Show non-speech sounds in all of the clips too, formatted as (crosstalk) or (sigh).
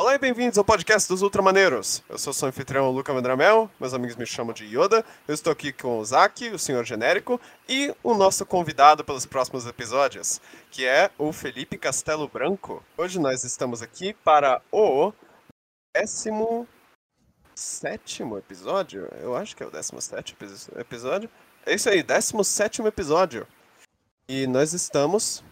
Olá e bem-vindos ao podcast dos Ultramaneiros. Eu sou seu anfitrião Luca Vandramel, meus amigos me chamam de Yoda. Eu estou aqui com o Zaki, o senhor genérico, e o nosso convidado pelos próximos episódios, que é o Felipe Castelo Branco. Hoje nós estamos aqui para o 17 episódio. Eu acho que é o 17 episódio. É isso aí, 17 episódio. E nós estamos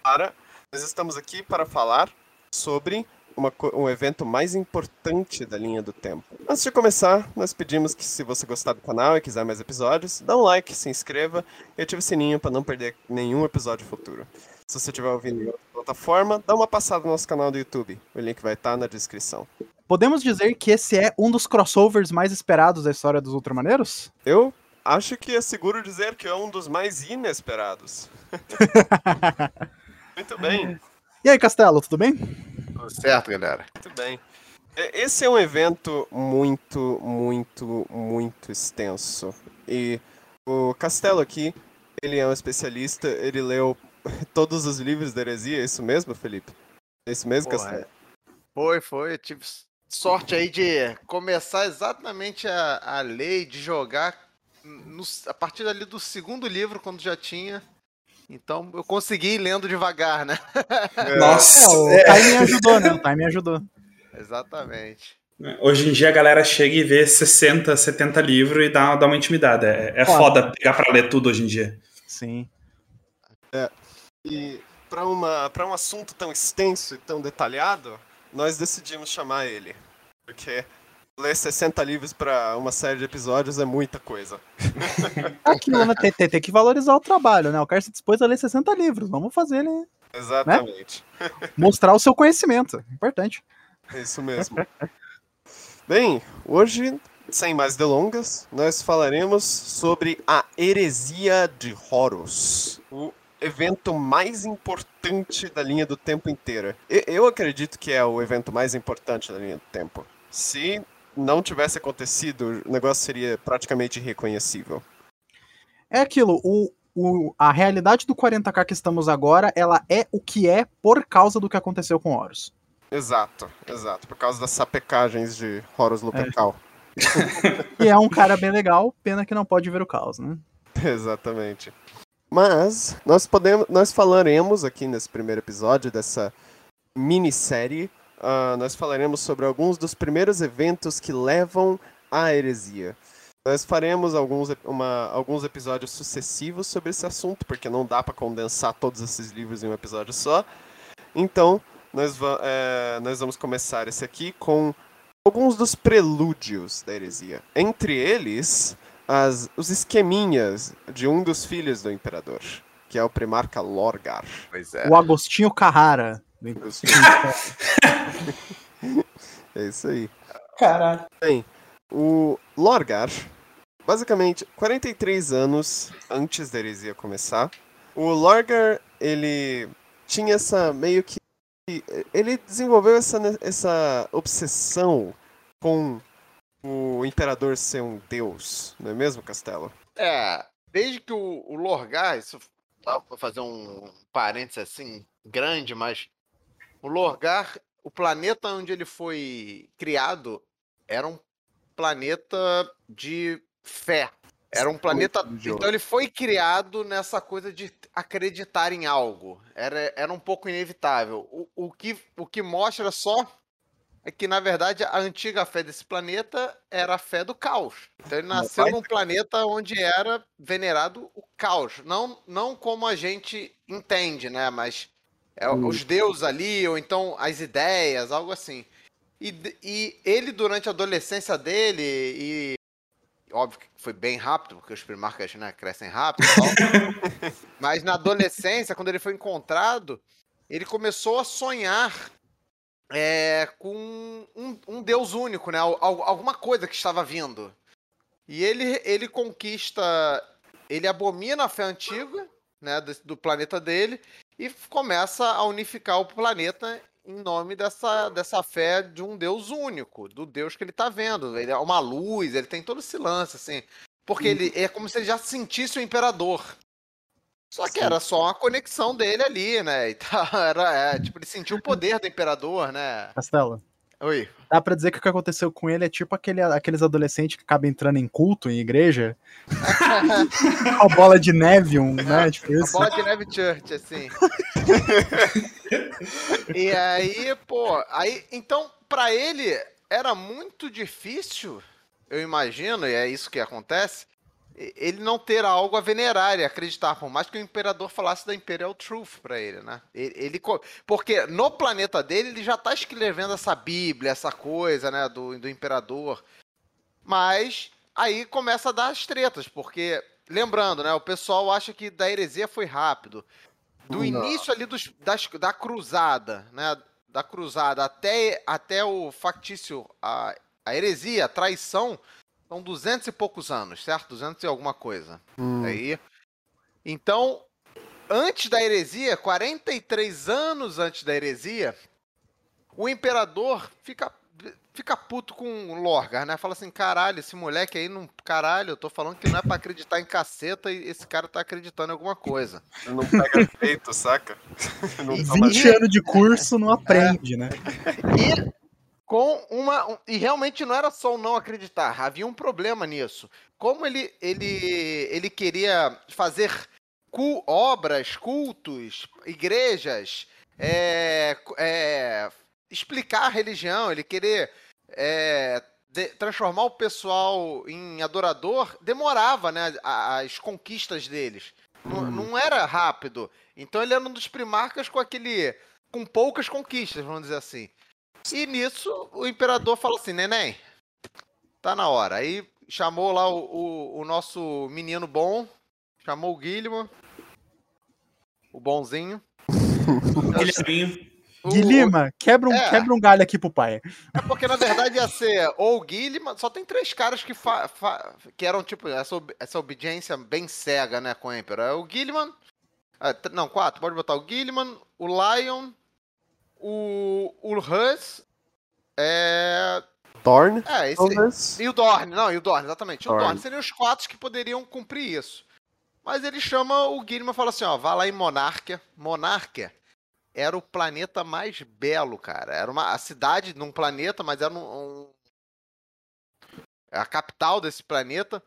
para nós estamos aqui para falar sobre uma, um evento mais importante da linha do tempo. Antes de começar, nós pedimos que se você gostar do canal e quiser mais episódios, dá um like, se inscreva e ative o sininho para não perder nenhum episódio futuro. Se você estiver ouvindo em outra plataforma, dá uma passada no nosso canal do YouTube. O link vai estar na descrição. Podemos dizer que esse é um dos crossovers mais esperados da história dos Ultramaneiros? Eu acho que é seguro dizer que é um dos mais inesperados. (laughs) Muito bem. E aí, Castelo, tudo bem? Tudo certo, galera. Muito bem. Esse é um evento muito, muito, muito extenso. E o Castelo aqui, ele é um especialista, ele leu (laughs) todos os livros da heresia, é isso mesmo, Felipe? É isso mesmo, Porra, Castelo? Foi, foi. Eu tive sorte aí de começar exatamente a, a ler, de jogar no, a partir ali do segundo livro, quando já tinha então eu consegui ir lendo devagar, né? É. (laughs) Nossa! É, o é. time ajudou, né? O time ajudou. Exatamente. Hoje em dia a galera chega e vê 60, 70 livros e dá, dá uma intimidade. É, é foda pegar pra ler tudo hoje em dia. Sim. É, e para um assunto tão extenso e tão detalhado, nós decidimos chamar ele. Porque ler 60 livros para uma série de episódios é muita coisa. (laughs) Aquilo, né? Tem, tem, tem, que valorizar o trabalho, né? O cara se dispôs a ler 60 livros. Vamos fazer ele. Né? Exatamente. Né? (laughs) Mostrar o seu conhecimento. Importante. É isso mesmo. Bem, hoje, sem mais delongas, nós falaremos sobre a heresia de Horus. O evento mais importante da linha do tempo inteira. Eu acredito que é o evento mais importante da linha do tempo. Se não tivesse acontecido, o negócio seria praticamente irreconhecível. É aquilo, o, o, a realidade do 40k que estamos agora, ela é o que é por causa do que aconteceu com Horus. Exato, exato. Por causa das sapecagens de Horus Lupercal. É. (laughs) e é um cara bem legal, pena que não pode ver o caos, né? (laughs) Exatamente. Mas nós podemos, nós falaremos aqui nesse primeiro episódio dessa minissérie uh, nós falaremos sobre alguns dos primeiros eventos que levam à heresia. Nós faremos alguns, uma, alguns episódios sucessivos sobre esse assunto, porque não dá para condensar todos esses livros em um episódio só. Então, nós, é, nós vamos começar esse aqui com alguns dos prelúdios da heresia. Entre eles, as, os esqueminhas de um dos filhos do imperador, que é o primarca Lorgar. É. O Agostinho Carrara. (laughs) é isso aí. Caralho. Bem, o Lorgar, basicamente, 43 anos antes da heresia começar, o Lorgar, ele tinha essa meio que. Ele desenvolveu essa, essa obsessão com o imperador ser um deus, não é mesmo, Castelo? É, desde que o, o Lorgar, isso vou fazer um parênteses assim grande, mas o Lorgar, o planeta onde ele foi criado, era um planeta de fé. Era um planeta. Então ele foi criado nessa coisa de acreditar em algo. Era, era um pouco inevitável. O, o, que, o que mostra só é que, na verdade, a antiga fé desse planeta era a fé do caos. Então ele nasceu num planeta onde era venerado o caos. Não, não como a gente entende, né? Mas é, hum. Os deuses ali, ou então as ideias, algo assim. E, e ele, durante a adolescência dele, e óbvio que foi bem rápido, porque os primarcas né, crescem rápido, (laughs) mas na adolescência, quando ele foi encontrado, ele começou a sonhar é, com um, um, deus único, né? Alguma coisa que estava vindo. E ele, ele conquista. Ele abomina a fé antiga, né? Do, do planeta dele e começa a unificar o planeta em nome dessa, dessa fé de um Deus único, do Deus que ele está vendo. Ele é uma luz, ele tem todo esse lance, assim. Porque ele é como se ele já sentisse o imperador. Só que Sim. era só uma conexão dele ali, né? E (laughs) tá, era, é, tipo, ele sentiu o poder do imperador, né? Castelo. Oi. Dá pra dizer que o que aconteceu com ele é tipo aquele, aqueles adolescentes que acabam entrando em culto, em igreja, (laughs) a bola de neve, um, né? Tipo A bola de neve church, assim. (laughs) e aí, pô, aí, então, pra ele era muito difícil, eu imagino, e é isso que acontece, ele não ter algo a venerar e acreditar, por mais que o imperador falasse da Imperial Truth pra ele, né? Ele, ele porque no planeta dele ele já tá escrevendo essa Bíblia, essa coisa, né, do, do imperador. Mas aí começa a dar as tretas, porque lembrando, né, o pessoal acha que da heresia foi rápido. Do Não. início ali dos, das, da cruzada, né, da cruzada até, até o factício, a, a heresia, a traição, são duzentos e poucos anos, certo? Duzentos e alguma coisa. Hum, Aí. Então, antes da heresia, 43 anos antes da heresia, o imperador fica, fica puto com o Lorgar, né? Fala assim: caralho, esse moleque aí não. Caralho, eu tô falando que não é pra acreditar em caceta e esse cara tá acreditando em alguma coisa. Não pega feito, saca? (laughs) Não E- toma 20 anos de curso não aprende, né? E com uma. um- e realmente não era só o não acreditar, havia um problema nisso. Como ele, ele, ele queria fazer cu- obras, cultos, igrejas, é, é, explicar a religião, ele querer é, de- transformar o pessoal em adorador, demorava, né? As conquistas deles. Não, Uhum. não era rápido. Então ele era um dos primarcas com aquele. com poucas conquistas, vamos dizer assim. E nisso o imperador falou assim: Neném, tá na hora. Aí chamou lá o, o, o nosso menino bom, chamou o Guilherme, o bonzinho. (laughs) Guilherminho. O- Guilherme, quebra um, É. quebra um galho aqui pro pai. É porque na verdade ia ser ou o Guilherme, só tem três caras que, fa- fa- que eram tipo essa, ob- essa obediência bem cega, né, com o Emperor. É o Guilherme, ah, tr- não, quatro, pode botar o Guilherme, o Lion, o, o Hus, é, Thorn, é, esse. E o Dorne, não, e o Dorne, exatamente. O Dorne. Dorne seriam os quatro que poderiam cumprir isso. Mas ele chama o Guilherme e fala assim: ó, vá lá em Monarquia. Monarquia era o planeta mais belo, cara. Era uma a cidade num planeta, mas era um, um- a capital desse planeta.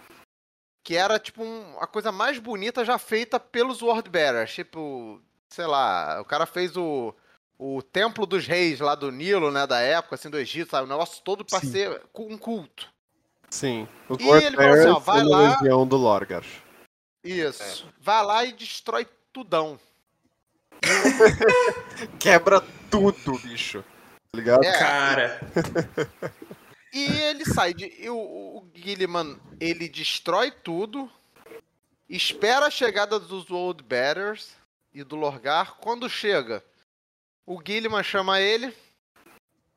Que era, tipo, um- a coisa mais bonita já feita pelos Worldbearers. Tipo, sei lá, o cara fez o, o Templo dos Reis lá do Nilo, né, da época, assim, do Egito, sabe? O negócio todo pra Sim. ser um culto. Sim. Os E ele falou assim, ó, Warbearers vai lá- legião do Lorgar. Isso. Vai lá e destrói tudão. (laughs) Quebra tudo, bicho. Tá ligado? É. Cara, (laughs) E ele sai de. E o, o Gilliman, ele destrói tudo. Espera a chegada dos Old Betters e do Lorgar. Quando chega, o Gilliman chama ele.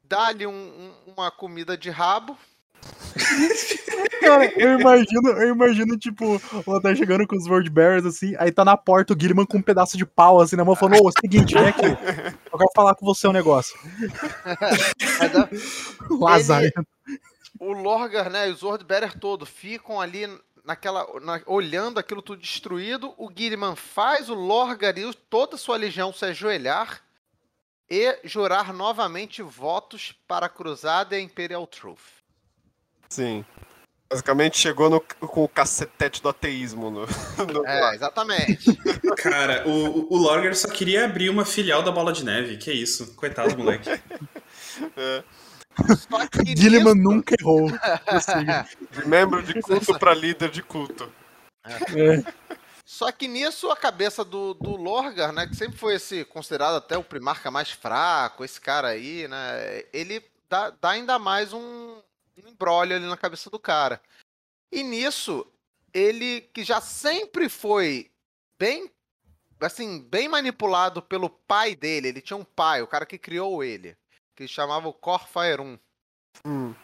Dá-lhe um- um- uma comida de rabo. Cara, eu imagino, eu imagino, tipo, o tá chegando com os World Bears, assim, aí tá na porta o Guilherme com um pedaço de pau, assim, na mão, falando, ô, seguinte, vem aqui, eu quero falar com você um negócio. (laughs) Lazarento. (laughs) o Lorgar, né, e os Swordbearer todo ficam ali naquela, na- olhando aquilo tudo destruído. O Gilliman faz o Lorgar e toda a sua legião se ajoelhar e jurar novamente votos para a Cruzada e a Imperial Truth. Sim. Basicamente chegou no- com o cacetete do ateísmo no, (laughs) no É, exatamente. (laughs) cara, o, o Lorgar só queria abrir uma filial da Bola de Neve. Que isso? Coitado do moleque. (laughs) Guilherme nisso- nunca errou. Assim, de membro de culto pra líder de culto. é. Só que nisso a cabeça do, do Lorgar, né, que sempre foi esse considerado até o primarca mais fraco, esse cara aí, né, ele dá, dá ainda mais um, um embrólio ali na cabeça do cara. E nisso, ele que já sempre foi bem, assim, bem manipulado pelo pai dele, ele tinha um pai, o cara que criou ele, que chamava o Corfaerun. Hum.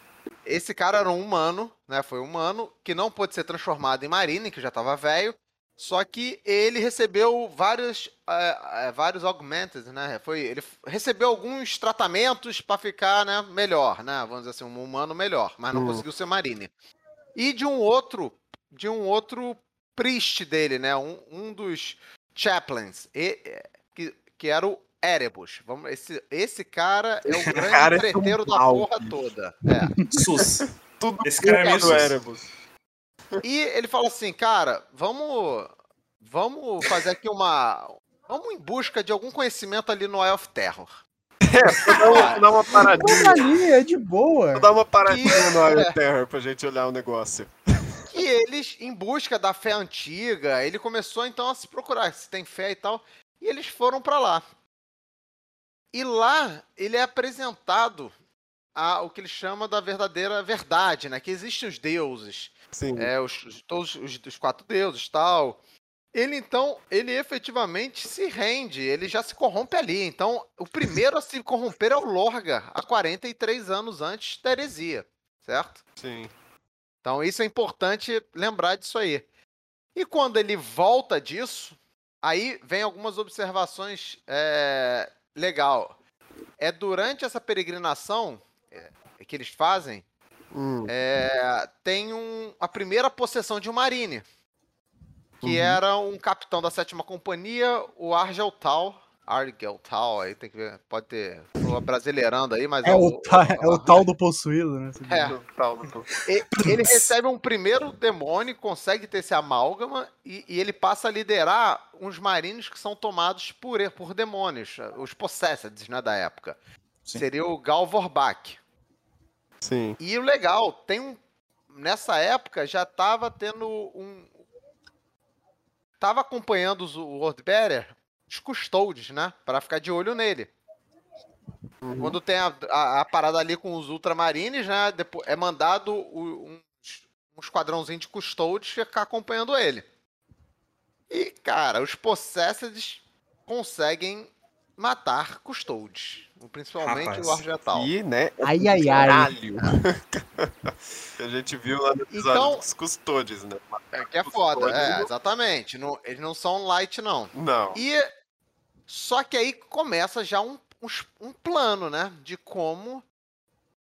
Esse cara era um humano, né? Foi um humano que não pôde ser transformado em Marine, que já estava velho. Só que ele recebeu vários, eh, eh, vários augmented, né? Foi, ele recebeu alguns tratamentos para ficar, né, melhor, né? Vamos dizer assim, um humano melhor, mas não Hum. conseguiu ser Marine. E de um outro, de um outro priest dele, né? Um, um dos chaplains, e, é, que, que era o Erebus. Vamos, esse, esse cara é o grande cara é treteiro da mal. porra toda. É. Sus. Tudo Esse cara é do. Erebus. E ele fala assim, cara, vamos, vamos fazer aqui uma, vamos em busca de algum conhecimento ali no Eye of Terror. Vou dar uma, vou dar uma paradinha. Vamos ali, é de boa. Vou dar uma paradinha no Iron É. Terror pra gente olhar o negócio. E eles, em busca da fé antiga, ele começou então a se procurar se tem fé e tal. E eles foram pra lá. E lá ele é apresentado a o que ele chama da verdadeira verdade, né? Que existem os deuses, Sim. é, os, os- todos os, os quatro deuses tal. Ele então, ele efetivamente se rende, ele já se corrompe ali. Então, o primeiro a se corromper é o Lorga, há 43 anos antes da heresia, certo? Sim. Então isso é importante lembrar disso aí. E quando ele volta disso, aí vem algumas observações é, legal. É durante essa peregrinação que eles fazem, Hum. é, tem um, a primeira possessão de um marine, que Uhum. era um capitão da sétima companhia, o Argel Tal. Argel Tal, aí tem que ver, pode ter, tô brasileirando aí, mas É o, ta- (laughs) é o tal do possuído, né? É. Tal, tal. E- Ele recebe um primeiro demônio, consegue ter esse amálgama e, e ele passa a liderar uns marines que são tomados por, por demônios, os possesseds, né, da época. Sim. Seria o Galvorbach. Sim. E o legal, tem um. Nessa época já tava tendo um. Tava acompanhando o World Bearer, os Custodes, né? Pra ficar de olho nele. Uhum. Quando tem a, a- a parada ali com os Ultramarines, né? Depois, é mandado o- um, um esquadrãozinho de Custodes ficar acompanhando ele. E, cara, os Possessed conseguem matar Custodes. Principalmente Rapaz. o Argetal. E, né? Ai, ai, ai. Caralho. (laughs) que a gente viu lá no episódio Então- dos custodes, né? É que é foda, é, exatamente. Não- eles não são light, não. Não. E só que aí começa já um, um plano, né? De como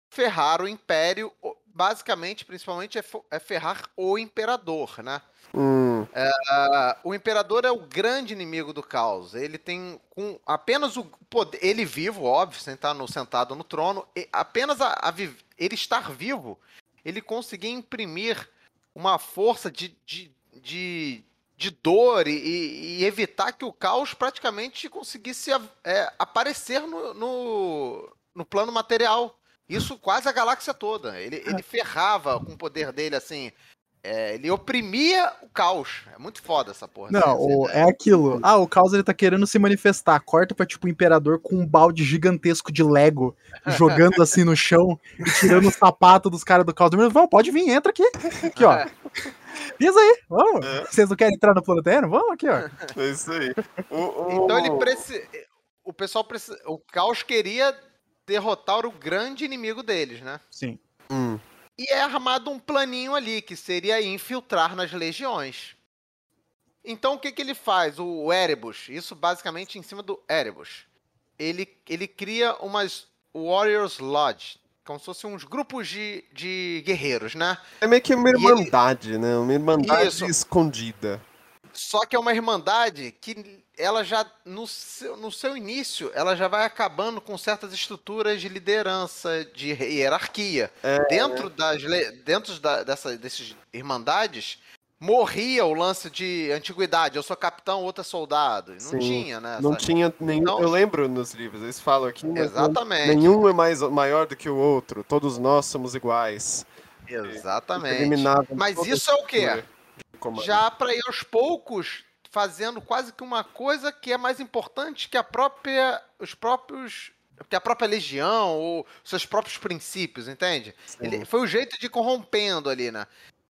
ferrar o Império. Basicamente, principalmente, é, é ferrar o Imperador, né? Hum. Ah, o Imperador é o grande inimigo do caos. Ele tem com apenas o poder. Ele vivo, óbvio, sentar no, sentado no trono. e apenas a, a ele estar vivo, ele conseguia imprimir uma força de, de, de, de dor e, e evitar que o caos praticamente conseguisse é, aparecer no, no, no plano material. Isso quase a galáxia toda. Ele, ele ferrava com o poder dele assim. É, ele oprimia o caos. É muito foda essa porra. Não, o- é aquilo. Ah, o Caos ele tá querendo se manifestar. Corta pra tipo o imperador com um balde gigantesco de Lego, jogando assim no chão e tirando o sapato dos caras do Caos. Vamos, pode vir, entra aqui. Aqui, ó. Pisa aí, vamos. É. Vocês não querem entrar no plano terreno? Vamos aqui, ó. É isso aí. O, o- Então ele precisa. O pessoal precisa. O caos queria derrotar o grande inimigo deles, né? Sim. Hum. E é armado um planinho ali, que seria infiltrar nas legiões. Então o que, que ele faz? O Erebus, isso basicamente em cima do Erebus. Ele, ele cria umas Warriors Lodge, como se fossem uns grupos de, de guerreiros, né? É meio que uma E ele- irmandade, né? Uma irmandade Isso. escondida. Só que é uma irmandade que ela já, no seu, no seu início, ela já vai acabando com certas estruturas de liderança, de hierarquia. Dentro das dentro da, dessa, desses irmandades, morria o lance de antiguidade. Eu sou capitão, outro é soldado. Não Sim. tinha, né? Não essa- tinha nenhum. Então- Eu lembro nos livros, eles falam aqui. Exatamente. Nenhum é mais, maior do que o outro. Todos nós somos iguais. Exatamente. Mas isso é o quê? já para ir aos poucos fazendo quase que uma coisa que é mais importante que a própria os próprios que a própria legião ou seus próprios princípios, entende? Sim. Ele foi o jeito de ir corrompendo ali, né?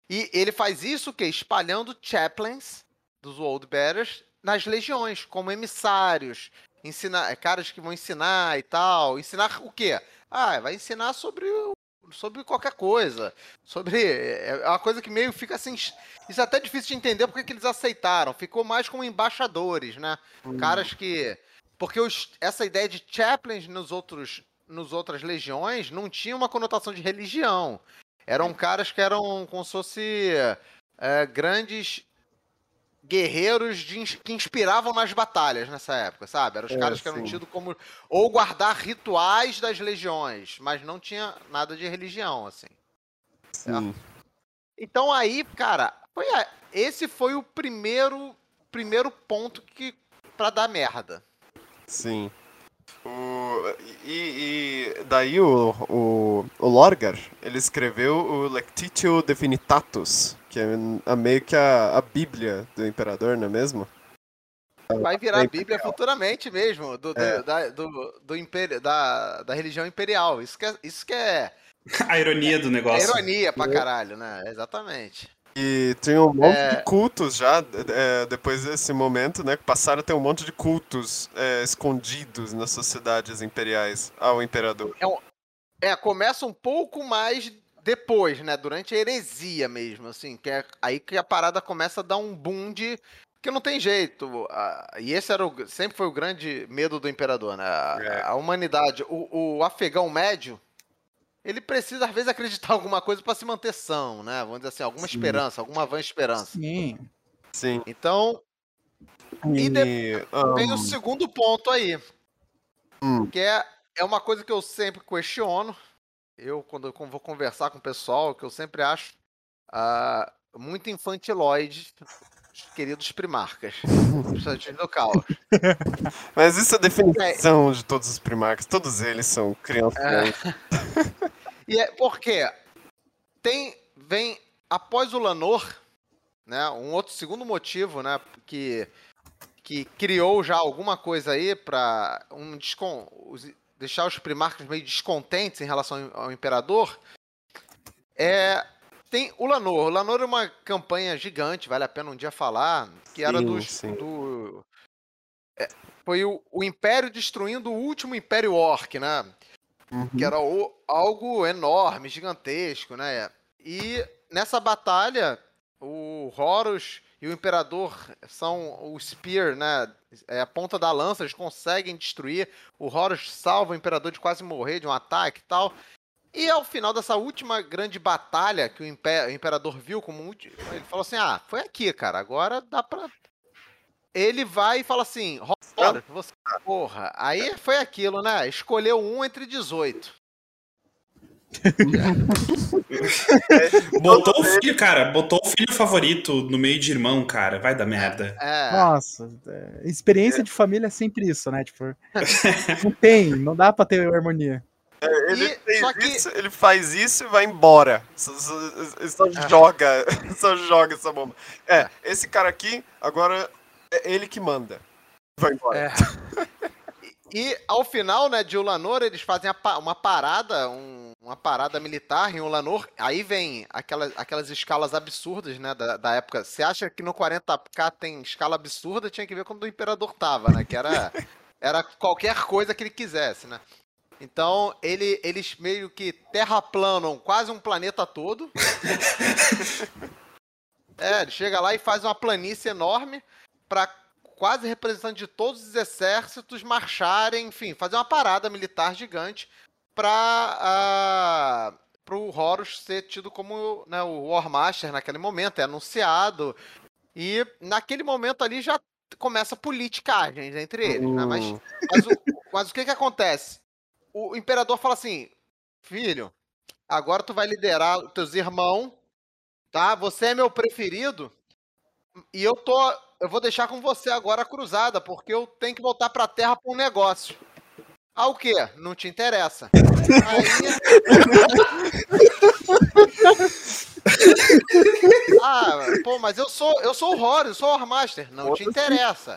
E ele faz isso o quê? Espalhando chaplains dos Old Bearers nas legiões, como emissários, ensinar, caras que vão ensinar e tal. Ensinar o quê? Ah, vai ensinar sobre o- sobre qualquer coisa. Sobre. É uma coisa que meio fica assim. Isso é até difícil de entender porque que eles aceitaram. Ficou mais como embaixadores, né? Hum. Caras que. Porque os- essa ideia de chaplains nos outros. Nos outras legiões não tinha uma conotação de religião. Eram caras que eram como se fosse é, grandes guerreiros de que inspiravam nas batalhas nessa época, sabe? Eram os É, caras que eram sim. tidos como. Ou guardar rituais das legiões, mas não tinha nada de religião, assim. Sim. Então aí, cara, foi a- esse foi o primeiro primeiro ponto que para dar merda. Sim. O, e, e daí o, o, o Lorgar, ele escreveu o Lectitio Definitatus, que é a- meio que a, a bíblia do imperador, não é mesmo? Vai virar bem Bíblia futuramente mesmo, do, do, É. da, do, do império, da, da religião imperial. Isso que é, isso que é, (laughs) A ironia do é negócio. ironia pra caralho, né? Exatamente. E tem um monte É. de cultos já, é, depois desse momento, né? Passaram a ter um monte de cultos é, escondidos nas sociedades imperiais ao imperador. É, começa um pouco mais depois, né? Durante a heresia mesmo, assim, que é aí que a parada começa a dar um boom de que não tem jeito. e esse era o, sempre foi o grande medo do imperador, né? A, É. a humanidade, o, o afegão médio, ele precisa às vezes acreditar em alguma coisa para se manter são, né? Vamos dizer assim, alguma Sim. esperança, alguma vã esperança. Sim. Sim. Então, E de- Tem ahn, o segundo ponto aí, Hum. que é, é uma coisa que eu sempre questiono. Eu, quando eu vou conversar com o pessoal, que eu sempre acho ah, muito infantiloide, os queridos primarcas, principalmente do caos. (laughs) Mas isso é a definição de todos os primarcas. Todos eles são crianças. É. (laughs) E é porque tem, vem, após o Lanor, né, um outro segundo motivo, né, que, que criou já alguma coisa aí para um descon, deixar os primarcas meio descontentes em relação ao imperador, é tem o Lanor. O Lanor é uma campanha gigante, vale a pena um dia falar, que era Sim, dos, sim. do é, foi o, o Império destruindo o último Império Orc, né? Uhum. que era o- algo enorme, gigantesco, né? E nessa batalha, o Horus e o Imperador são o Spear, né? É a ponta da lança, eles conseguem destruir. O Horus salva o Imperador de quase morrer de um ataque e tal. E ao final dessa última grande batalha que o, Impé- o Imperador viu como último, ele falou assim: Ah, foi aqui, cara, agora dá pra. Ele vai e fala assim: Horus, você. Porra, aí foi aquilo, né? Escolheu um entre 18. (laughs) Botou o filho, cara, botou o filho favorito no meio de irmão, cara. Vai dar merda. É. Nossa, é, experiência de família é sempre isso, né? Tipo, (laughs) não tem, não dá pra ter harmonia. Ele, E- que- isso, ele faz isso e vai embora. Só, só- só É. joga, (laughs) só joga essa bomba. É, esse cara aqui, agora é ele que manda. Vai embora. É. E ao final, né, de Ulanor, eles fazem pa- uma parada, um- uma parada militar em Ulanor. Aí vem aquelas, aquelas escalas absurdas, né, da, da época. Você acha que no 40k tem escala absurda? Tinha que ver quando o Imperador tava, né? Que era, (laughs) era qualquer coisa que ele quisesse, né? Então, ele, eles meio que terraplanam quase um planeta todo. (laughs) É, ele chega lá e faz uma planície enorme para quase representante de todos os exércitos marcharem, enfim, fazer uma parada militar gigante para o Horus ser tido como né, o War Master naquele momento, é anunciado. E naquele momento ali já começa politicagem entre eles, né? Mas, Hum. mas, o, mas o que que acontece? O imperador fala assim, filho, agora tu vai liderar os teus irmãos, tá? Você é meu preferido e eu tô, eu vou deixar com você agora a cruzada, porque eu tenho que voltar pra terra pra um negócio. Ah, o quê? Não te interessa. Aí... ah, pô, mas eu sou, eu sou o Horus, eu sou o Warmaster. Não te interessa.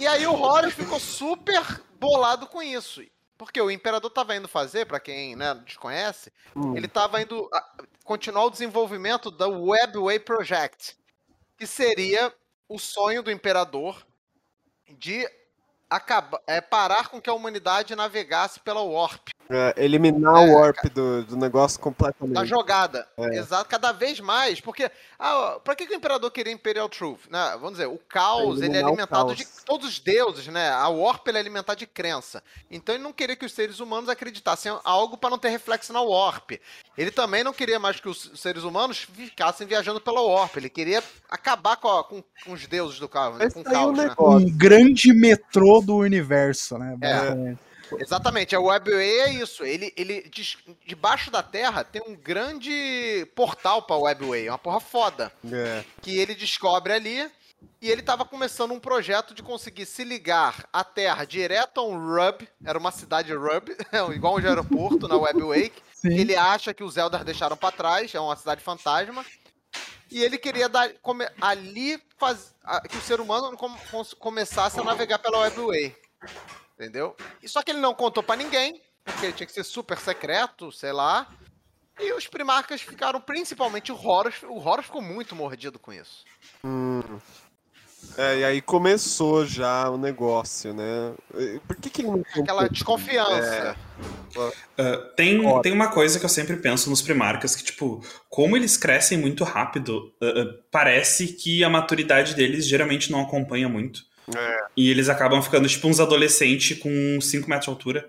E aí o Horus ficou super bolado com isso. Porque o Imperador tava indo fazer, pra quem né, desconhece, Hum. ele tava indo ah, continuar o desenvolvimento da Webway Project, que seria o sonho do Imperador de acabar, é, parar com que a humanidade navegasse pela Warp. É, eliminar É, o warp do, do negócio completamente. da jogada. É. Exato, cada vez mais. Porque, ah, pra que, que o imperador queria Imperial Truth? Né? Vamos dizer, o caos, ele é alimentado de todos os deuses, né? A Warp ele é alimentada de crença. Então ele não queria que os seres humanos acreditassem em algo para não ter reflexo na Warp. Ele também não queria mais que os seres humanos ficassem viajando pela Warp. Ele queria acabar com, a- com- com os deuses do caos, Mas com caos, né? negócio. Um grande metrô do universo, né? É. Exatamente, a Webway é isso. Ele, ele des- debaixo da Terra tem um grande portal pra Webway, uma porra foda. É. que ele descobre ali. E ele estava começando um projeto de conseguir se ligar à Terra direto a um Rub, era uma cidade Rub, (laughs) igual um aeroporto na Webwake, Sim. ele acha que os Eldar deixaram para trás, é uma cidade fantasma. E ele queria dar, come- ali faz, a- que o ser humano começasse a navegar pela Webway. Entendeu? E só que ele não contou para ninguém, porque tinha que ser super secreto, sei lá. E os primarcas ficaram, principalmente o Horus, o Horus ficou muito mordido com isso. É, e aí começou já o negócio, né? Por que que ele não Aquela desconfiança. Ah, tem, tem uma coisa que eu sempre penso nos primarcas, que, tipo, como eles crescem muito rápido, ah, parece que a maturidade deles geralmente não acompanha muito. E eles acabam ficando, tipo, uns adolescentes com 5 metros de altura.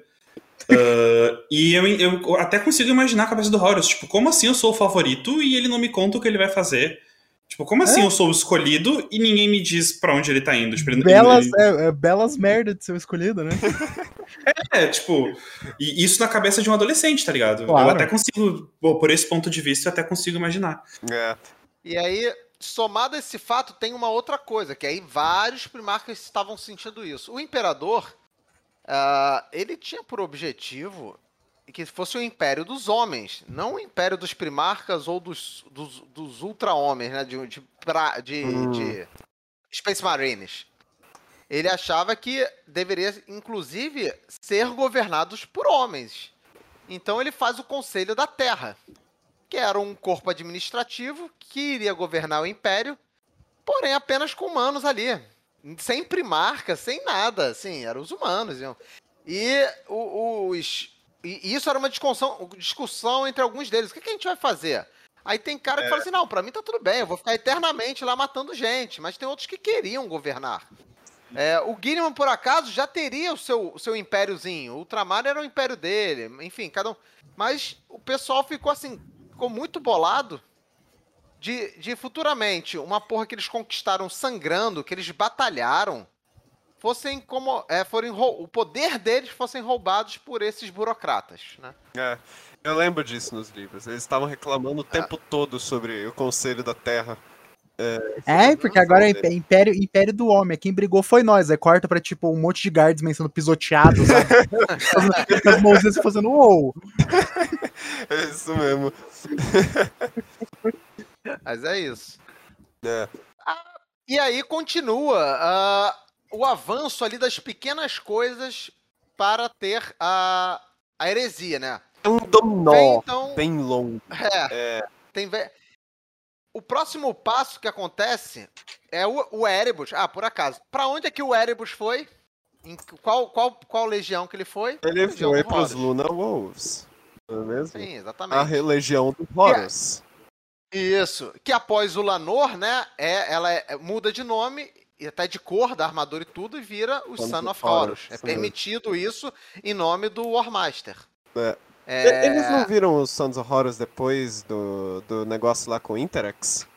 Ah, (laughs) e eu, eu até consigo imaginar a cabeça do Horus, tipo, como assim eu sou o favorito e ele não me conta o que ele vai fazer? Tipo, como assim eu sou o escolhido e ninguém me diz pra onde ele tá indo? Tipo, Belas, ele- é, é belas merda de ser escolhido, né? (laughs) É, tipo, e isso na cabeça de um adolescente, tá ligado? Claro. Eu até consigo, por esse ponto de vista, eu até consigo imaginar. É. E aí, somado a esse fato, tem uma outra coisa, que aí vários primarcas estavam sentindo isso. O imperador, ah, ele tinha por objetivo que fosse o império dos homens, não o império dos primarcas ou dos, dos, dos ultra-homens, né? De, de, pra- de, Hum. de Space Marines. Ele achava que deveria, inclusive, ser governados por homens. Então ele faz o Conselho da Terra, que era um corpo administrativo que iria governar o Império, porém apenas com humanos ali. Sem primarca, sem nada, assim, eram os humanos. iam. E os. E isso era uma discussão, discussão entre alguns deles. O que, que a gente vai fazer? Aí tem cara que fala assim: não, pra mim tá tudo bem, eu vou ficar eternamente lá matando gente. Mas tem outros que queriam governar. É, o Guilherme, por acaso, já teria o seu, o seu impériozinho. O Ultramar era o império dele. Enfim, cada um. Mas o pessoal ficou assim, ficou muito bolado de, de futuramente uma porra que eles conquistaram sangrando, que eles batalharam, fossem como. É, forem, o poder deles fossem roubados por esses burocratas, né? É. Eu lembro disso nos livros. Eles estavam reclamando o tempo todo sobre o Conselho da Terra. É, porque agora é imp- império, império do homem. Quem brigou foi nós. Aí corta pra, tipo, um monte de guardsmen sendo pisoteados, sabe? (laughs) As mãozinhas fazendo uou. É isso mesmo. Mas é isso. É. E aí continua ah, o avanço ali das pequenas coisas para ter a, a heresia, né? É um Vem, dominó então, bem longo. É. Tem ve- O próximo passo que acontece é o, o Erebus. Ah, por acaso. Pra onde é que o Erebus foi? Em qual, qual, qual legião que ele foi? Ele Legião foi pros Horus. Luna Wolves. Não é mesmo? Sim, A exatamente. religião do Horus. Isso. Que após o Lanor, né? É, ela é- muda de nome e até de cor da armadura e tudo e vira o Son of Horus. É permitido isso em nome do Warmaster. É. É, Eles não viram os Sons of Horus depois do, do negócio lá com o Interex?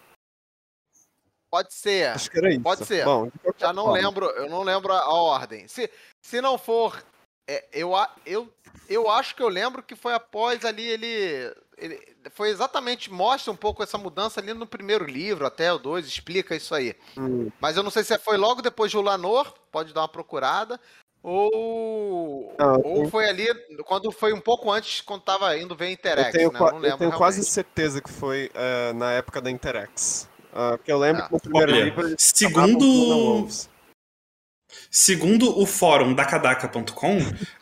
Pode ser. Acho que era isso. Pode ser. Bom, Já não forma. lembro, eu não lembro a ordem. Se, se não for, é, eu, eu, eu acho que eu lembro que foi após ali ele, ele foi exatamente mostra um pouco essa mudança ali no primeiro livro, até o 2, explica isso aí. Hum. Mas eu não sei se foi logo depois de Ulanor, pode dar uma procurada, ou Não, eu ou tenho- foi ali quando foi um pouco antes quando tava indo ver Eu Interex, tenho, né? Eu não eu lembro tenho quase certeza que foi eh, na época da Interex. Ah, porque eu lembro Ah, que no primeiro olha, livro segundo-. Segundo o fórum da Kadaka.com,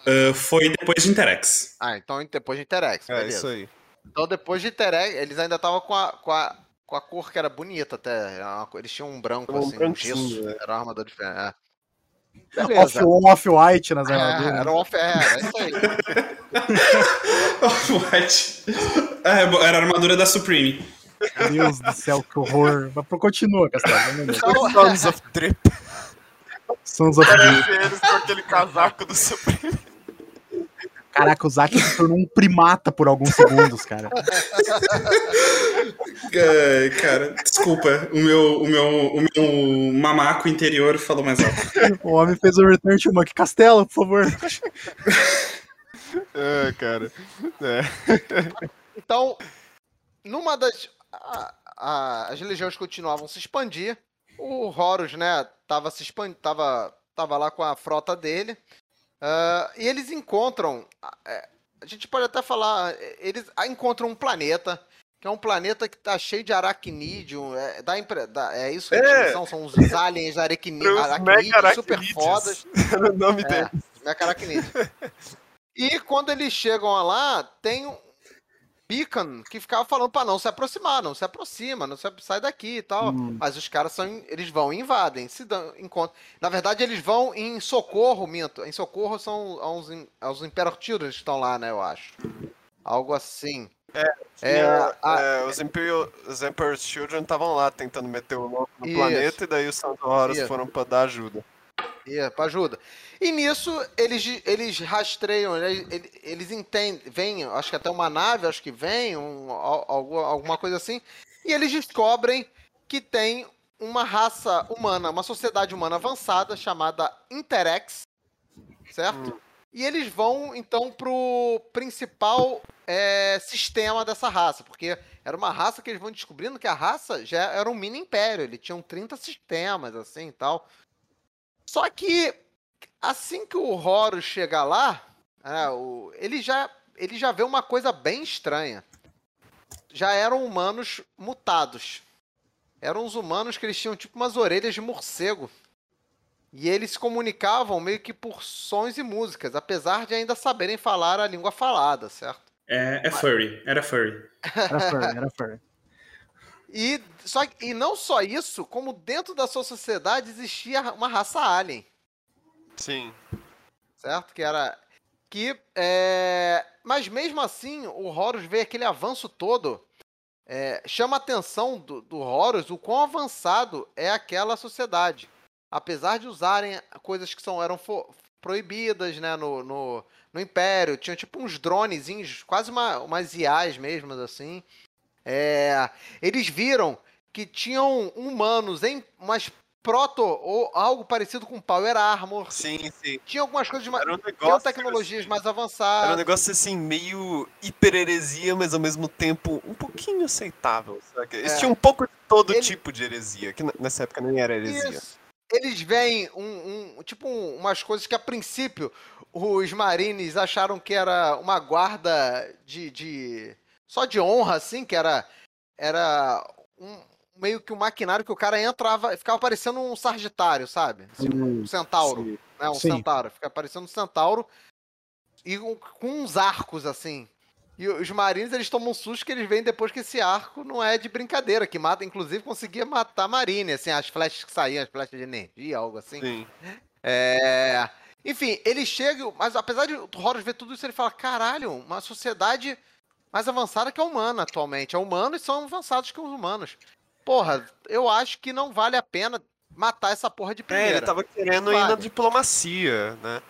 ah, foi depois de Interex. Ah, então depois de Interex, É, beleza. isso aí. Então, depois de Interex, eles ainda estavam com a, com, a, com a cor que era bonita até. Eles tinham um branco, Um assim, um gesso. né? Era uma armadura diferente. É. Off, Beleza. off-white nas É, armaduras. era um off, é, era isso aí. (laughs) Off-White. É, era a armadura da Supreme. Meu Deus do céu, que horror. Mas continua, Castelo. Então, Sons of Drip. Sons of Drip. Eles com aquele casaco do Supreme. Caraca, o Zack se tornou um primata por alguns segundos, cara. É, cara, desculpa. O meu, o, meu, o meu mamaco interior falou mais alto. O homem fez o Return to Monkey Castelo, por favor. É, cara. É. Então, numa das. a- a- as legiões continuavam a se expandir. O Horus, né, tava se expandindo, tava, tava lá com a frota dele. Ah, e eles encontram. ah, é, a gente pode até falar. é, Eles ah, encontram um planeta. Que é um planeta que tá cheio de aracnídeo. É, dá dá- é isso que É. são, são os aliens aracnídeos super fodas. Era (laughs) o nome É. Mecaracnide. E quando eles chegam lá, tem beacon que ficava falando pra não se aproximar, não se aproxima, não se sai daqui e tal. Hum. Mas os caras são, eles vão e invadem, se dão, encontram. Na verdade, eles vão em socorro, minto. Em socorro são aos, aos Imperial Children que estão lá, né, eu acho. Algo assim. É, Tinha, a- é, os, Imperial, os Emperor's Children estavam lá tentando meter o louco no Isso. planeta e daí os Santos Horus foram pra dar ajuda. É, pra ajuda. E nisso, eles, eles rastreiam, né, eles, eles entendem, vem, acho que até uma nave, acho que vem, um, al- algu- alguma coisa assim, e eles descobrem que tem uma raça humana, uma sociedade humana avançada chamada Interex, certo? E eles vão, então, pro principal é, sistema dessa raça, porque era uma raça que eles vão descobrindo que a raça já era um mini império, ele tinha 30 sistemas, assim, e tal. Só que assim que o Horus chega lá, é, o- ele, já, ele já vê uma coisa bem estranha. Já eram humanos mutados. Eram os humanos que eles tinham tipo umas orelhas de morcego. E eles se comunicavam meio que por sons e músicas, apesar de ainda saberem falar a língua falada, certo? É, é furry, era furry. Era furry, era furry. E, só, e não só isso, como dentro da sua sociedade existia uma raça alien. Sim. certo? Que era. Que. É... Mas mesmo assim, o Horus vê aquele avanço todo. é, chama a atenção do, do Horus o quão avançado é aquela sociedade. Apesar de usarem coisas que são, eram fo- proibidas né, no, no, no Império, tinha tipo uns dronezinhos, quase uma, umas IAs mesmo, assim. É, eles viram que tinham humanos em umas proto ou algo parecido com Power Armor. Sim, sim. Tinha algumas coisas de ma- Era um tinham tecnologias mais Era um avançadas. negócio assim, meio hiper-heresia, mas ao mesmo tempo um pouquinho aceitável. Sabe? Eles É. tinham um pouco de todo Ele- tipo de heresia, que nessa época nem era heresia. Isso. Eles veem um, um- tipo um- umas coisas que a princípio os marines acharam que era uma guarda de, de só de honra assim, que era era um, meio que um maquinário que o cara entrava, ficava parecendo um sargentário, sabe? Assim, Hum, um centauro, Sim. né? Um Sim. centauro, fica parecendo um centauro e um- com uns arcos assim. E os marines, eles tomam um susto que eles veem depois que esse arco não é de brincadeira, que mata, inclusive conseguia matar a marine, assim, as flechas que saíam, as flechas de energia, algo assim. Sim. É... Enfim, ele chega, mas apesar de o Horus ver tudo isso, ele fala, caralho, uma sociedade mais avançada que a humana atualmente. É humanos são avançados que os humanos. Porra, eu acho que não vale a pena matar essa porra de É, primeira. ele tava querendo ir na Vale. diplomacia, né?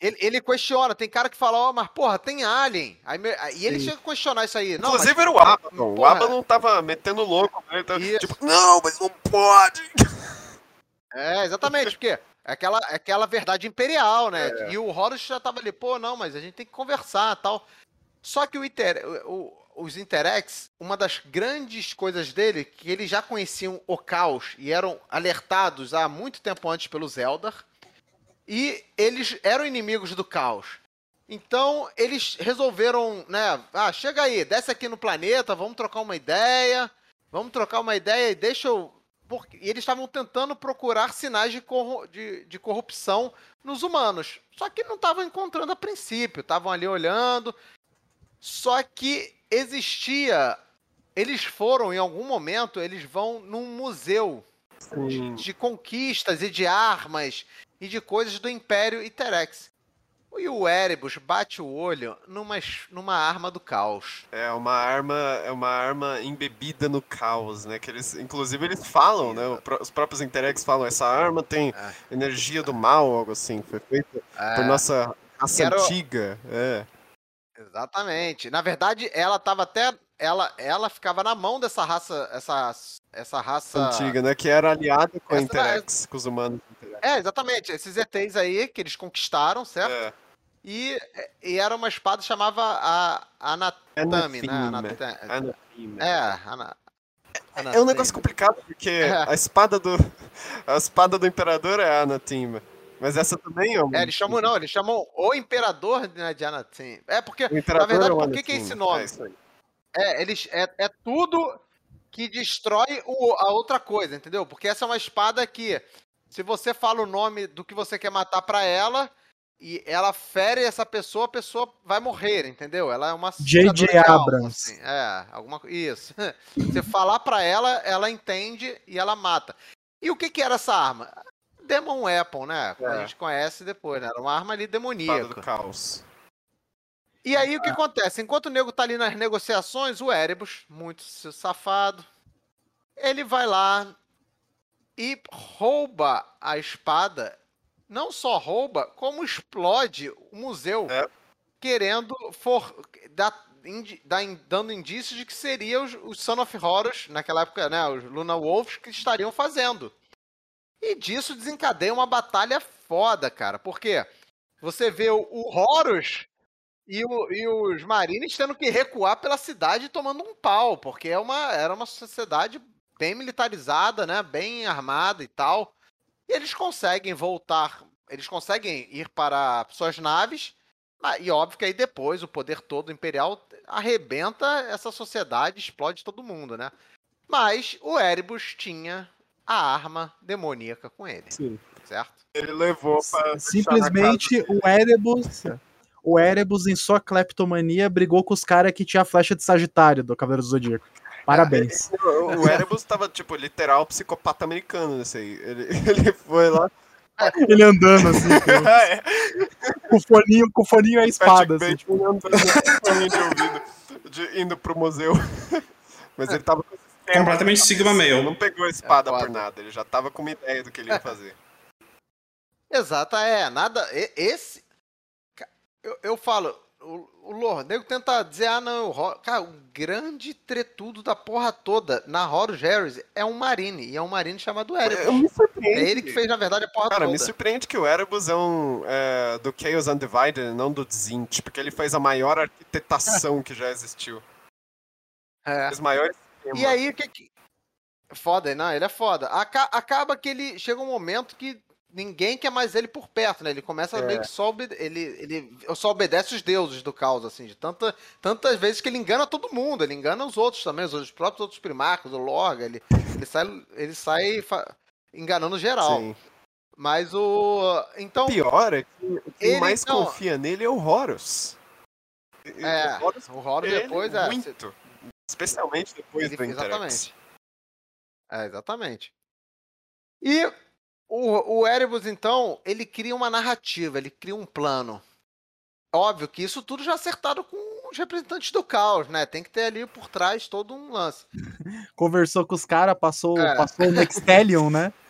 Ele, ele questiona, tem cara que fala, ó, mas porra, tem alien. Aí, e ele Sim. chega a questionar isso aí. Não, Inclusive mas, era o Abaddon. O. Abaddon tava metendo louco. Né? Isso. tipo, não, mas não pode. (laughs) É, exatamente, porque é aquela, é aquela verdade imperial, né? É. E o Horus já tava ali, pô, não, mas a gente tem que conversar tal. Só que o, Inter, o- os Interex, uma das grandes coisas dele, que eles já conheciam o caos e eram alertados há muito tempo antes pelos Eldar, e eles eram inimigos do caos. Então, eles resolveram, né? Ah, chega aí, desce aqui no planeta, vamos trocar uma ideia. Vamos trocar uma ideia e deixa eu. Porque eles estavam tentando procurar sinais de, corru- de- de corrupção nos humanos. Só que não estavam encontrando a princípio. Estavam ali olhando. Só que existia. Eles foram, em algum momento, eles vão num museu Sim. de conquistas e de armas e de coisas do Império Iterex. E o Erebus bate o olho numa, numa arma do caos. É uma arma, é uma arma embebida no caos, né? Que eles, inclusive eles falam, né? Os próprios Interex falam, essa arma tem é. energia do mal, algo assim. Foi feita é. por nossa raça Quero... antiga. É. Exatamente. Na verdade, ela tava até. Ela, ela ficava na mão dessa raça. Essa, essa raça. Antiga, né? Que era aliada com a Interex, com os humanos. É, exatamente. Esses ETs aí que eles conquistaram, certo? É. E, e era uma espada que chamava a Anatame, né? Anatame. É, ana, é um negócio complicado, porque (laughs) é. a espada do. A espada do imperador é a Anatima. Mas essa também é um. É, eles chamam, não, eles chamam o imperador né, de Anatim. É porque, na verdade, é por que, que é esse nome? É, é, eles, é, é tudo que destrói o, a outra coisa, entendeu? Porque essa é uma espada que, se você fala o nome do que você quer matar para ela, e ela fere essa pessoa, a pessoa vai morrer, entendeu? Ela é uma J.J. Abrams. Assim. É, alguma isso. (laughs) Você falar para ela, ela entende e ela mata. E o que que era essa arma? Demon Weapon, né? É. A gente conhece depois, né? Era uma arma ali demoníaca. do caos. E aí o que acontece? Enquanto o nego tá ali nas negociações, o Erebus, muito safado, ele vai lá e rouba a espada não só rouba, como explode o museu, é. querendo for, dar, indi, dar, dando indícios de que seria os, os Son of Horrors, naquela época, né, os Luna Wolves, que estariam fazendo. E disso desencadeia uma batalha foda, cara, porque você vê o, Horus e, o, e, os Marines tendo que recuar pela cidade tomando um pau, porque é uma, era uma sociedade bem militarizada, né, bem armada e tal. E eles conseguem voltar, eles conseguem ir para suas naves, e óbvio que aí depois o poder todo imperial arrebenta essa sociedade, explode todo mundo, né? Mas o Erebus tinha a arma demoníaca com ele. Sim. Certo? Ele levou para Simplesmente o Erebus. O Erebus, em sua cleptomania, brigou com os caras que tinha a flecha de Sagitário do Cavaleiro do Zodíaco. Parabéns. É, o Erebus tava, tipo, literal psicopata americano nesse aí. Ele, (laughs) ele foi lá. Ele andando assim. (laughs) Com, é. com o foninho, com o foninho a espada. Assim, tipo. andando de ouvido, de, indo pro museu. (laughs) Mas ele tava completamente Sigma Male. Não pegou a espada é por nada, ele já tava com uma ideia do que ele ia (laughs) fazer. Exato, é. Nada. Esse. Eu, eu falo, o, o Lornego tenta dizer, ah, não, o, cara, o grande tretudo da porra toda na Horus Harris é um Marine, e é um Marine chamado Erebus. É ele que fez, na verdade, a porra cara, toda. Cara, me surpreende que o Erebus é um é, do Chaos Undivided, não do Dzint, porque ele fez a maior arquitetação que já existiu. (laughs) É. Os maiores E aí, o que que... Foda, não, ele é foda. Acaba que ele chega um momento que ninguém quer mais ele por perto, né? Ele começa é. meio que só, obede ele, ele só obedece os deuses do caos, assim, de tanta, tantas vezes que ele engana todo mundo, ele engana os outros também, os próprios outros primarcos, o Lorga, ele, ele sai, ele sai enganando geral. Sim. Mas o. Então. O pior é que quem mais então, confia nele é o Horus. É, o Horus, o Horus depois é. Muito. Especialmente depois ele, do Exatamente. É, exatamente. E o, o Erebus, então, ele cria uma narrativa, ele cria um plano. Óbvio que isso tudo já acertado com os representantes do caos, né? Tem que ter ali por trás todo um lance. (laughs) Conversou com os caras, passou, é. passou o Nextelion, né? (laughs)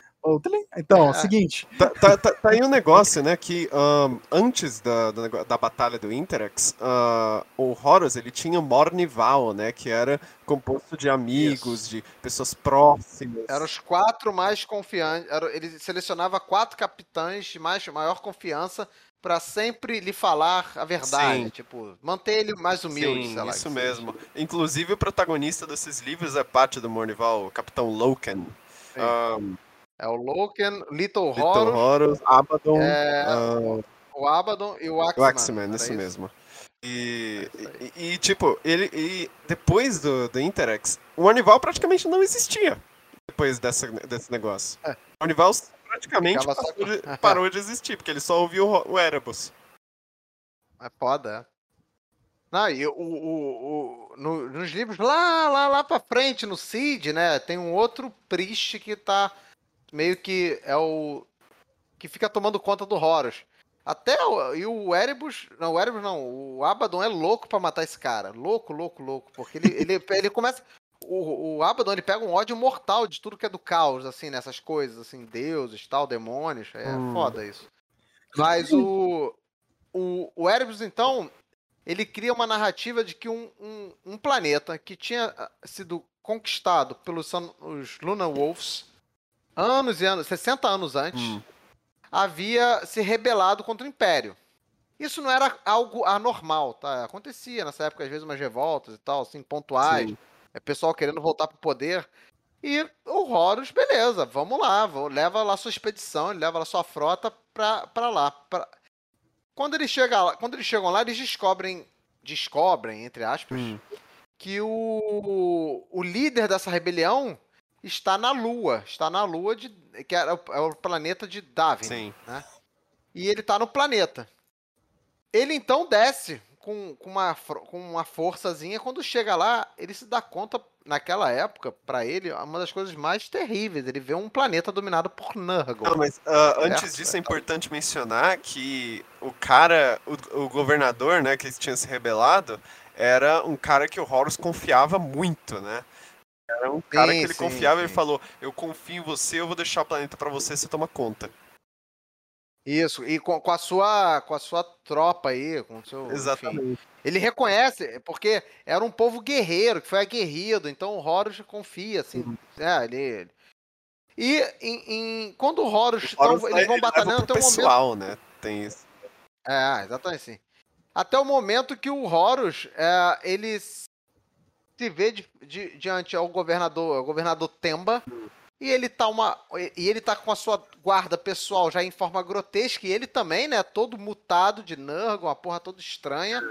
Então, é. o seguinte. Tá, tá, tá, tá, aí um negócio, né? Que um, antes da, da, da, batalha do Interex, uh, o Horus ele tinha Mornival, né? Que era composto de amigos, Isso. de pessoas próximas. Eram os quatro mais confiantes. Ele selecionava quatro capitães de mais, maior confiança para sempre lhe falar a verdade, Sim. tipo, manter ele mais humilde, Sim, lá, Isso mesmo. Seja. Inclusive o protagonista desses livros é parte do Mornival, o Capitão Loken. Um, é o Loken, Little. Little Horror, Abaddon. É, uh... O Abaddon e o Axeman. O Axeman, isso mesmo. E, é e, e, tipo, ele e depois do, do Interex, o Anival praticamente não existia depois dessa, desse negócio. É. O Anival praticamente de, parou de existir, porque ele só ouviu o Erebus. É foda. Não, e o, o, o no, nos livros lá, lá, lá pra frente, no Cid, né, tem um outro Priest que tá meio que é o que fica tomando conta do Horus. Até o, e o Erebus. Não, o Erebus não. O Abaddon é louco pra matar esse cara. Louco, louco, louco. Porque ele, ele, (laughs) ele começa. O, o Abaddon ele pega um ódio mortal de tudo que é do caos, assim, nessas coisas, assim, deuses, tal, demônios. É hum. foda isso. Mas o. O, o Erebus, então, ele cria uma narrativa de que um, um, um planeta que tinha ah, sido conquistado pelos os Luna Wolves anos e anos, 60 anos antes. Hum havia se rebelado contra o Império. Isso não era algo anormal, tá? Acontecia nessa época, às vezes, umas revoltas e tal, assim, pontuais. Sim. É pessoal querendo voltar pro poder. E o Horus, beleza, vamos lá, leva lá sua expedição, ele leva lá sua frota pra, pra lá. Pra... Quando, ele chega lá, quando eles chegam lá, eles descobrem, descobrem, entre aspas, hum. que o, o líder dessa rebelião está na Lua. Está na Lua, de, que é o, é o planeta de Davin. Sim. Né? E ele está no planeta. Ele então desce com, com, uma, com uma forçazinha. Quando chega lá, ele se dá conta, naquela época, para ele, uma das coisas mais terríveis. Ele vê um planeta dominado por Nurgle. Não, mas uh, antes disso é importante mencionar que o cara, o, o governador, né, que tinha se rebelado, era um cara que o Horus confiava muito, né? Era um cara sim, que ele sim, confiava e ele falou: Eu confio em você, eu vou deixar o planeta para você, você toma conta. Isso, e com, com, a sua com a sua tropa aí, com o seu. Exatamente. Enfim, ele reconhece, porque era um povo guerreiro, que foi aguerrido, então o Horus confia, assim. Uhum. É, ele. E em, em, quando o Horus, o Horus eles vão batalhando até o pessoal, momento. né? Tem isso. É, exatamente assim. Até o momento que o Horus, é, eles se vê de, de, diante ao governador, ao governador Temba, e ele tá uma e ele tá com a sua guarda pessoal já em forma grotesca e ele também, né, todo mutado de Nurgle, uma porra toda estranha.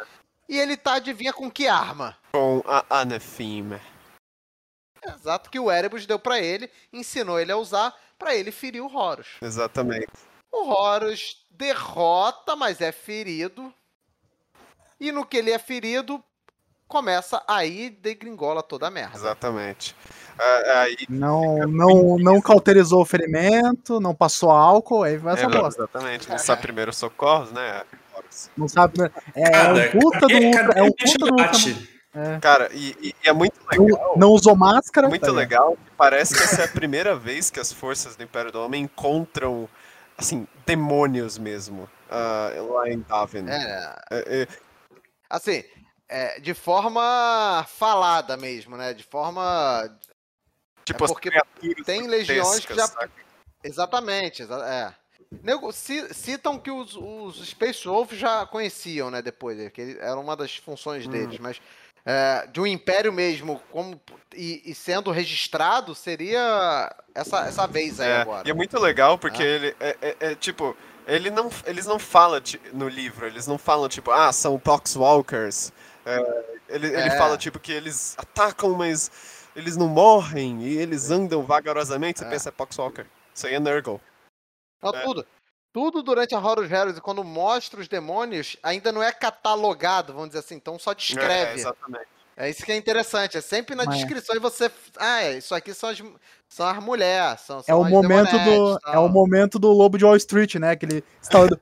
E ele tá adivinha com que arma? Com a Anathema. Exato que o Erebus deu para ele, ensinou ele a usar para ele ferir o Horus. Exatamente. O Horus derrota, mas é ferido. E no que ele é ferido, começa aí degringola toda a merda. Exatamente. Aí... Não, não, não cauterizou o ferimento, não passou álcool, aí vai essa é, bosta. Exatamente, não sabe primeiro socorros, né? Não sabe. É, Cara, é um puta do. É, é um puta do. É. Cara, e, e, é muito legal. Não, não usou máscara. Muito tá legal. Parece que essa é a primeira vez que as forças do Império do Homem encontram, assim, demônios mesmo. Uh, lá em Davin. É. é, é assim, é, de forma falada mesmo, né? De forma. Tipo, é porque tem legiões que já. Saca? Exatamente, é. Citam que os, os Space Wolf já conheciam, né, depois, que era uma das funções hum. deles, mas é, de um império mesmo, como e, e, sendo registrado, seria essa, essa vez aí é, agora. E é muito legal porque é. ele é, é, é, tipo, ele não, eles não falam no livro, eles não falam tipo, ah, são Poxwalkers, é, ele, ele é. fala, tipo, que eles atacam, mas eles não morrem e eles andam vagarosamente. Você é. pensa, é Poxwalker. Isso aí é Nurgle. Não, é. tudo. Tudo durante a Horus Heroes, quando mostra os demônios, ainda não é catalogado, vamos dizer assim, então só descreve. É, exatamente. É isso que é interessante. É sempre na Mas... descrição e você. Ah, é, isso aqui são as, são as mulheres. São, são é o momento do É o momento do Lobo de Wall Street, né? Que ele está. (laughs) (laughs)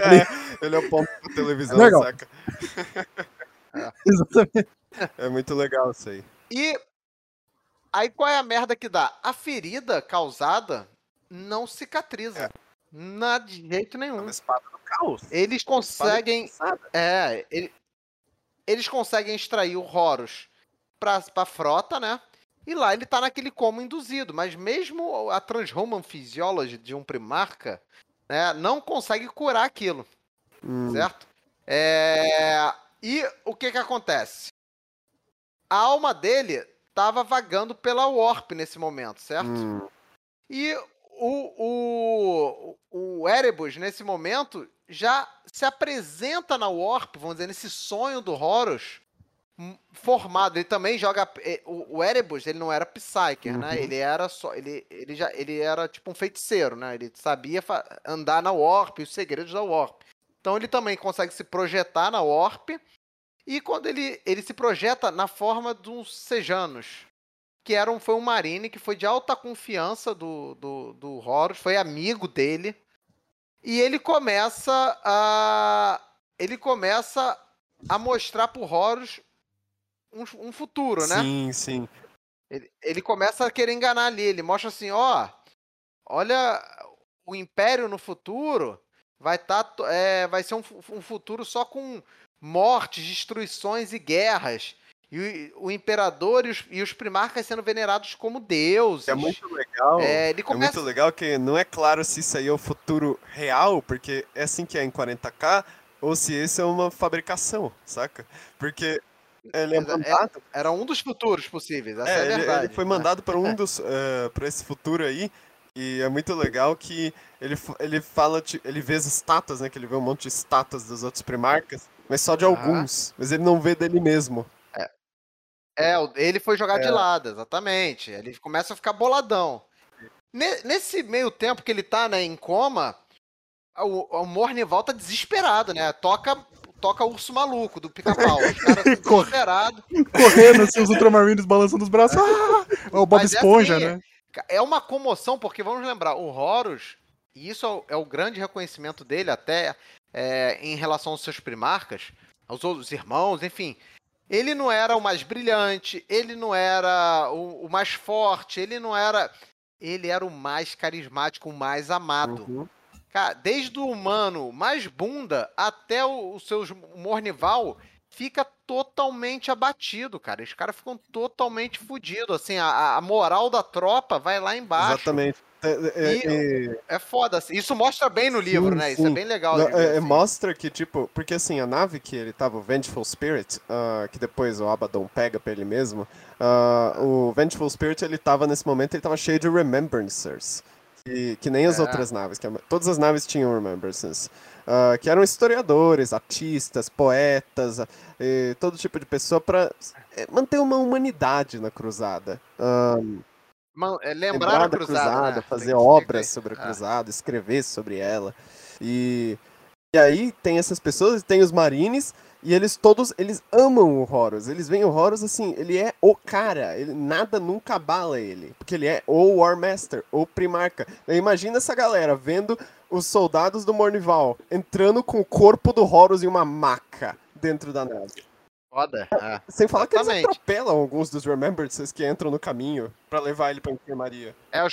é, ele é o ponto da televisão, Legal. saca? (laughs) É. (laughs) Exatamente. É muito legal isso aí. E aí qual é a merda que dá? A ferida causada não cicatriza. É. Na, de jeito nenhum. É uma espada do caos. Eles conseguem. É, ele, eles conseguem extrair o Horus pra, pra frota, né? E lá ele tá naquele como induzido. Mas mesmo a Transhuman Physiology de um Primarca né, não consegue curar aquilo. Hum. Certo? É, e o que que acontece? A alma dele estava vagando pela Warp nesse momento, certo? Hum. E o, o, o Erebus, nesse momento, já se apresenta na Warp, vamos dizer, nesse sonho do Horus, formado. Ele também joga. É, o, o Erebus, ele não era Psyker, né? uhum. né? Ele era só. Ele, ele, já, ele era tipo um feiticeiro, né? Ele sabia andar na Warp, os segredos da Warp. Então ele também consegue se projetar na Warp. E quando ele, ele se projeta na forma de uns Sejanos, que era um, foi um Marine que foi de alta confiança do, do, do Horus, foi amigo dele. E ele começa a. Ele começa a mostrar pro Horus um, um futuro, né? Sim, sim. Ele, ele começa a querer enganar ali. Ele mostra assim: ó, olha, o Império no futuro vai, tá, é, vai ser um, um futuro só com mortes, destruições e guerras. E o, o imperador e os, e os, primarcas sendo venerados como deuses. É muito legal. É, ele começa... é muito legal que não é claro se isso aí é o futuro real, porque é assim que é em 40k, ou se esse é uma fabricação, saca? Porque ele é, é mandado. Era um dos futuros possíveis, é, é. Ele, ele foi mandado para um dos. Uh, eh, para esse futuro aí. E é muito legal que ele, ele fala, ele vê as estátuas, né? Que ele vê um monte de estátuas dos outros primarcas, mas só de alguns. Mas ele não vê dele mesmo. É, é ele foi jogar é. de lado, exatamente. Ele começa a ficar boladão. Nesse meio tempo que ele tá né, em coma, o, o Mornival tá desesperado, né? Toca toca Urso Maluco, do Pica-Pau. Os (laughs) caras desesperados. Correndo, assim, os Ultramarines balançando os braços. (laughs) Ah! É o Bob Mas Esponja, é assim, né? É uma comoção, porque vamos lembrar, o Horus, e isso é o, é o grande reconhecimento dele até é, em relação aos seus primarcas, aos outros irmãos, enfim. Ele não era o mais brilhante, ele não era o, o mais forte, ele não era. Ele era o mais carismático, o mais amado. Uhum. Cara, desde o humano mais bunda até o, o seu Mornival fica totalmente abatido, cara. Os caras ficam totalmente fodidos. Assim, a, a, moral da tropa vai lá embaixo. Exatamente. É, é, é, é foda. Assim. Isso mostra bem no livro, sim, né? Isso é sim. é bem legal. Não, ver, é, assim. Mostra que, tipo, porque assim, a nave que ele tava, o Vengeful Spirit, uh, que depois o Abaddon pega pra ele mesmo, uh, o Vengeful Spirit, ele tava nesse momento, ele tava cheio de Remembrancers. Que, que nem as é. outras naves, que todas as naves tinham Remembrances. Uh, que eram historiadores, artistas, poetas, uh, todo tipo de pessoa para é, manter uma humanidade na cruzada. Um, Man, é, lembrar, lembrar, a cruzada, cruzada né? fazer obras sobre a cruzada, escrever sobre ela. E, e aí tem essas pessoas, tem os marines, e eles todos, eles amam o Horus. Eles veem o Horus assim, ele é o cara. Ele, nada nunca abala ele. Porque ele é o War Master, o Primarca. Imagina essa galera vendo os soldados do Mornival entrando com o corpo do Horus em uma maca dentro da nave. Foda. É. Sem falar Exatamente. que eles atropelam alguns dos Remembrances que entram no caminho para levar ele pra enfermaria. É,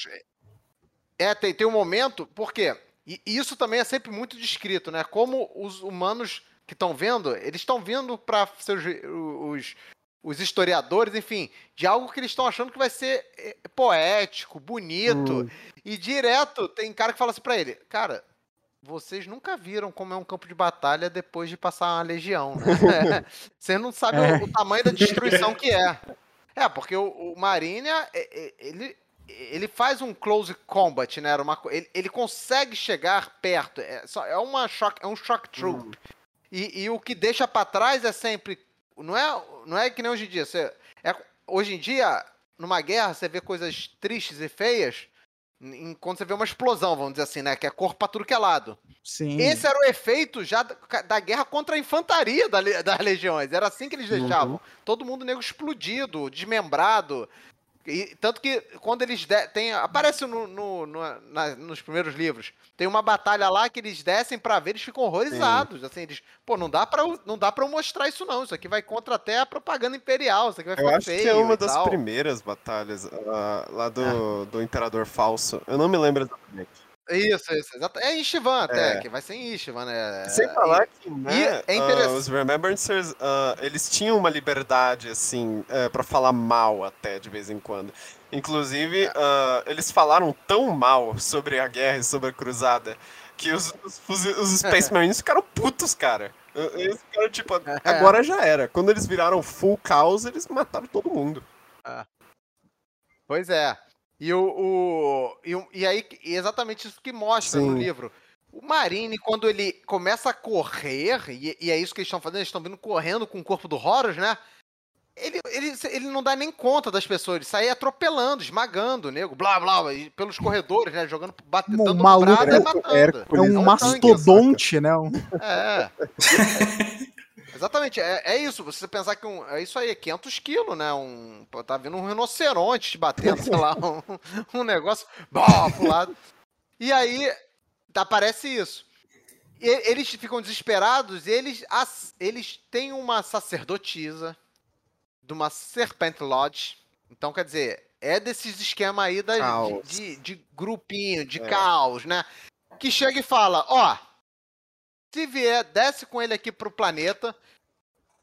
é tem, tem um momento, porque e isso também é sempre muito descrito, né? Como os humanos que estão vendo, eles estão vindo para seus os, os historiadores, enfim, de algo que eles estão achando que vai ser eh, poético, bonito. Hum. E direto tem cara que fala assim para ele, cara, vocês nunca viram como é um campo de batalha depois de passar uma legião, né? (laughs) Você não sabe é. o, o, tamanho da destruição que é. É, porque o, o Marinha, ele, ele faz um close combat, né? Uma, ele, ele consegue chegar perto. É, só, é, uma shock, é um shock troop. Hum. E, e o que deixa para trás é sempre. Não é, não é que nem hoje em dia. Você, é, hoje em dia, numa guerra, você vê coisas tristes e feias quando você vê uma explosão, vamos dizer assim, né? Que é corpo pra tudo que é lado. Sim. Esse era o efeito já da, da guerra contra a infantaria da, das legiões. Era assim que eles deixavam. Uhum. Todo mundo nego explodido, desmembrado. E, tanto que quando eles de, tem aparece no, no, no na, nos primeiros livros tem uma batalha lá que eles descem para ver eles ficam horrorizados Sim. assim eles pô não dá para não dá para mostrar isso não isso aqui vai contra até a propaganda imperial isso aqui vai ficar eu acho feio que é uma das tal. primeiras batalhas uh, lá do, é. do imperador falso eu não me lembro exatamente isso, isso, exato. É em Shivan até, é. que vai ser em Shivan, né? Sem falar e, que, né, é uh, os Remembrancers, uh, eles tinham uma liberdade, assim, uh, para falar mal até, de vez em quando. Inclusive, uh, eles falaram tão mal sobre a guerra e sobre a cruzada, que os, os, os (laughs) Space Marines ficaram putos, cara. Eles ficaram tipo, (laughs) agora já era. Quando eles viraram full caos, eles mataram todo mundo. Ah. Pois é. E, o, o e, e, aí, exatamente isso que mostra Sim. no livro. O Marine, quando ele começa a correr, e, e é isso que eles estão fazendo, eles estão vindo correndo com o corpo do Horus, né? Ele, ele, ele não dá nem conta das pessoas, ele sai atropelando, esmagando o nego, blá blá, pelos corredores, né? Jogando, batendo, um maluco, é, matando. É um, é um mastodonte, né? É. Exatamente, é, é isso. Você pensar que um, é isso aí, é 500 quilos, né? Um, tá vindo um rinoceronte te batendo, sei lá, (laughs) um, um negócio, bó, pro lado. E aí, aparece isso. E, eles ficam desesperados e eles, as, eles têm uma sacerdotisa de uma Serpent Lodge. Então, quer dizer, é desses esquema aí da, de, de, de, grupinho, de é. caos, né? Que chega e fala, ó, se vier, desce com ele aqui pro planeta,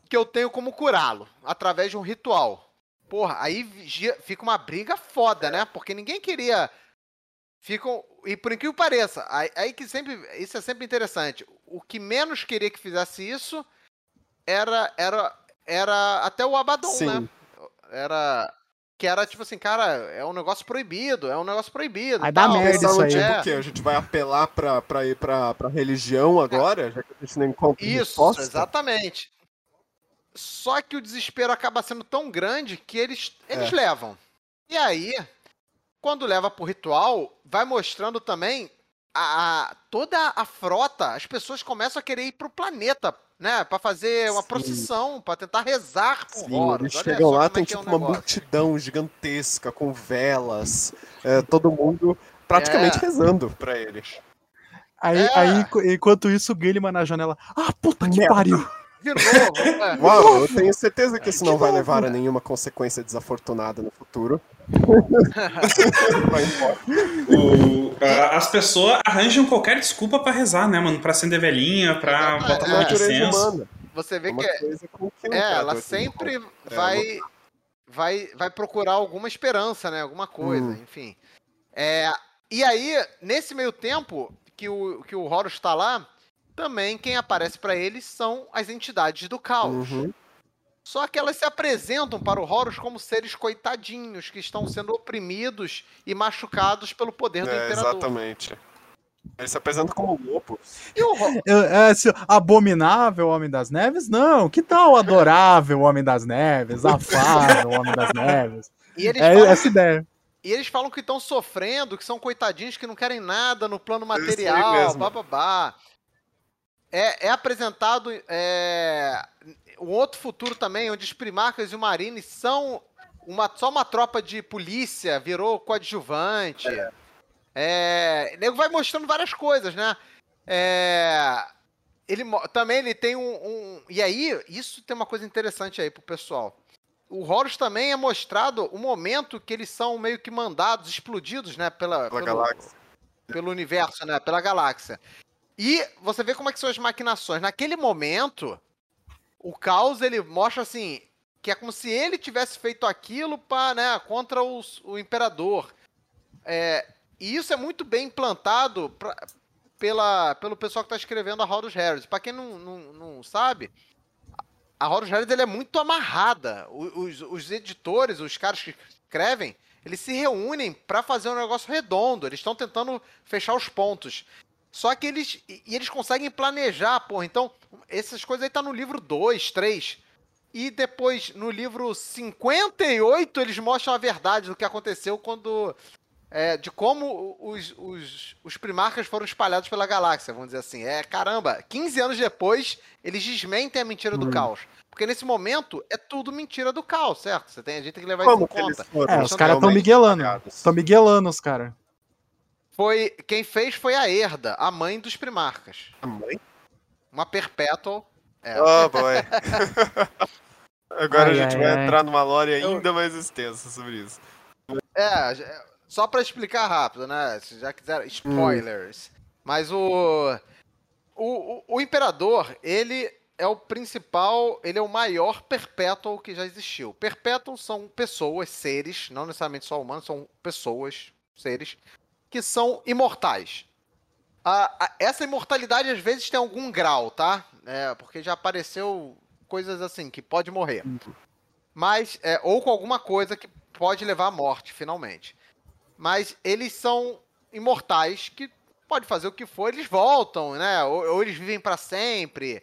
que eu tenho como curá-lo, através de um ritual. Porra, aí fica uma briga foda, né? Porque ninguém queria. Ficam. E por incrível que pareça, aí, aí, que sempre. Isso é sempre interessante. O que menos queria que fizesse isso era. Era, era até o Abaddon, Sim. né? Era. Que era tipo assim, cara, é um negócio proibido, é um negócio proibido. Aí dá merda isso aí. Tipo é. que a gente vai apelar pra, pra ir pra, pra religião agora, já que a gente não encontra Isso, resposta. exatamente. Só que o desespero acaba sendo tão grande que eles, eles é. levam. E aí, quando leva pro ritual, vai mostrando também a, a, toda a frota, as pessoas começam a querer ir pro planeta, né? Pra fazer uma Sim. procissão, para tentar rezar por Sim, Horus. Eles chegam lá, tem é tipo é uma multidão gigantesca com velas, é, todo mundo praticamente é. rezando para eles. Aí, é. aí, enquanto isso, o Gilliman na janela. Ah, puta que Merda. pariu! (laughs) De novo, (laughs) é. Uau, eu tenho certeza que isso não vai levar a nenhuma consequência desafortunada no futuro. o, as pessoas arranjam qualquer desculpa para rezar, né, mano? Pra acender velhinha, pra é, botar é, incenso. Você vê é que, é, é ela sempre vai, é vai, vai procurar alguma esperança, né? Alguma coisa, hum. enfim. É, e aí, nesse meio tempo que o, que o Horus está lá, também quem aparece para eles são as entidades do caos. Uhum. Só que elas se apresentam para o Horus como seres coitadinhos que estão sendo oprimidos e machucados pelo poder do é, imperador. Exatamente. Eles se apresentam como lobos. E o (laughs) é, esse abominável Homem das Neves? Não. Que tal o adorável Homem das Neves? Afável Homem das Neves? é falam... essa ideia. E eles falam que estão sofrendo, que são coitadinhos, que não querem nada no plano material, bababá. É, é apresentado é, um outro futuro também, onde os primarcas e o Marine são uma, só uma tropa de polícia, virou coadjuvante. É. É, nego vai mostrando várias coisas, né? É, ele também ele tem um, um, E aí, isso tem uma coisa interessante aí pro pessoal. O Horus também é mostrado o momento que eles são meio que mandados, explodidos, né? Pela, pela pelo, galáxia. Pelo universo, né? Pela galáxia. E você vê como é que são as maquinações. Naquele momento, o caos ele mostra assim que é como se ele tivesse feito aquilo para, né, contra os, o imperador. É, e isso é muito bem implantado pra, pela, pelo pessoal que está escrevendo a Horus Heresy. Para quem não, não, não, sabe, a Horus Heresy é muito amarrada. Os, os editores, os caras que escrevem, eles se reúnem para fazer um negócio redondo. Eles estão tentando fechar os pontos. Só que eles. E eles conseguem planejar, porra. Então, essas coisas aí tá no livro 2, 3. E depois, no livro 58, eles mostram a verdade do que aconteceu quando. É, de como os, os, os primarcas foram espalhados pela galáxia, vamos dizer assim. É, caramba, 15 anos depois, eles desmentem a mentira do hum. caos. Porque nesse momento é tudo mentira do caos, certo? Você tem, a gente tem que levar Como isso em conta. É, os caras estão miguelando. Estão miguelando os caras. Foi, quem fez foi a Herda, a mãe dos primarcas. A mãe? Uma Perpetual. É. Oh, boy. (laughs) Agora ai, a gente ai, vai ai. entrar numa lore ainda mais extensa sobre isso. É, só para explicar rápido, né? Se já quiser, spoilers. Hum. Mas o, o, o Imperador, ele é o principal, ele é o maior Perpetual que já existiu. Perpetual são pessoas, seres, não necessariamente só humanos, são pessoas, seres, que são imortais. A, a, essa imortalidade às vezes tem algum grau, tá? É, porque já apareceu coisas assim, que pode morrer. Mas, é, ou com alguma coisa que pode levar à morte, finalmente. Mas eles são imortais que pode fazer o que for, eles voltam, né? Ou, ou eles vivem para sempre.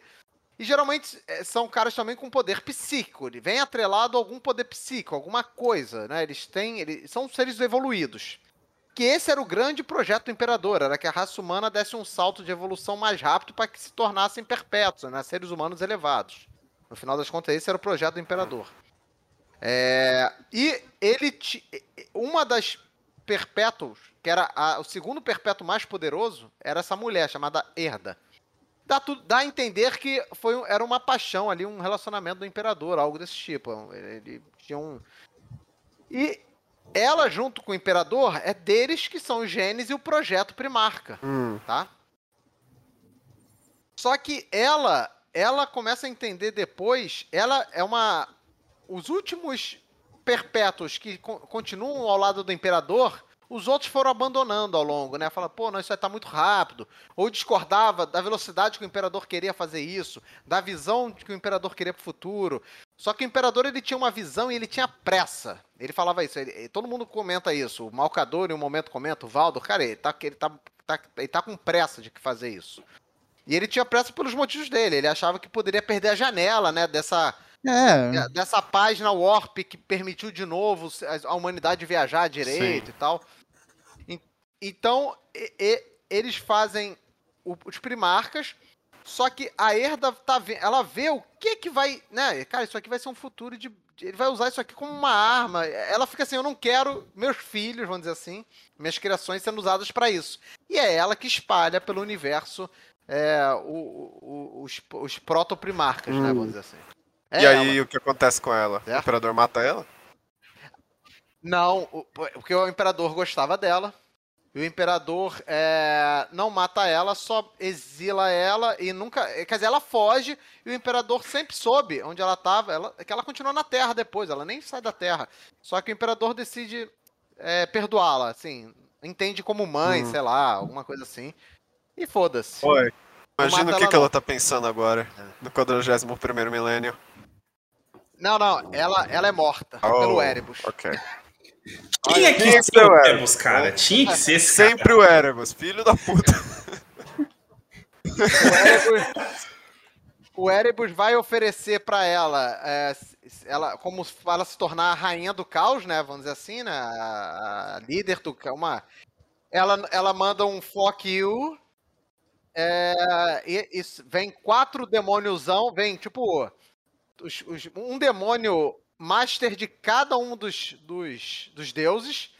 E geralmente é, são caras também com poder psíquico. Ele vem atrelado a algum poder psíquico, alguma coisa, né? Eles têm. Eles são seres evoluídos que esse era o grande projeto do imperador, era que a raça humana desse um salto de evolução mais rápido para que se tornassem perpétuos, né, seres humanos elevados. No final das contas, esse era o projeto do imperador. É, e ele uma das perpétuos que era a, o segundo perpétuo mais poderoso, era essa mulher chamada Herda. Dá, tudo, dá a entender que foi, era uma paixão ali, um relacionamento do imperador, algo desse tipo. Ele, ele tinha um. E ela, junto com o imperador, é deles que são os genes e o projeto Primarca. Hum. Tá? Só que ela, ela começa a entender depois, ela é uma. Os últimos perpétuos que co continuam ao lado do imperador, os outros foram abandonando ao longo, né? Fala, pô, não, isso vai estar muito rápido. Ou discordava da velocidade que o imperador queria fazer isso, da visão que o imperador queria para o futuro. Só que o imperador ele tinha uma visão e ele tinha pressa. Ele falava isso, ele, todo mundo comenta isso. O Malcador em um momento comenta, o Valdo, cara, ele tá, ele, tá, tá, ele tá com pressa de fazer isso. E ele tinha pressa pelos motivos dele. Ele achava que poderia perder a janela, né? Dessa, É, dessa página Warp que permitiu de novo a humanidade viajar direito Sim. e tal. En- Então, e- e- eles fazem o- os primarcas, só que a Herda tá ela vê o que que vai, né? Cara, isso aqui vai ser um futuro de ele vai usar isso aqui como uma arma. Ela fica assim, eu não quero meus filhos, vamos dizer assim, minhas criações sendo usadas para isso. E é ela que espalha pelo universo é, o- o- os, os proto-primarcas, né? Hum. Vamos dizer assim. É e aí, ela. o que acontece com ela? O Certo. imperador mata ela? Não, o- porque o imperador gostava dela. E o imperador é, não mata ela, só exila ela e nunca. Quer dizer, ela foge e o imperador sempre soube onde ela estava. Ela, que ela continua na Terra depois, ela nem sai da Terra. Só que o imperador decide é, perdoá-la, assim. Entende como mãe, Hum. sei lá, alguma coisa assim. E foda-se. Imagina o que, ela, que ela tá pensando agora, no 41 milênio. Não, não, ela, ela é morta Oh, pelo Erebus. Ok. Tinha que Tinha que ser o Erebus. Cara. Tinha que ser esse cara. Sempre o Erebus, filho da puta. O Erebus, vai oferecer pra ela, é, ela como ela se tornar a rainha do caos, né? Vamos dizer assim, né? A, a líder do ca- uma. Ela, ela manda um fuck you. é, e, e vem quatro demôniozão, vem tipo os- os- um demônio master de cada um dos, dos, dos deuses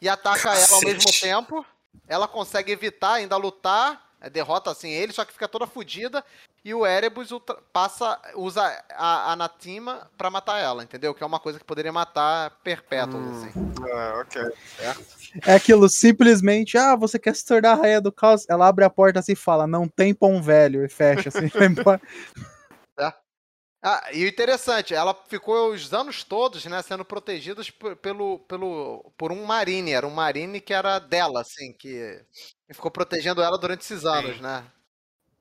e ataca ela ao mesmo Cacete. tempo. Ela consegue evitar, ainda lutar, é, derrota assim ele, só que fica toda fodida. E o Erebus ultra- passa, usa a, a Natima pra matar ela, entendeu? Que é uma coisa que poderia matar perpétuos, Hum. assim. Ah, ok. é aquilo simplesmente, ah, você quer se tornar a rainha do caos? Ela abre a porta assim e fala, não tem pão velho, e fecha assim, (laughs) vai embora. Ah, e o interessante, ela ficou os anos todos, né, sendo protegida por, pelo, pelo, por um Marine. Era um Marine que era dela, assim, que, ficou protegendo ela durante esses anos, né?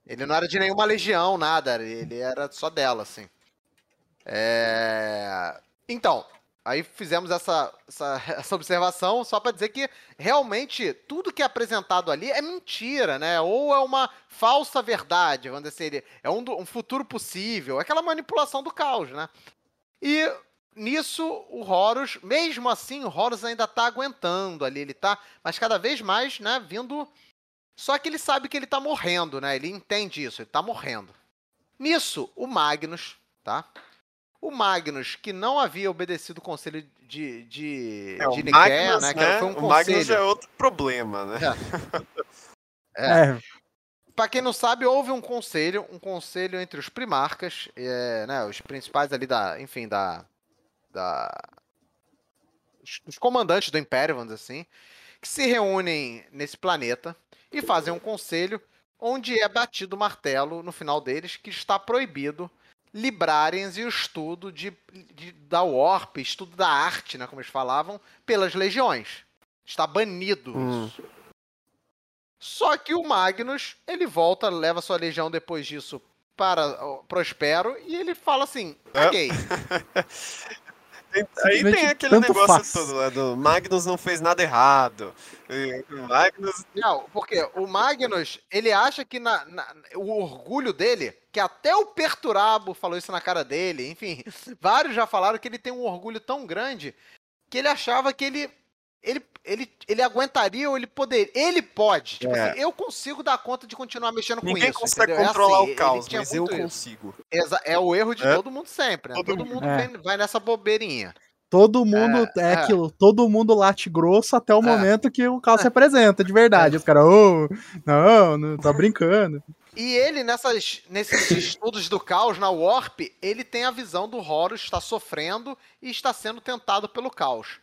Ele não era de nenhuma legião, nada. Ele era só dela, assim. É... Então, aí fizemos essa, essa, (laughs) essa observação só para dizer que realmente tudo que é apresentado ali é mentira, né? Ou é uma falsa verdade, vamos dizer assim, é um, um futuro possível, é aquela manipulação do caos, né? E nisso o Horus, mesmo assim, o Horus ainda tá aguentando ali, ele tá, mas cada vez mais, né, vindo. Só que ele sabe que ele tá morrendo, né? Ele entende isso, ele tá morrendo. Nisso, o Magnus, tá? O Magnus, que não havia obedecido o conselho de, de, É, de Nicaea, Magnus, né? Que né? foi um O Magnus conselho. é outro problema, né? (laughs) É. É, Pra quem não sabe, houve um conselho, um conselho entre os primarcas, é, né, os principais ali da, enfim, da, da os, os comandantes do Império, vamos dizer assim, que se reúnem nesse planeta e fazem um conselho onde é batido o martelo no final deles que está proibido librarem e o estudo de, de- da Warp, estudo da arte, né, como eles falavam, pelas legiões. Está banido Hum. isso. Só que o Magnus, ele volta, leva sua legião depois disso para o Prospero e ele fala assim: É. (laughs) aí tem aquele negócio faz. todo lá do Magnus não fez nada errado. O Magnus. Não, porque o Magnus, ele acha que na, na- o orgulho dele, que até o Perturabo falou isso na cara dele, enfim, vários já falaram que ele tem um orgulho tão grande que ele achava que ele ele, ele, ele aguentaria ou ele poderia. Ele pode. Tipo É. assim, eu consigo dar conta de continuar mexendo com Ninguém isso. consegue entendeu? É controlar assim, o ele caos, mas eu isso. consigo. Exa- É o erro de É. todo mundo sempre, né? Todo Todo, mundo. mundo É. vem- vai nessa bobeirinha. Todo mundo é, é, aquilo, todo mundo late grosso até o é. momento que o Caos se apresenta, de verdade. Os caras, oh, não, não, tá brincando. E ele, nessas, nesses (laughs) estudos do caos na Warp, ele tem a visão do Horus está sofrendo e está sendo tentado pelo caos.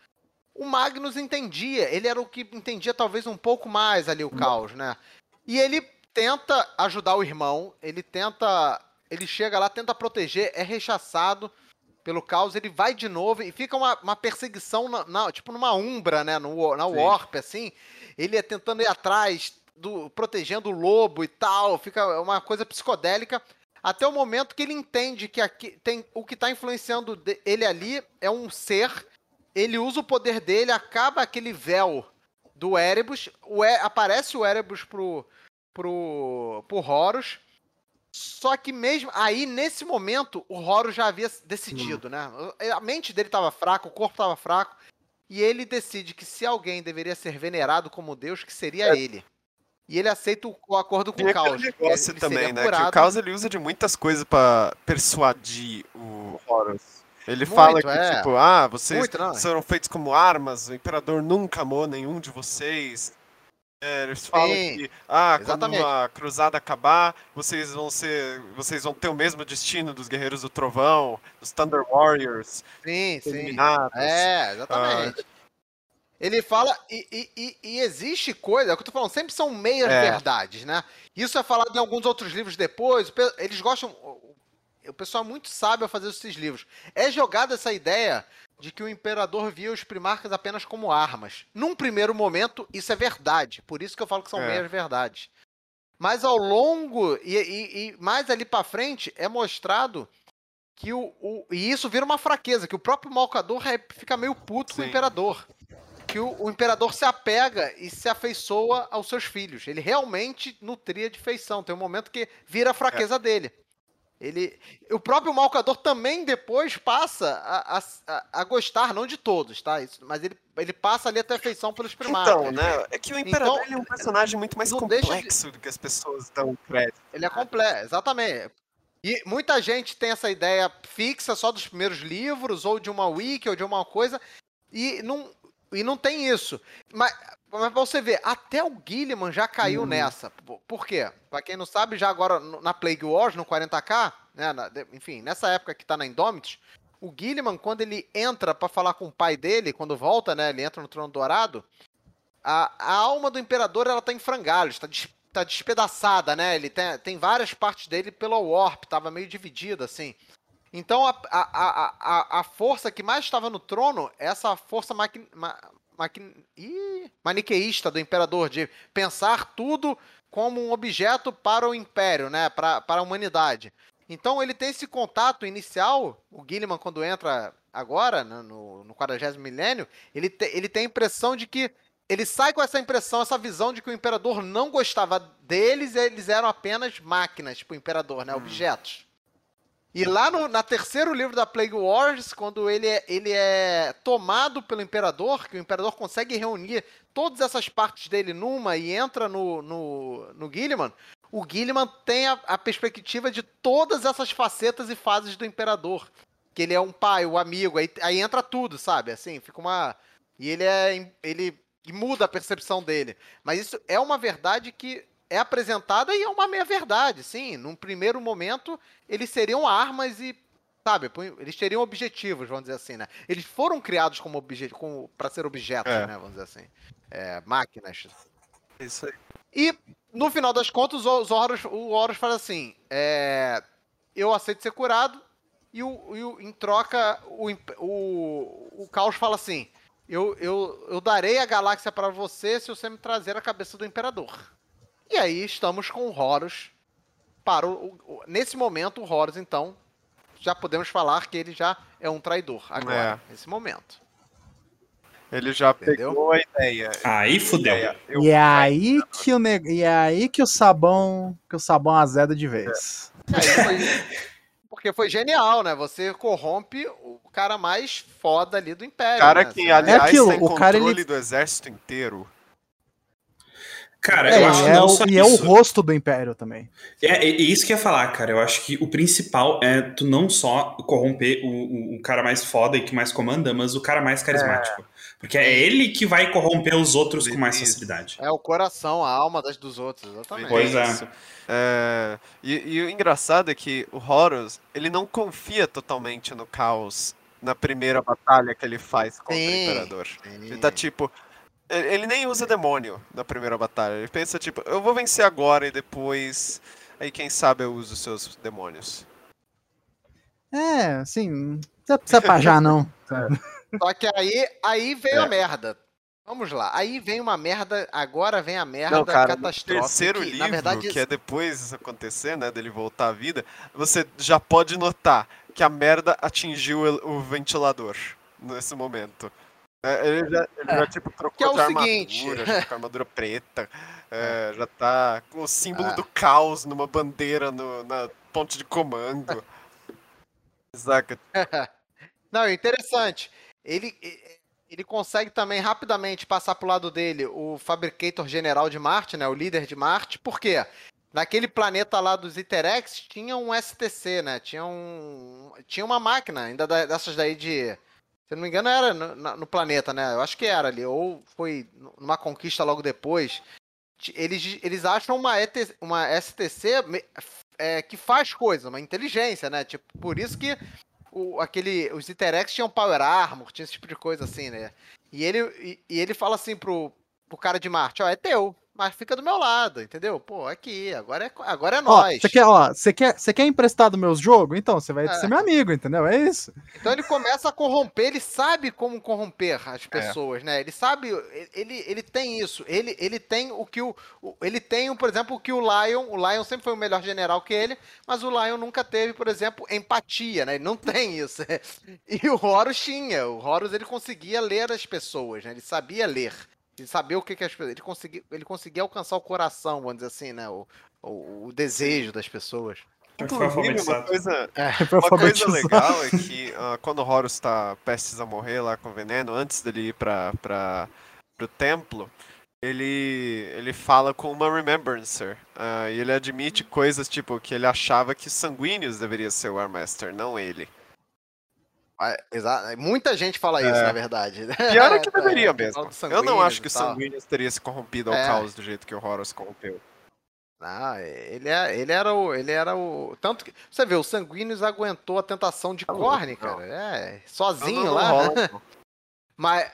O Magnus entendia, ele era o que entendia talvez um pouco mais ali o caos, né? E ele tenta ajudar o irmão, ele tenta. Ele chega lá, tenta proteger, é rechaçado pelo caos, ele vai de novo e fica uma, uma perseguição, na, na, tipo numa umbra, né? No, na Sim. Warp, assim. Ele é tentando ir atrás, do, protegendo o lobo e tal, fica uma coisa psicodélica. Até o momento que ele entende que aqui tem o que está influenciando ele ali é um ser. Ele usa o poder dele, acaba aquele véu do Erebus. O e, aparece o Erebus pro, pro, pro Horus. Só que mesmo aí, nesse momento, o Horus já havia decidido, hum. né? A mente dele estava fraca, o corpo estava fraco. E ele decide que se alguém deveria ser venerado como Deus, que seria é. ele. E ele aceita o acordo com o Caos. negócio ele também, né? Que o Caos ele usa de muitas coisas para persuadir o Horus. Ele Muito, fala que, é. tipo, ah, vocês Muito, foram feitos como armas, o Imperador nunca amou nenhum de vocês. É, eles falam Sim, que, ah, exatamente. quando a cruzada acabar, vocês vão ser. Vocês vão ter o mesmo destino dos Guerreiros do Trovão, dos Thunder Warriors. Sim, sim. É, exatamente. Ah, ele fala, e, e, e, existe coisa, é o que eu tô falando, sempre são meias é. verdades, né? Isso é falado em alguns outros livros depois. Eles gostam. O pessoal é muito sabe a fazer esses livros. É jogada essa ideia de que o imperador via os primarcas apenas como armas. Num primeiro momento, isso é verdade. Por isso que eu falo que são é. meias verdades. Mas ao longo, e, e, e mais ali para frente, é mostrado que o, o, E isso vira uma fraqueza, que o próprio Malcador fica meio puto Sim. com o imperador que o, o, imperador se apega e se afeiçoa aos seus filhos. Ele realmente nutria de feição. Tem um momento que vira a fraqueza é. dele. Ele, o próprio Malcador também depois passa a, a, a, gostar, não de todos, tá? Isso, mas ele, ele passa ali até a feição pelos primários. Então, né? É que o Imperador então, é um personagem muito mais complexo de... do que as pessoas dão crédito. Ele é complexo, exatamente. E muita gente tem essa ideia fixa só dos primeiros livros, ou de uma wiki, ou de uma coisa, e não, e não tem isso. Mas, mas pra você ver, até o Gilliman já caiu uhum. nessa. Por quê? Pra quem não sabe, já agora na Plague Wars, no 40k, né, na, enfim, nessa época que tá na Indomitus, o Gilliman, quando ele entra para falar com o pai dele, quando volta, né, ele entra no Trono Dourado, a, a alma do Imperador, ela tá em frangalhos, tá, des, tá despedaçada, né, ele tem, tem várias partes dele pelo Warp, tava meio dividida, assim. Então a, a, a, a força que mais estava no trono, essa força maqui, ma, maqui, ih, maniqueísta do imperador, de pensar tudo como um objeto para o império, né? para, para a humanidade. Então ele tem esse contato inicial, o Gilliman quando entra agora, né, no, no 40 milênio, ele, te, ele tem a impressão de que ele sai com essa impressão, essa visão de que o imperador não gostava deles, eles eram apenas máquinas, tipo o imperador, né, hum. objetos. E lá no na terceiro livro da Plague Wars, quando ele é, ele é tomado pelo Imperador, que o Imperador consegue reunir todas essas partes dele numa e entra no, no, no Gilliman, o Gilliman tem a, a perspectiva de todas essas facetas e fases do Imperador. Que ele é um pai, o um amigo, aí, aí entra tudo, sabe? Assim, fica uma. E ele é. Ele muda a percepção dele. Mas isso é uma verdade que é apresentada e é uma meia-verdade, sim. Num primeiro momento, eles seriam armas e, sabe, eles teriam objetivos, vamos dizer assim, né? Eles foram criados como como, para ser objetos, é. né, vamos dizer assim. É, máquinas. Isso aí. E, no final das contas, os Horus, o Horus fala assim, é, eu aceito ser curado, e, o, e o, em troca, o, o, o Caos fala assim, eu, eu, eu darei a galáxia para você se você me trazer a cabeça do Imperador. E aí estamos com o Horus para o, o, nesse momento o Horus então já podemos falar que ele já é um traidor agora é. nesse momento. Ele já Entendeu? pegou a ideia. Aí fudeu. E é aí que o ne... e é aí que o sabão que o sabão azeda de vez. É. Foi... Porque foi genial, né? Você corrompe o cara mais foda ali do império. Cara né? que, aliás, é aquilo, tem o controle cara, ele... do exército inteiro. Cara, É, eu acho que é, não o, só e é o isso. rosto do Império também. É, é isso que eu ia falar, cara. Eu acho que o principal é tu não só corromper o, o, o cara mais foda e que mais comanda, mas o cara mais carismático. Porque é ele que vai corromper os outros com mais Isso. facilidade. É o coração, a alma das, dos outros, exatamente. Pois é. Isso. É, e, e o engraçado é que o Horus, ele não confia totalmente no caos na primeira batalha que ele faz contra Sim. o Imperador. Sim. Ele tá tipo. Ele nem usa demônio na primeira batalha. Ele pensa, tipo, eu vou vencer agora e depois. Aí quem sabe eu uso os seus demônios. É, assim, não precisa pra já, não. (laughs) Só que aí, aí veio É. a merda. Vamos lá. Aí vem uma merda. Agora vem a merda Não, cara, no catastrófica. terceiro que, livro, na verdade, que é depois disso acontecer, né, dele voltar à vida, você já pode notar que a merda atingiu o ventilador nesse momento. É, ele já, ele já, tipo, trocou Que é o de armadura, seguinte. já tá com armadura preta, é, já tá com o símbolo Ah. do caos numa bandeira no- na ponte de comando. (laughs) Saca? Não, é interessante. Ele, ele consegue também rapidamente passar pro lado dele o Fabricator General de Marte, né? O líder de Marte. Por quê? Naquele planeta lá dos Iterex tinha um STC, né? Tinha um. Tinha uma máquina, ainda da- dessas daí de. Se não me engano, era no, no planeta, né? Eu acho que era ali. Ou foi numa conquista logo depois. Eles, eles acham uma, ET uma STC é, que faz coisa, uma inteligência, né? Tipo, por isso que o, aquele, os Iterex tinham Power Armor, tinha esse tipo de coisa assim, né? E ele, e, e ele fala assim pro, pro cara de Marte, ó, é teu, mas fica do meu lado, entendeu? Pô, aqui, agora é, agora é nós. você quer, ó, você quer, você quer emprestar do meus jogos? Então, você vai É. ser meu amigo, entendeu? É isso. Então ele começa a corromper, ele sabe como corromper É. as pessoas, né? Ele sabe, ele, ele tem isso. Ele, ele tem o que o, o- Ele tem, por exemplo, o que o Lion. O Lion sempre foi o melhor general que ele, mas o Lion nunca teve, por exemplo, empatia, né? Ele não (laughs) tem isso. E o Horus tinha. O Horus ele conseguia ler as pessoas, né? Ele sabia ler. Ele sabia o que, que as pessoas. Ele conseguia, ele conseguia alcançar o coração, vamos dizer assim, né? O, o, o desejo das pessoas. Foi Inclusive, uma alfabetizado. coisa, Pra Uma (laughs) coisa alfabetizar. legal é que ah, quando o Horus tá prestes a morrer lá com veneno, antes dele ir pra, pro templo, ele, ele fala com uma Remembrancer. ah, e ele admite coisas tipo que ele achava que Sanguíneos deveria ser o Armaster, não ele. Ah, exa- Muita gente fala isso, É. na verdade. Pior é que (laughs) É, deveria que fala mesmo. dos Eu não acho que e tal. Sanguíneos teria se corrompido ao É. caos do jeito que o Horus corrompeu. Ah, ele, é, ele era o. Ele era o. Tanto que. Você vê, o Sanguíneos aguentou a tentação de Tá louco, Corne, não. cara. É, Não, sozinho não, não lá. né? não. (laughs) Mas.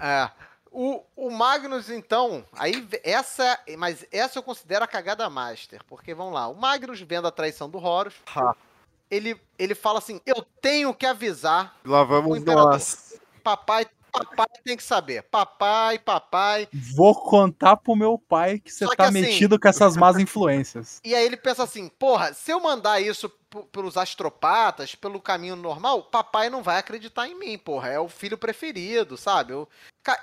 É. O, o Magnus, então, aí essa, mas essa eu considero a cagada master, porque vamos lá, o Magnus vendo a traição do Horus, Ha, ele, ele fala assim: "Eu tenho que avisar Lá vamos nós. Papai, papai tem que saber. Papai, papai, Vou contar pro meu pai que você Só que tá assim- metido com essas más influências. (laughs) E aí ele pensa assim, porra, se eu mandar isso pelos astropatas, pelo caminho normal, papai não vai acreditar em mim, porra. É o filho preferido, sabe? Eu,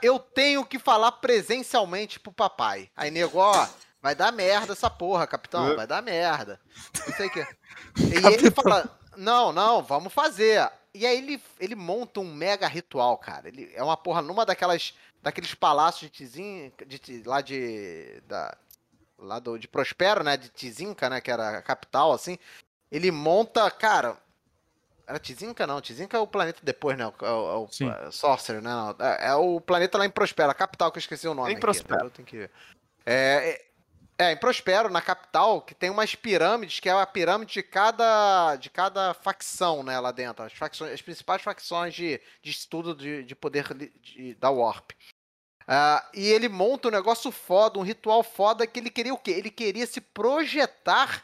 eu tenho que falar presencialmente pro papai. Aí nego, ó, vai dar merda essa porra, capitão, É. vai dar merda. Não sei o que. (laughs) E ele fala, não, não, vamos fazer. E aí ele, ele monta um mega ritual, cara. Ele é uma porra numa daquelas daqueles palácios de Tizin, de, Ti- lá de da, lá do, de Prospero, né, de Tizinca, né, que era a capital, assim, ele monta, cara, era Tizinca não, Tizinca é o planeta depois, né, é o, é o é, Sorcerer, né, é, é o planeta lá em Prospero, a capital que eu esqueci o nome Em aqui, Prospero. eu tenho que ver. É, é, é, em Prospero, na capital, que tem umas pirâmides, que é a pirâmide de cada, de cada facção, né, lá dentro. As, facções, as principais facções de, de estudo de, de poder de- da Warp. Ah, e ele monta um negócio foda, um ritual foda, que ele queria o quê? Ele queria se projetar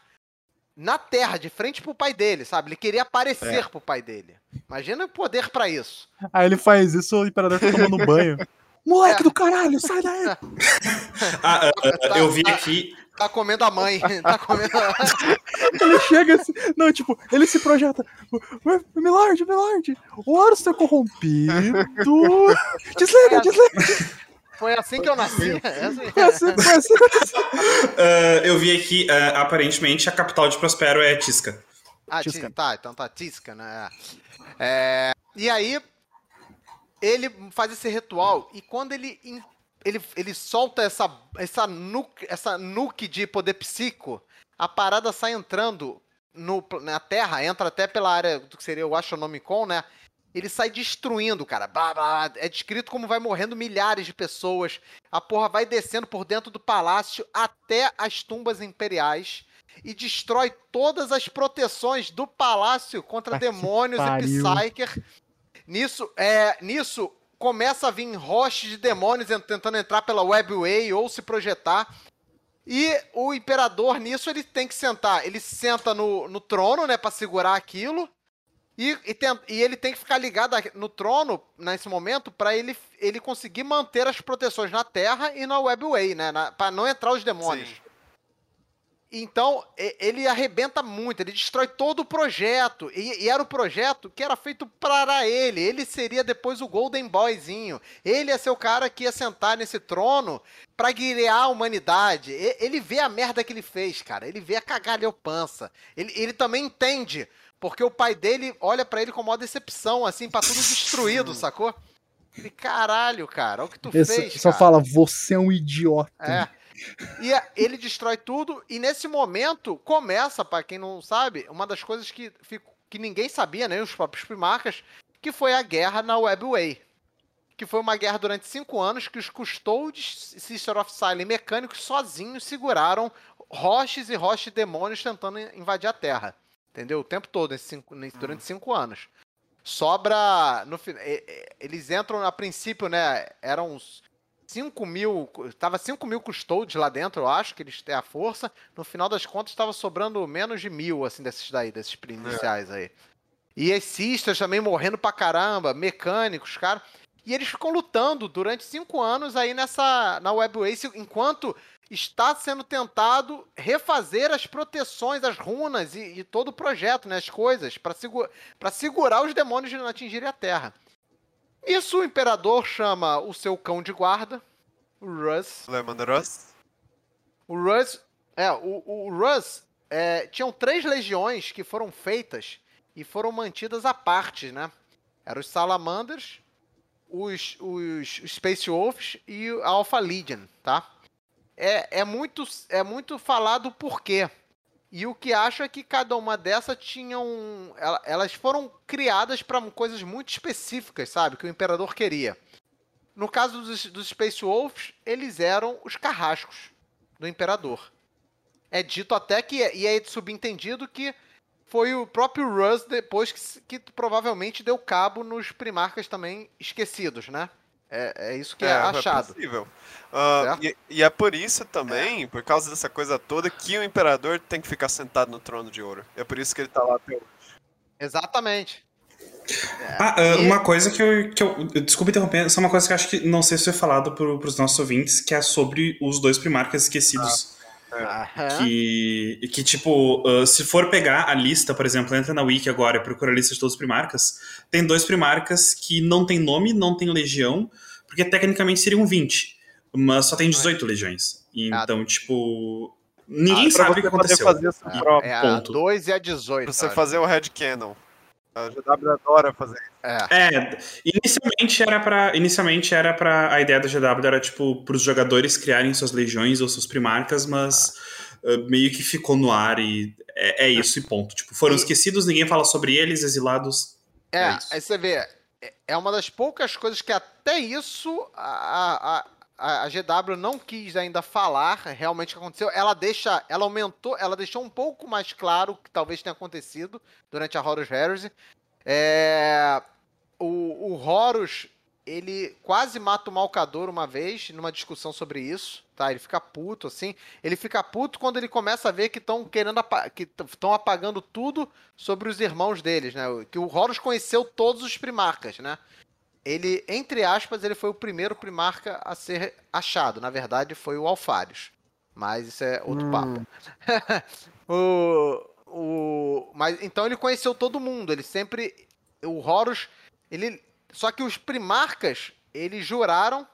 na Terra, de frente pro pai dele, sabe? Ele queria aparecer É. pro pai dele. Imagina o poder pra isso. Aí ele faz isso, o imperador tá tomando banho. (laughs) Moleque É. do caralho, sai daí! (laughs) Ah, ah, Tá- eu vi tá- aqui. Tá comendo a mãe. Tá comendo. (laughs) Ele chega assim. Não, tipo, ele se projeta. "Ué, Milord, Milord, o Horus tá corrompido. (laughs) Desliga, desliga. Foi assim que eu nasci. É assim. Foi assim, foi (laughs) assim. ah, eu vi aqui, ah, aparentemente, a capital de Prospero é Tisca. Ah, Tisca. Tá, então tá, Tisca, né? É, e aí, ele faz esse ritual, e quando ele, ele, ele solta essa, essa, nuke, essa nuke de poder psíquico, a parada sai entrando no, na Terra, entra até pela área do que seria o Astronomicon, né? Ele sai destruindo, cara. Blá, blá, é descrito como vai morrendo milhares de pessoas. A porra vai descendo por dentro do palácio até as tumbas imperiais e destrói todas as proteções do palácio contra ah, demônios e Psyker. Nisso, é, nisso começa a vir roches de demônios tentando entrar pela Webway ou se projetar. E o imperador, nisso, ele tem que sentar. Ele senta no, no trono, né, para segurar aquilo. E, e, tem, e, ele tem que ficar ligado no trono nesse momento para ele, ele conseguir manter as proteções na Terra e na Webway, né? para não entrar os demônios. Sim. Então, ele arrebenta muito, ele destrói todo o projeto. E, e, era o projeto que era feito para ele. Ele seria depois o Golden Boyzinho. Ele ia ser o cara que ia sentar nesse trono para guiar a humanidade. Ele vê a merda que ele fez, cara. Ele vê a cagalha pança. Ele, ele também entende, porque o pai dele olha para ele com uma decepção, assim, pra tudo destruído, sacou? Ele, caralho, cara, olha o que tu Esse, fez. Só cara. fala, você é um idiota. É. E ele destrói tudo, e nesse momento começa, para quem não sabe, uma das coisas que, que ninguém sabia, nem né, os próprios primarcas, que foi a guerra na Webway. Que foi uma guerra durante cinco anos que os Custodes, Sister of Silent mecânicos sozinhos seguraram roches e roches de demônios tentando invadir a Terra. Entendeu? O tempo todo, cinco, durante cinco anos. Sobra. No, eles entram a princípio, né? Eram uns 5 mil, tava 5 mil custodes lá dentro, eu acho, que eles têm a força. No final das contas, estava sobrando menos de mil, assim, desses daí, desses iniciais aí. E as sisters também morrendo pra caramba, mecânicos, cara. E eles ficam lutando durante cinco anos aí nessa, na WebWays, enquanto está sendo tentado refazer as proteções, as runas e, e todo o projeto, né, as coisas, para segura, segurar os demônios de não atingirem a Terra. Isso o imperador chama o seu cão de guarda, o Russ. Lemon Russ? O Russ. É, o, o Russ. É, tinham três legiões que foram feitas e foram mantidas à parte, né? Eram os Salamanders, os, os, os Space Wolves e a Alpha Legion, tá? É, é, muito, é muito falado por quê. E o que acho é que cada uma dessas tinham. Elas foram criadas para coisas muito específicas, sabe? Que o imperador queria. No caso dos, dos Space Wolves, eles eram os carrascos do imperador. É dito até que. E é subentendido que foi o próprio Russ depois que, que provavelmente deu cabo nos primarcas também esquecidos, né? É, é isso que é, é, é achado. É possível. Uh, e, e, é por isso também, é. por causa dessa coisa toda, que o imperador tem que ficar sentado no trono de ouro. É por isso que ele tá lá até hoje. Exatamente. Ah, uh, uma coisa que eu, que eu. Desculpa interromper, só uma coisa que eu acho que não sei se foi falado pro, pros nossos ouvintes, que é sobre os dois primarcas esquecidos. Ah. Que, que, tipo, uh, se for pegar a lista, por exemplo, entra na Wiki agora e procura a lista de todos os primarcas, tem dois primarcas que não tem nome, não tem legião, porque tecnicamente seriam 20, mas só tem 18 legiões. Então, tipo, ninguém ah, sabe o que aconteceu. Fazer é, é a 2 e a 18. Pra você fazer o headcanon. A GW adora fazer isso. É. é, inicialmente era para inicialmente era para a ideia da GW era tipo para os jogadores criarem suas legiões ou suas primarcas, mas ah. uh, meio que ficou no ar e é, é isso e ponto. Tipo, foram e... esquecidos, ninguém fala sobre eles, exilados. É, é aí você vê, é uma das poucas coisas que até isso a, a, a GW não quis ainda falar realmente o que aconteceu. Ela deixa, ela aumentou, ela deixou um pouco mais claro o que talvez tenha acontecido durante a Horus Heresy. É, o, o Horus, ele quase mata o Malcador uma vez, numa discussão sobre isso, tá? Ele fica puto, assim. Ele fica puto quando ele começa a ver que estão querendo que estão apagando tudo sobre os irmãos deles, né? Que o Horus conheceu todos os primarcas, né? Ele, entre aspas, ele foi o primeiro primarca a ser achado. Na verdade, foi o Alfarius. Mas isso é outro hum. papo. (laughs) o, o, mas então ele conheceu todo mundo. Ele sempre. O Horus ele, só que os primarcas, eles juraram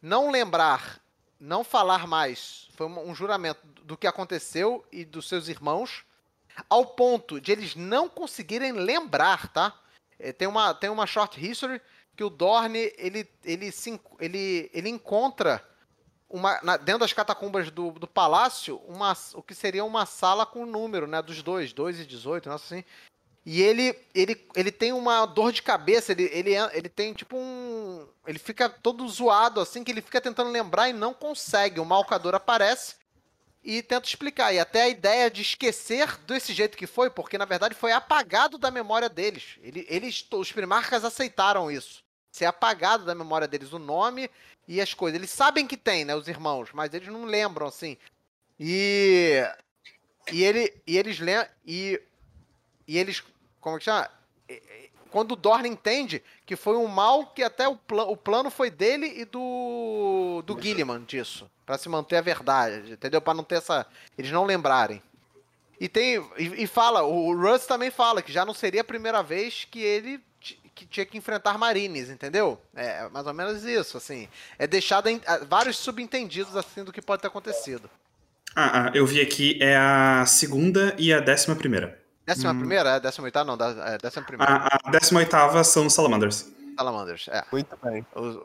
não lembrar, não falar mais. Foi um juramento do que aconteceu e dos seus irmãos, ao ponto de eles não conseguirem lembrar, tá? É, tem uma, tem uma short history que o Dorne ele, ele, se, ele, ele encontra uma, na, dentro das catacumbas do, do palácio, uma, o que seria uma sala com o número, né? Dos dois, 2 e 18, nossa assim. E ele, ele, ele tem uma dor de cabeça, ele, ele, ele tem tipo um. Ele fica todo zoado, assim, que ele fica tentando lembrar e não consegue. O malcador aparece e tenta explicar. E até a ideia de esquecer desse jeito que foi, porque na verdade foi apagado da memória deles. Ele, eles, os primarcas aceitaram isso. Ser apagado da memória deles o nome e as coisas. Eles sabem que tem, né, os irmãos, mas eles não lembram, assim. E. E, ele, e eles lembram. E e eles. Como é que chama? Quando o Dorn entende que foi um mal que até o, pl o plano foi dele e do. do Gilliman disso. para se manter a verdade, entendeu? para não ter essa. Eles não lembrarem. E tem. E, e, fala, o Russ também fala que já não seria a primeira vez que ele que tinha que enfrentar Marines, entendeu? É mais ou menos isso, assim. É deixado em, vários subentendidos assim do que pode ter acontecido. Ah, ah, eu vi aqui, é a segunda e a décima primeira. Décima hum. primeira? É, décima oitava? Não, é, décima primeira. A, a décima oitava são os Salamanders. Salamanders, é. Muito bem. Os,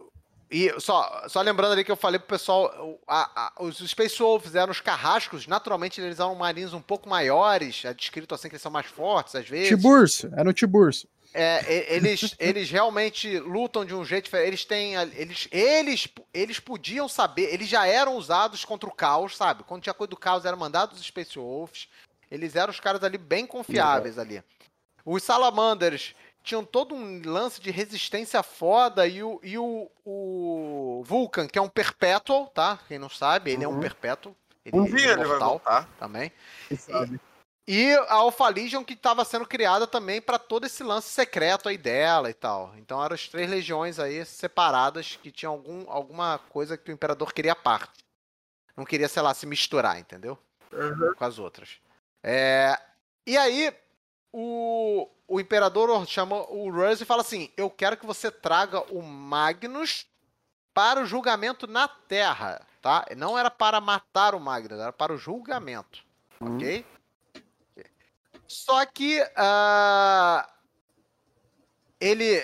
e só, só lembrando ali que eu falei pro pessoal, a, a, os Space Wolves eram os carrascos, naturalmente eles eram marinhos um pouco maiores, é descrito assim que eles são mais fortes às vezes. Tiburcio, era o Tiburcio. É, eles, (laughs) eles realmente lutam de um jeito diferente. Eles têm. Eles, eles, eles podiam saber. Eles já eram usados contra o caos, sabe? Quando tinha coisa do caos, eram mandados os Space Wolves. Eles eram os caras ali bem confiáveis ali. Os Salamanders tinham todo um lance de resistência foda e o, e o, o Vulcan, que é um Perpetual, tá? Quem não sabe, ele uhum. é um uhum. Perpetual. Ele, um dia é ele vai voltar. Também. E, e a Alpha Legion que estava sendo criada também para todo esse lance secreto aí dela e tal. Então eram as três legiões aí separadas que tinham algum, alguma coisa que o Imperador queria à parte. Não queria, sei lá, se misturar, entendeu? Uhum. Com as outras. É, e aí, o, o imperador chama o Ruz e fala assim: Eu quero que você traga o Magnus para o julgamento na Terra, tá? Não era para matar o Magnus, era para o julgamento, uhum. ok? Só que uh, ele,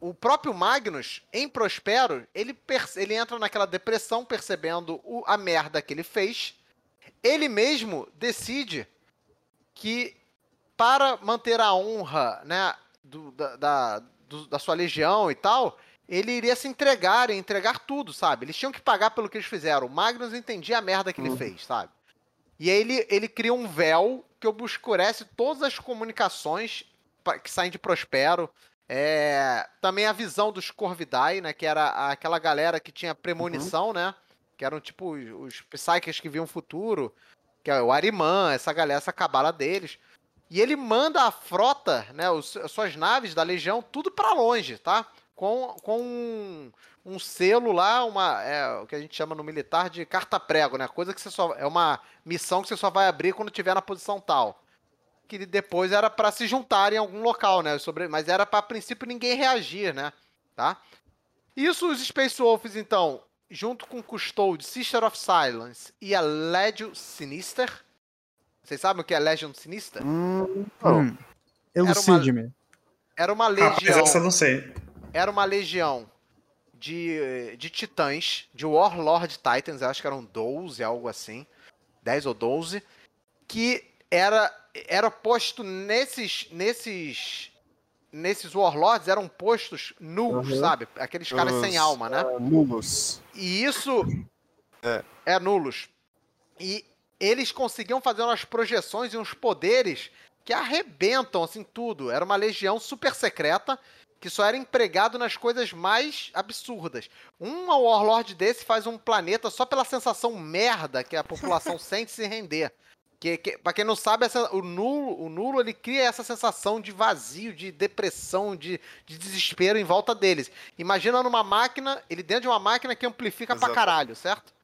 o próprio Magnus, em Prospero, ele, ele entra naquela depressão percebendo o, a merda que ele fez ele mesmo decide que para manter a honra né, do, da, da, do, da sua legião e tal, ele iria se entregar e entregar tudo, sabe? Eles tinham que pagar pelo que eles fizeram. O Magnus entendia a merda que ele uhum. fez, sabe? E aí ele, ele cria um véu que obscurece todas as comunicações que saem de Prospero. É, também a visão dos Corvidae, né? Que era aquela galera que tinha premonição, uhum. né? que eram tipo os, Psykers que viam o futuro, que é o Ariman, essa galera, essa cabala deles. E ele manda a frota, né, os, as suas naves da Legião, tudo para longe, tá? Com, com um, um, selo lá, uma, é, o que a gente chama no militar de carta-prego, né? Coisa que você só. É uma missão que você só vai abrir quando tiver na posição tal. Que depois era para se juntar em algum local, né? Sobre, mas era para, princípio, ninguém reagir, né? Tá? Isso os Space Wolves, então, junto com Custode, Sister of Silence e a Legion Sinister. Vocês sabem o que é Legion Sinister? Hum, hum. Elucide-me. Era uma legião. Ah, essa eu não sei. Era uma legião de, de titãs, de Warlord Titans, acho que eram 12, algo assim. 10 ou 12. Que era, era posto nesses, nesses nesses Warlords eram postos nulos, uhum. sabe? Aqueles caras Os, sem alma, né? Uh, nulos. E isso. É. é nulos. E eles conseguiam fazer umas projeções e uns poderes que arrebentam, assim, tudo. Era uma legião super secreta que só era empregado nas coisas mais absurdas. Um Warlord desse faz um planeta só pela sensação merda que a população (laughs) sente se render. Que, que, pra quem não sabe, essa, o, nulo, o nulo ele cria essa sensação de vazio, de depressão, de, de desespero em volta deles. Imagina numa máquina, ele dentro de uma máquina que amplifica Exato. pra caralho, certo?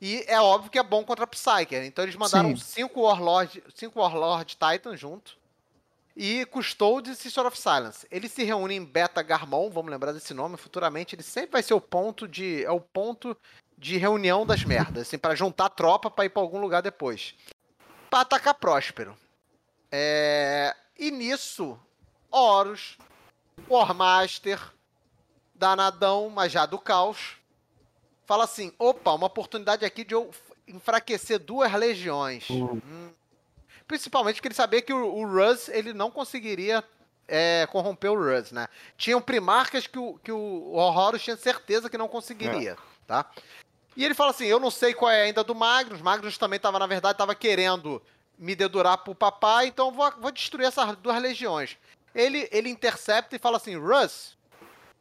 E é óbvio que é bom contra Psyker. Então eles mandaram Sim. cinco Warlord, cinco Warlord Titan junto. E Custode e Sister of Silence. Eles se reúnem em Beta Garmon, vamos lembrar desse nome, futuramente ele sempre vai ser o ponto de. É o ponto de reunião das merdas, assim, para juntar tropa para ir para algum lugar depois para atacar Próspero. É... E nisso, Horus, Warmaster, Danadão, mas já do caos, fala assim: opa, uma oportunidade aqui de eu enfraquecer duas legiões. Hum. Hum. Principalmente porque ele sabia que o, o Russ ele não conseguiria é, corromper o Russ, né? Tinham primarcas que o, que o Horus tinha certeza que não conseguiria, tá? E ele fala assim: eu não sei qual é ainda do Magnus. Magnus também estava, na verdade, estava querendo me dedurar pro papai, então vou, vou destruir essas duas legiões. Ele, ele intercepta e fala assim: Russ,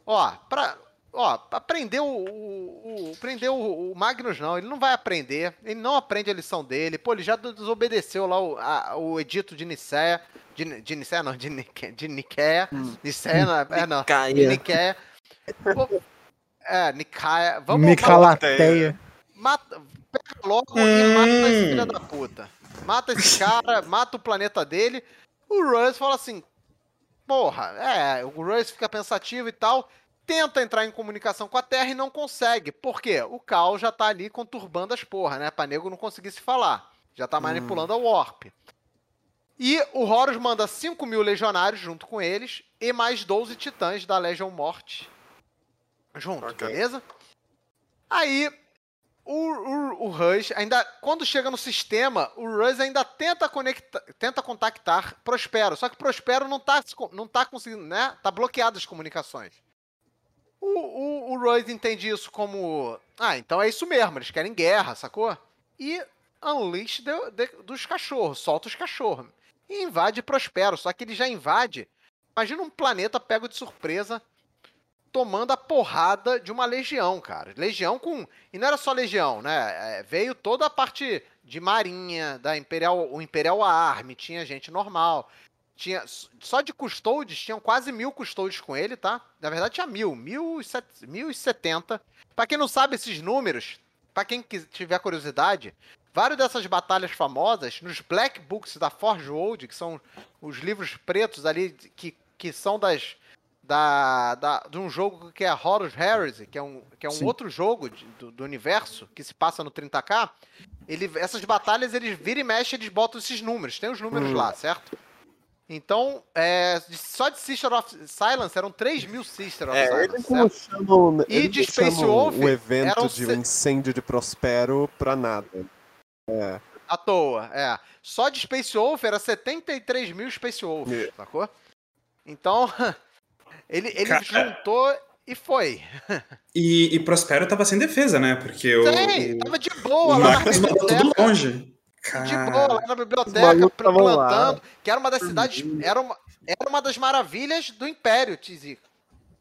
ó, pra, ó, aprendeu o, o, prendeu o, o, Magnus não, ele não vai aprender, ele não aprende a lição dele, pô, ele já desobedeceu lá o, a, o edito de Nicéia, de, de Nicéia não, de, Nique, de Niquéia, hum. Nicéia não, é não, de Niquéia, pô, é, Nicaia, vamos Nicalateia. Mata, pega logo hum. e mata esse filho da puta. Mata esse cara, (laughs) mata o planeta dele. O Russ fala assim: Porra, é, o Russ fica pensativo e tal tenta entrar em comunicação com a Terra e não consegue. Por quê? O Cal já tá ali conturbando as porra, né? Pra nego não conseguir se falar. Já tá manipulando hum. a Warp. E o Horus manda 5 mil legionários junto com eles e mais 12 titãs da Legion Morte junto, okay. beleza? Aí o, o, o Rush ainda. Quando chega no sistema, o Rush ainda tenta conectar, tenta contactar Prospero. Só que Prospero não tá, não tá conseguindo, né? Tá bloqueado as comunicações. O, o, o entende isso como. Ah, então é isso mesmo, eles querem guerra, sacou? E unleash de, de, dos cachorros, solta os cachorros. E invade Prospero, só que ele já invade. Imagina um planeta pego de surpresa, tomando a porrada de uma legião, cara. Legião com. E não era só legião, né? É, veio toda a parte de marinha, da Imperial, o Imperial Army, tinha gente normal. Tinha, só de custódios, tinham quase mil custódios com ele, tá? Na verdade tinha mil, mil e setenta. Pra quem não sabe esses números, para quem tiver curiosidade, várias dessas batalhas famosas, nos Black Books da Forge World, que são os livros pretos ali, que, que são das, da, da, de um jogo que é Horus Heresy, que é um, que é um outro jogo de, do, do, universo, que se passa no 30k, ele, essas batalhas, eles viram e mexem, eles botam esses números, tem os números hum. lá, certo? Então, é, só de Sister of Silence eram 3 mil Sister of é, Silence. Eles não chamam, e de Space Wolf. O evento de um incêndio de Prospero pra nada. É. À toa, é. Só de Space Wolf era 73 mil Space Wolf, é. sacou? Então, (laughs) ele, ele Cara... juntou e foi. (laughs) E, e Prospero tava sem defesa, né? Porque Sim, o. tava de boa o lá. Magnus tudo longe. De boa, lá na biblioteca, plantando, que era uma das cidades, era uma, era uma das maravilhas do Império, Tizico.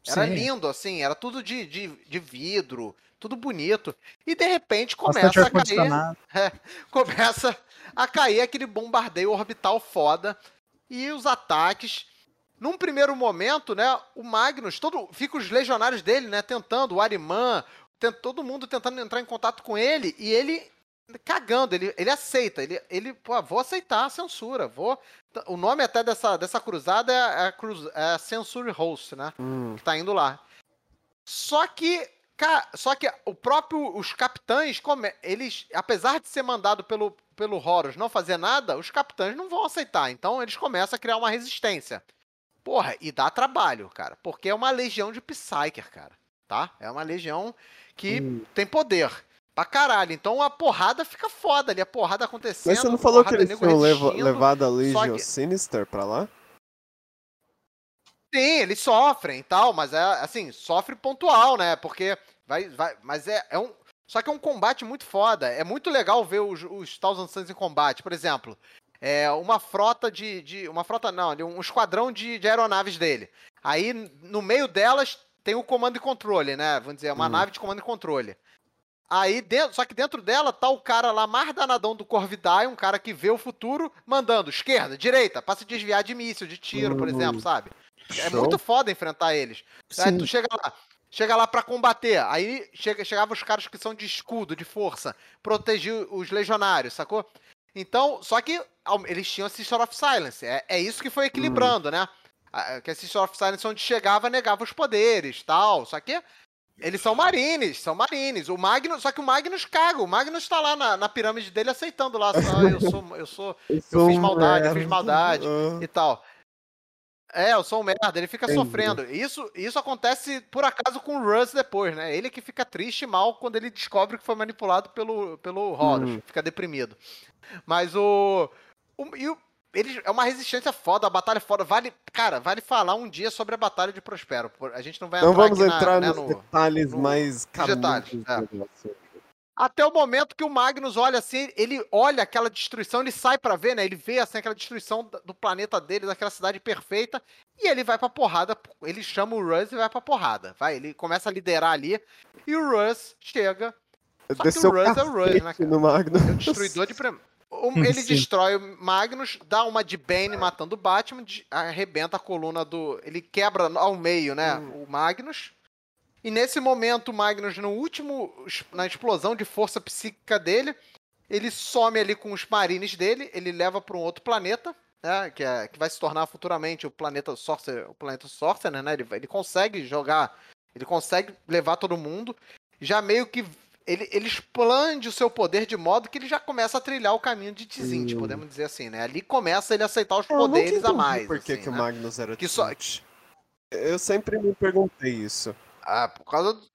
Era Sim. lindo, assim, era tudo de, de, de vidro, tudo bonito. E de repente começa a cair. (laughs) É, começa a cair aquele bombardeio orbital foda. E os ataques. Num primeiro momento, né, o Magnus, todo, fica os legionários dele, né, tentando, o Ariman, todo mundo tentando entrar em contato com ele, e ele cagando, ele, ele aceita, ele, ele pô, vou aceitar a censura, vou... O nome até dessa, dessa cruzada é a, cruz, é a Censure Host, né? Hum. Que tá indo lá. Só que, só que o próprio, os capitães, eles, apesar de ser mandado pelo, pelo Horus não fazer nada, os capitães não vão aceitar. Então eles começam a criar uma resistência. Porra, e dá trabalho, cara. Porque é uma legião de Psyker, cara. Tá? É uma legião que hum. tem poder. Pra caralho. Então a porrada fica foda ali, a porrada acontecendo. Mas você não falou que eles tinham levado a Legion que... Sinister pra lá? Sim, eles sofrem e tal, mas é assim, sofre pontual, né? Porque vai. vai mas é, é um. Só que é um combate muito foda. É muito legal ver os, os Thousand Suns em combate. Por exemplo, é uma frota de. de uma frota não, um esquadrão de, de aeronaves dele. Aí, no meio delas, tem o comando e controle, né? Vamos dizer, uma hum. nave de comando e controle. Aí, dentro, só que dentro dela tá o cara lá mais danadão do Corvidae, um cara que vê o futuro, mandando esquerda, direita, pra se desviar de míssil, de tiro, por exemplo, uhum. sabe? É Show. muito foda enfrentar eles. Aí tu chega lá, chega lá para combater. Aí chega, chegava os caras que são de escudo, de força, proteger os legionários, sacou? Então, só que eles tinham a Sister of Silence. É, é isso que foi equilibrando, hum. né? Que a Sister of Silence, onde chegava, negava os poderes tal. Só que eles são marines, são marines. O Magnus, só que o Magnus caga. O Magnus tá lá na, na pirâmide dele aceitando lá. Só, eu sou, eu sou, (laughs) eu, eu fiz maldade, eu fiz maldade uh. e tal. É, eu sou um merda, ele fica Entendi. sofrendo. Isso, isso acontece por acaso com o Russ depois, né? Ele que fica triste e mal quando ele descobre que foi manipulado pelo, pelo Horus, Hum. fica deprimido. Mas o. o, e o ele é uma resistência foda, a batalha é foda. Vale, cara, vale falar um dia sobre a batalha de Prospero. A gente não vai Não entrar vamos aqui na- entrar né, nos no- detalhes no- mais detalhes, é. Até o momento que o Magnus olha assim, ele olha aquela destruição, ele sai pra ver, né? Ele vê assim aquela destruição do planeta dele, daquela cidade perfeita, e ele vai pra porrada, ele chama o Russ e vai pra porrada. Vai, ele começa a liderar ali, e o Russ chega, Só que o Russ é o Russ, né, cara? no Magnus. é o destruidor de prem... O- Ele Sim. destrói o Magnus, dá uma de Bane matando o Batman, de- arrebenta a coluna do. Ele quebra ao meio, né? O Magnus. E nesse momento, o Magnus, no último. Na explosão de força psíquica dele, ele some ali com os marines dele, ele leva para um outro planeta, né? Que, é, que vai se tornar futuramente o planeta Sorcerer, o planeta Sorcerer, né? Ele, ele consegue jogar. Ele consegue levar todo mundo. Já meio que ele, ele expande o seu poder de modo que ele já começa a trilhar o caminho de Tzint, Hum. podemos dizer assim, né? Ali começa ele a aceitar os Eu poderes a mais. Por que, assim, que o né? Magnus era Que só-. Eu sempre me perguntei isso. Ah, por causa do.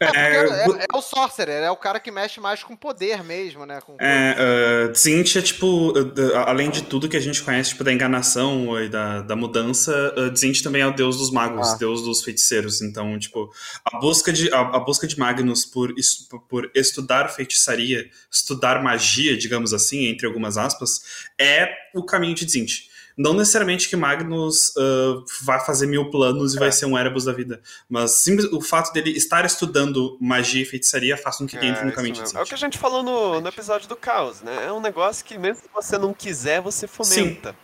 É, É, é, é o Sorcerer, é o cara que mexe mais com poder mesmo, né? Com É, uh, tipo, uh, além de tudo que a gente conhece, tipo, da enganação e da, da mudança, uh, também é o deus dos magos, Ah. deus dos feiticeiros. Então, tipo, a busca de, a, a busca de Magnus por, por estudar feitiçaria, estudar magia, digamos assim, entre algumas aspas, é o caminho de Tzint. Não necessariamente que Magnus uh, vai fazer mil planos e vai ser um Erebus da vida. Mas simples, o fato dele estar estudando magia e feitiçaria faz com que ele entre no isso caminho de. É o que a gente falou no, no episódio do Caos, né? É um negócio que mesmo se você não quiser, você fomenta.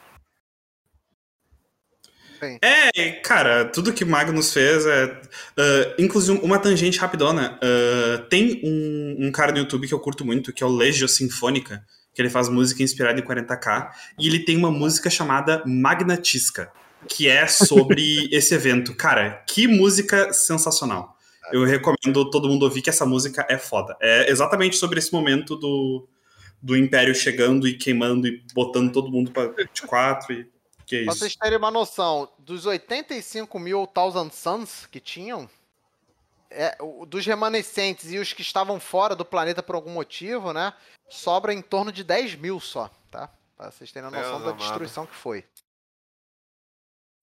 É, cara, tudo que Magnus fez é. ah, inclusive, uma tangente rapidona. ah, tem um, um cara no YouTube que eu curto muito, que é o Legio Sinfônica, que ele faz música inspirada em 40k, e ele tem uma música chamada Magnatisca, que é sobre (laughs) esse evento. Cara, que música sensacional. Eu recomendo todo mundo ouvir que essa música é foda. É exatamente sobre esse momento do, do Império chegando e queimando e botando todo mundo pra 24 e que é Pra isso. vocês terem uma noção, dos 85 mil Thousand Suns que tinham, é, dos remanescentes e os que estavam fora do planeta por algum motivo, né? Sobra em torno de 10 mil só, tá? Pra vocês terem uma noção Deus da amado. destruição que foi.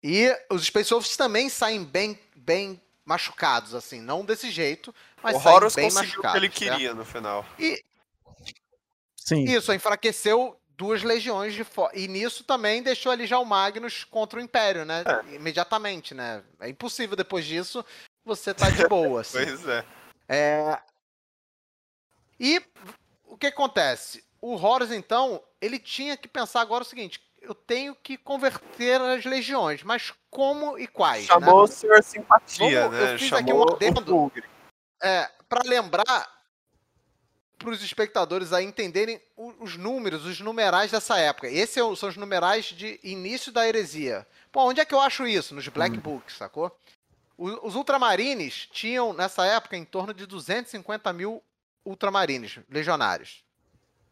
E os Space Wolves também saem bem, bem machucados, assim, não desse jeito, mas o saem Horus bem conseguiu o que machucados. ele certo? queria no final. E Sim. isso, enfraqueceu duas legiões de fora. E nisso também deixou ali já o Magnus contra o Império, né? É. Imediatamente, né? É impossível depois disso você tá de (laughs) boa, assim. Pois é. É... E o que acontece? O Horus, então, ele tinha que pensar agora o seguinte: eu tenho que converter as legiões, mas como e quais? né? Chamou o senhor simpatia, Vamos- eu né? fiz aqui Chamou um adendo. É, para lembrar para os espectadores aí entenderem os números, os numerais dessa época. Esses são são os numerais de início da heresia. Pô, onde é que eu acho isso? Nos Black Books, sacou? Os ultramarines tinham, nessa época, em torno de 250 mil ultramarines, legionários.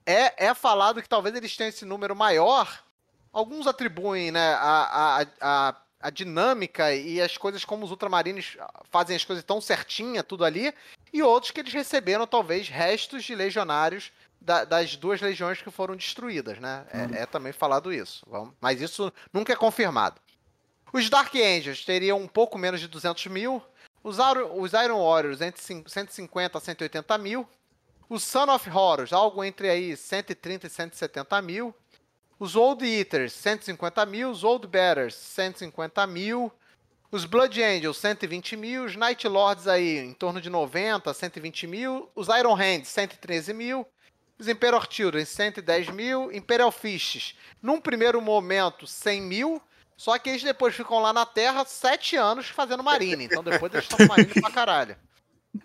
É, é falado que talvez eles tenham esse número maior. Alguns atribuem né, a, a, a, a dinâmica e as coisas como os ultramarines fazem as coisas tão certinha, tudo ali, e outros que eles receberam talvez restos de legionários da- das duas legiões que foram destruídas, né? É, é também falado isso, vamos- mas isso nunca é confirmado. Os Dark Angels teriam um pouco menos de 200 mil, os, Iron- os Iron Warriors entre cin- 150 a 180 mil, os Son of Horrors, algo entre aí 130 e 170 mil, os Old Eaters, 150 mil, os Old Bearers, 150 mil, os Blood Angels, 120 mil, os Night Lords aí em torno de 90, 120 mil, os Iron Hands, 113 mil, os Imperial Children, 110 mil, Imperial Fists, num primeiro momento, 100 mil, só que eles depois ficam lá na Terra sete anos fazendo Marine, então depois eles estão Marine pra caralho.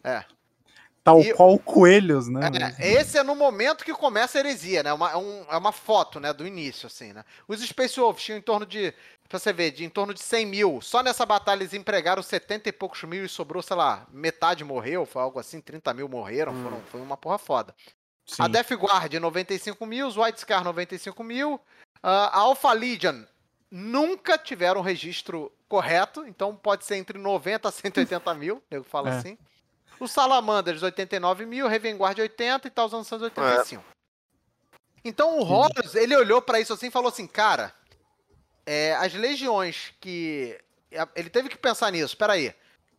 É. Tal E- qual coelhos, né? É, esse é no momento que começa a heresia, né? Uma, é, um- é uma foto, né? Do início, assim, né? Os Space Wolves tinham em torno de, pra você ver, de em torno de 100 mil. Só nessa batalha eles empregaram 70 e poucos mil e sobrou, sei lá, metade morreu, foi algo assim, 30 mil morreram, foram, foi uma porra foda. Sim. A Death Guard, 95 mil, os White Scar, 95 mil. ah, a Alpha Legion, nunca tiveram um registro correto, então pode ser entre 90 a 180 mil, (laughs) nego fala É. assim. O Salamanders, 89 mil, Revenguard, 80 e tá usando 185. Então o Horus, ele olhou pra isso assim e falou assim, cara, é, as legiões que... Ele teve que pensar nisso, peraí.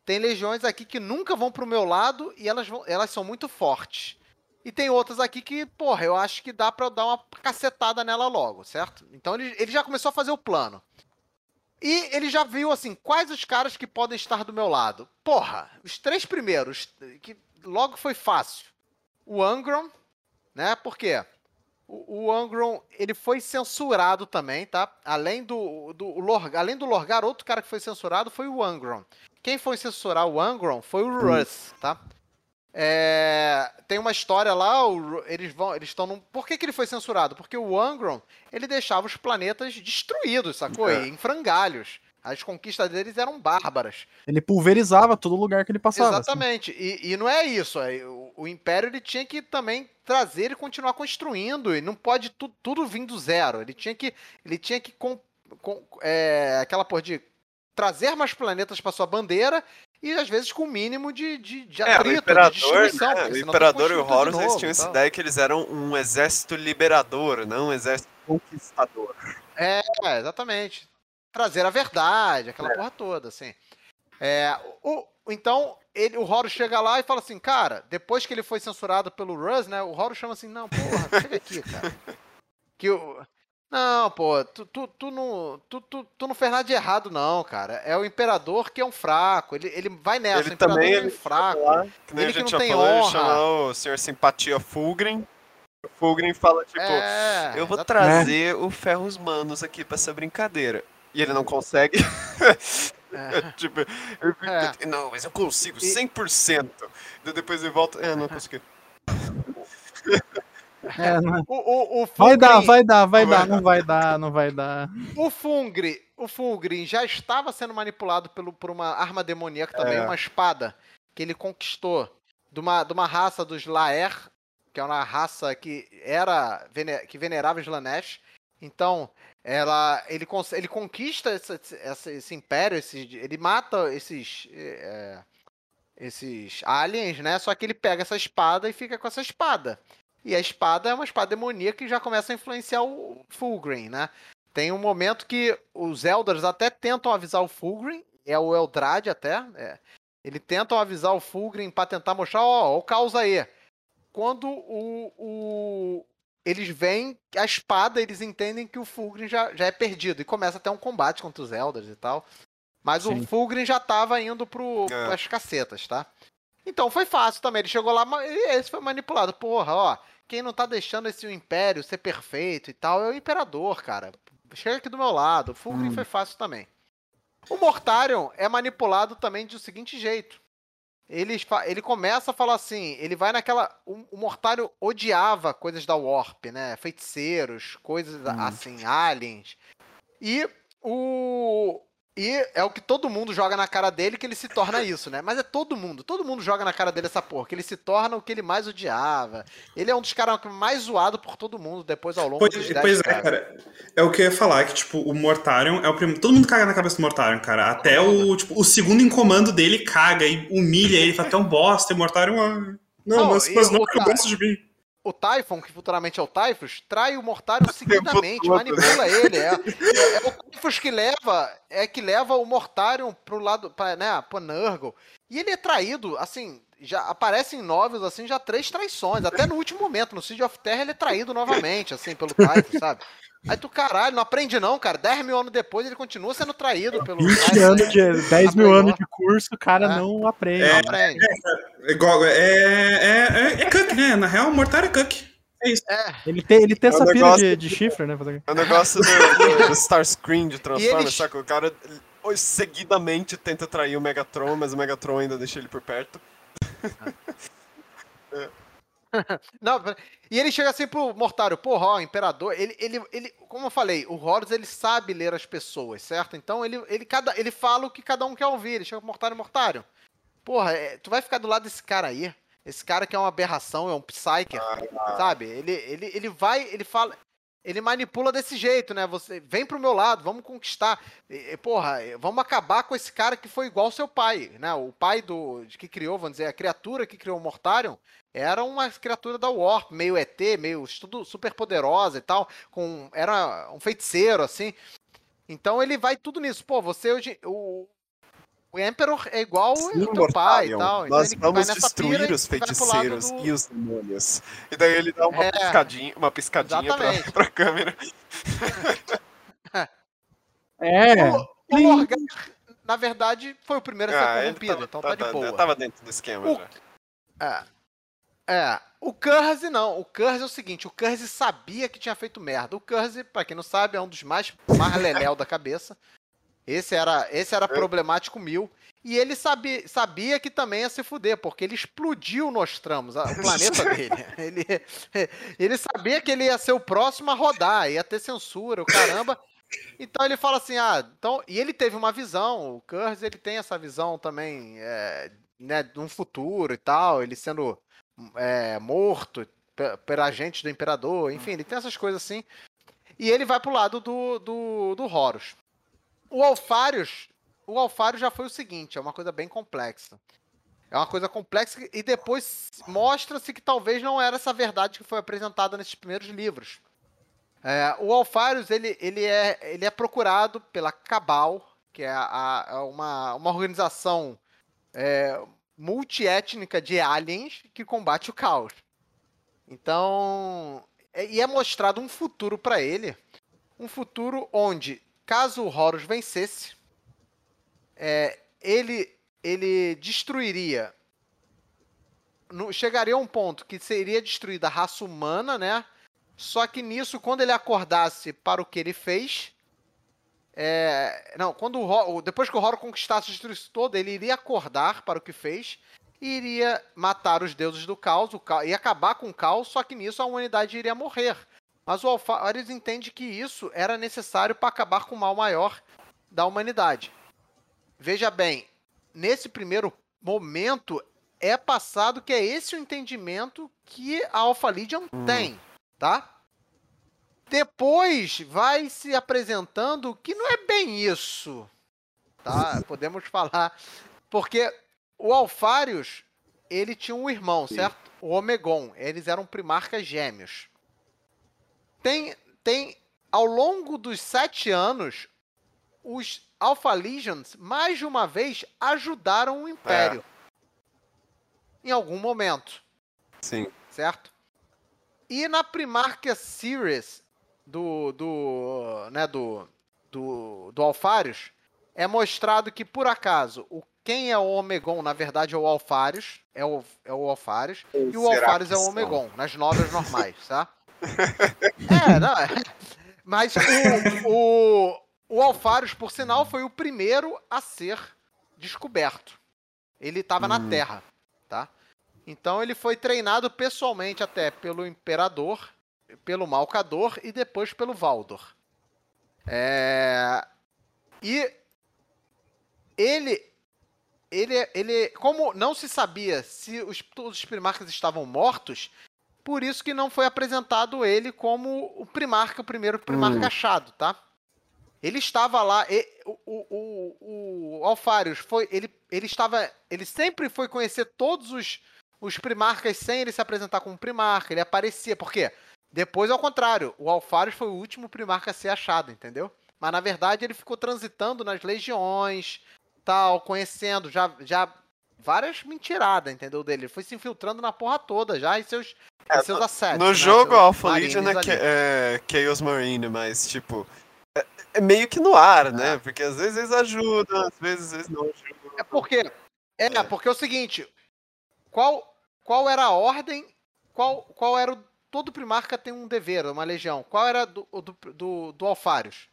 Tem legiões aqui que nunca vão pro meu lado e elas, vão, elas são muito fortes. E tem outras aqui que, porra, eu acho que dá pra eu dar uma cacetada nela logo, certo? Então ele, ele já começou a fazer o plano. E ele já viu, assim, quais os caras que podem estar do meu lado. Porra, os três primeiros, que logo foi fácil. O Angron, né? Por quê? O, o Angron, ele foi censurado também, tá? Além do, do, Lorgar, além do Lorgar, outro cara que foi censurado foi o Angron. Quem foi censurar o Angron foi o Russ, tá? É, tem uma história lá, o eles vão, eles estão num. Por que, que ele foi censurado? Porque o Angron ele deixava os planetas destruídos, sacou? É. Em frangalhos. As conquistas deles eram bárbaras. Ele pulverizava todo lugar que ele passava. assim. Exatamente. E, e não é isso. é, o, o Império ele tinha que também trazer e continuar construindo. E não pode tu- tudo vir do zero. Ele tinha que. Ele tinha que. Com, com- é, aquela porra de trazer mais planetas para sua bandeira e às vezes com o mínimo de, de, de É, o atrito, de Imperador, destruição. né, o Imperador e o Horus, eles tinham essa tal. ideia que eles eram um exército liberador, não um exército conquistador. É, exatamente. Trazer a verdade, aquela porra toda, assim. É, o- então, ele, o Horus chega lá e fala assim, cara, depois que ele foi censurado pelo Russ, né, o Horus chama assim, não, porra, chega aqui, cara. (laughs) Que o... Não, pô, tu, tu, tu, não, tu, tu, tu não fez nada de errado, não, cara. É o Imperador que é um fraco, ele, ele vai nessa, Ele o Imperador também, é um ele fraco. Que nem Ele a que gente não tem falou, ele honra. chama o Senhor Simpatia Fulgrim. O Fulgrim fala, tipo, é, eu vou exatamente. trazer o Ferros Manos aqui pra essa brincadeira. E ele não consegue. É. (laughs) tipo, ele fica, não, mas eu consigo, 100%. Daí depois ele volta, é, não consegui. É, não- O, o, o Vai dar, vai dar, vai dar, não vai dar, não vai dar. O Fungri, o Fulgrim já estava sendo manipulado pelo, por uma arma demoníaca também, É. uma espada que ele conquistou de uma, de uma raça dos Laer, que é uma raça que era que venerava Slanesh. Então, ela, ele, ele conquista essa- essa- esse império, esse, ele mata esses é, esses aliens, né? Só que ele pega essa espada e fica com essa espada. E a espada é uma espada demoníaca que já começa a influenciar o Fulgrim, né? Tem um momento que os Elders até tentam avisar o Fulgrim, é o Eldrad até, é. Eles tentam avisar o Fulgrim pra tentar mostrar, ó, ó, o caos aí. Quando o, o- eles veem a espada, eles entendem que o Fulgrim já, já é perdido. E começa até um combate contra os Elders e tal. Mas Sim. o Fulgrim já tava indo pro, É. pras cacetas, tá? Então foi fácil também. Ele chegou lá e esse foi manipulado. Porra, ó. Quem não tá deixando esse império ser perfeito e tal é o imperador, cara. Chega aqui do meu lado. O Fulgrim Hum. foi fácil também. O Mortarion é manipulado também do seguinte jeito. Ele, ele começa a falar assim, ele vai naquela. O, o Mortarion odiava coisas da Warp, né? Feiticeiros, coisas Hum. assim, aliens. E o. E é o que todo mundo joga na cara dele que ele se torna isso, né? Mas é todo mundo, todo mundo joga na cara dele essa porra, que ele se torna o que ele mais odiava. Ele é um dos caras mais zoado por todo mundo depois ao longo Pois, dos 10 pois é, cara. É o que eu ia falar, que, tipo, o Mortarion é o primeiro. Todo mundo caga na cabeça do Mortarion, cara. Até o, tipo, o segundo em comando dele caga e humilha ele, fala até um bosta, e o Mortarion. ah, não, Não, mas, mas não, o eu gosto de mim. O Typhon, que futuramente é o Typhus, trai o Mortarion (laughs) seguidamente, manipula ele. É, é- o Typhus que leva, é que leva o Mortarion pro lado, pra, né, pro Nurgle. E ele é traído, assim, já aparece em novels, assim, já três traições. Até no último momento, no Siege of Terra, ele é traído novamente, assim, pelo Typhus, sabe? Aí tu, caralho, não aprende não, cara. 10 mil anos depois, ele continua sendo traído pelo 20 Typhus. anos de 10 mil anos de curso, o cara É. não aprende. Não aprende. É, igual- é, é, é, é Cook, né? Na real, o Mortarion é Cook. É isso. É, Ele tem, ele tem É essa pira de, de chifre, né? fazer- É o negócio do, do, do (laughs) Starscream de Transformers, eles- saca? O cara ele, seguidamente tenta trair o Megatron, mas o Megatron ainda deixa ele por perto. Não, (laughs) e ele chega assim pro Mortário, porra, ó, Imperador, ele, ele, ele, como eu falei, o Horus, ele sabe ler as pessoas, certo? Então ele, ele, cada, ele fala o que cada um quer ouvir, ele chega pro Mortário, Mortário, porra, é, tu vai ficar do lado desse cara aí, esse cara que é uma aberração, é um Psyker, sabe? Ele, ele, ele vai, ele fala, ele manipula desse jeito, né? Você vem pro meu lado, vamos conquistar. E, porra, vamos acabar com esse cara que foi igual ao seu pai, né? O pai do que criou, vamos dizer, a criatura que criou o Mortarion era uma criatura da Warp, meio ET, meio tudo super poderosa e tal, com era um feiticeiro assim. Então ele vai tudo nisso. Pô, você hoje o o Emperor é igual Sim, o teu pai e tal. Nós então vamos destruir os feiticeiros do... e os demônios. E daí ele dá uma é, piscadinha, uma piscadinha pra, pra câmera. (laughs) é. O, o Morgan, na verdade, foi o primeiro a ser ah, corrompido, tava, então tá, tá de boa. Tava dentro do esquema o, já. É. É. O Curse não. O Curse é o seguinte: o Curse sabia que tinha feito merda. O Curse, pra quem não sabe, é um dos mais, mais leléu da cabeça. Esse era, esse era problemático mil. E ele sabia, sabia que também ia se fuder, porque ele explodiu Nostramos, o planeta (laughs) dele. Ele, ele sabia que ele ia ser o próximo a rodar, ia ter censura, o caramba. Então ele fala assim, ah, então. E ele teve uma visão, o Kurz ele tem essa visão também, é, né, de um futuro e tal, ele sendo é, morto pela agente do imperador, enfim, ele tem essas coisas assim. E ele vai pro lado do, do, do Horus. O Alfarius, o Alfarius já foi o seguinte, é uma coisa bem complexa. É uma coisa complexa e depois mostra-se que talvez não era essa verdade que foi apresentada nesses primeiros livros. É, o Alfarius ele, ele, é, ele é procurado pela Cabal, que é a, a, uma, uma organização é, multiétnica de aliens que combate o caos. Então, é, e é mostrado um futuro para ele, um futuro onde caso o Horus vencesse, é, ele, ele destruiria. No, chegaria a um ponto que seria destruída a raça humana, né? Só que nisso, quando ele acordasse para o que ele fez. É, não, quando o, depois que o Horus conquistasse o destruísse todo, ele iria acordar para o que fez e iria matar os deuses do caos, caos e acabar com o caos, só que nisso a humanidade iria morrer. Mas o Alfares entende que isso era necessário para acabar com o mal maior da humanidade. Veja bem, nesse primeiro momento é passado que é esse o entendimento que a Alpha Legion hum. tem, tá? Depois vai se apresentando que não é bem isso, tá? (laughs) Podemos falar porque o Alfarius ele tinha um irmão, certo? O Omegon. Eles eram primarcas gêmeos. Tem, tem ao longo dos sete anos, os Alpha Legions, mais de uma vez, ajudaram o Império. É. Em algum momento. Sim. Certo? E na Primarca Series do, do, né, do, do, do Alfarius, é mostrado que, por acaso, o, quem é o Omegon, na verdade, é o Alfarius. É o, é o Alfarius. E o Alfarius é o Omegon, nas novelas normais, tá? É, não. É. Mas o, o, o Alfarius, por sinal, foi o primeiro a ser descoberto. Ele estava hum. na Terra, tá? Então ele foi treinado pessoalmente até pelo Imperador, pelo Malcador e depois pelo Valdor. É... E ele, ele, ele, como não se sabia se os, todos os primarcas estavam mortos, por isso que não foi apresentado ele como o Primarca, o primeiro Primarca hum. achado, tá? Ele estava lá, e, o, o, o, Alfarius foi, ele, ele estava, ele sempre foi conhecer todos os, os Primarcas sem ele se apresentar como Primarca, ele aparecia, por quê? Depois, ao contrário, o Alfarius foi o último Primarca a ser achado, entendeu? Mas, na verdade, ele ficou transitando nas legiões, tal, conhecendo, já, já várias mentiradas, entendeu? Dele. Ele foi se infiltrando na porra toda já e seus, é, seus assetos. No né? jogo seus Alpha Legion é, é Chaos Marine, mas tipo. É, é meio que no ar, né? É. Porque às vezes eles ajudam, às vezes eles não ajudam. É porque. É, é, porque é o seguinte. Qual, qual era a ordem? Qual, qual era o. Todo primarca tem um dever, uma legião. Qual era do, do, do, do Alfarius?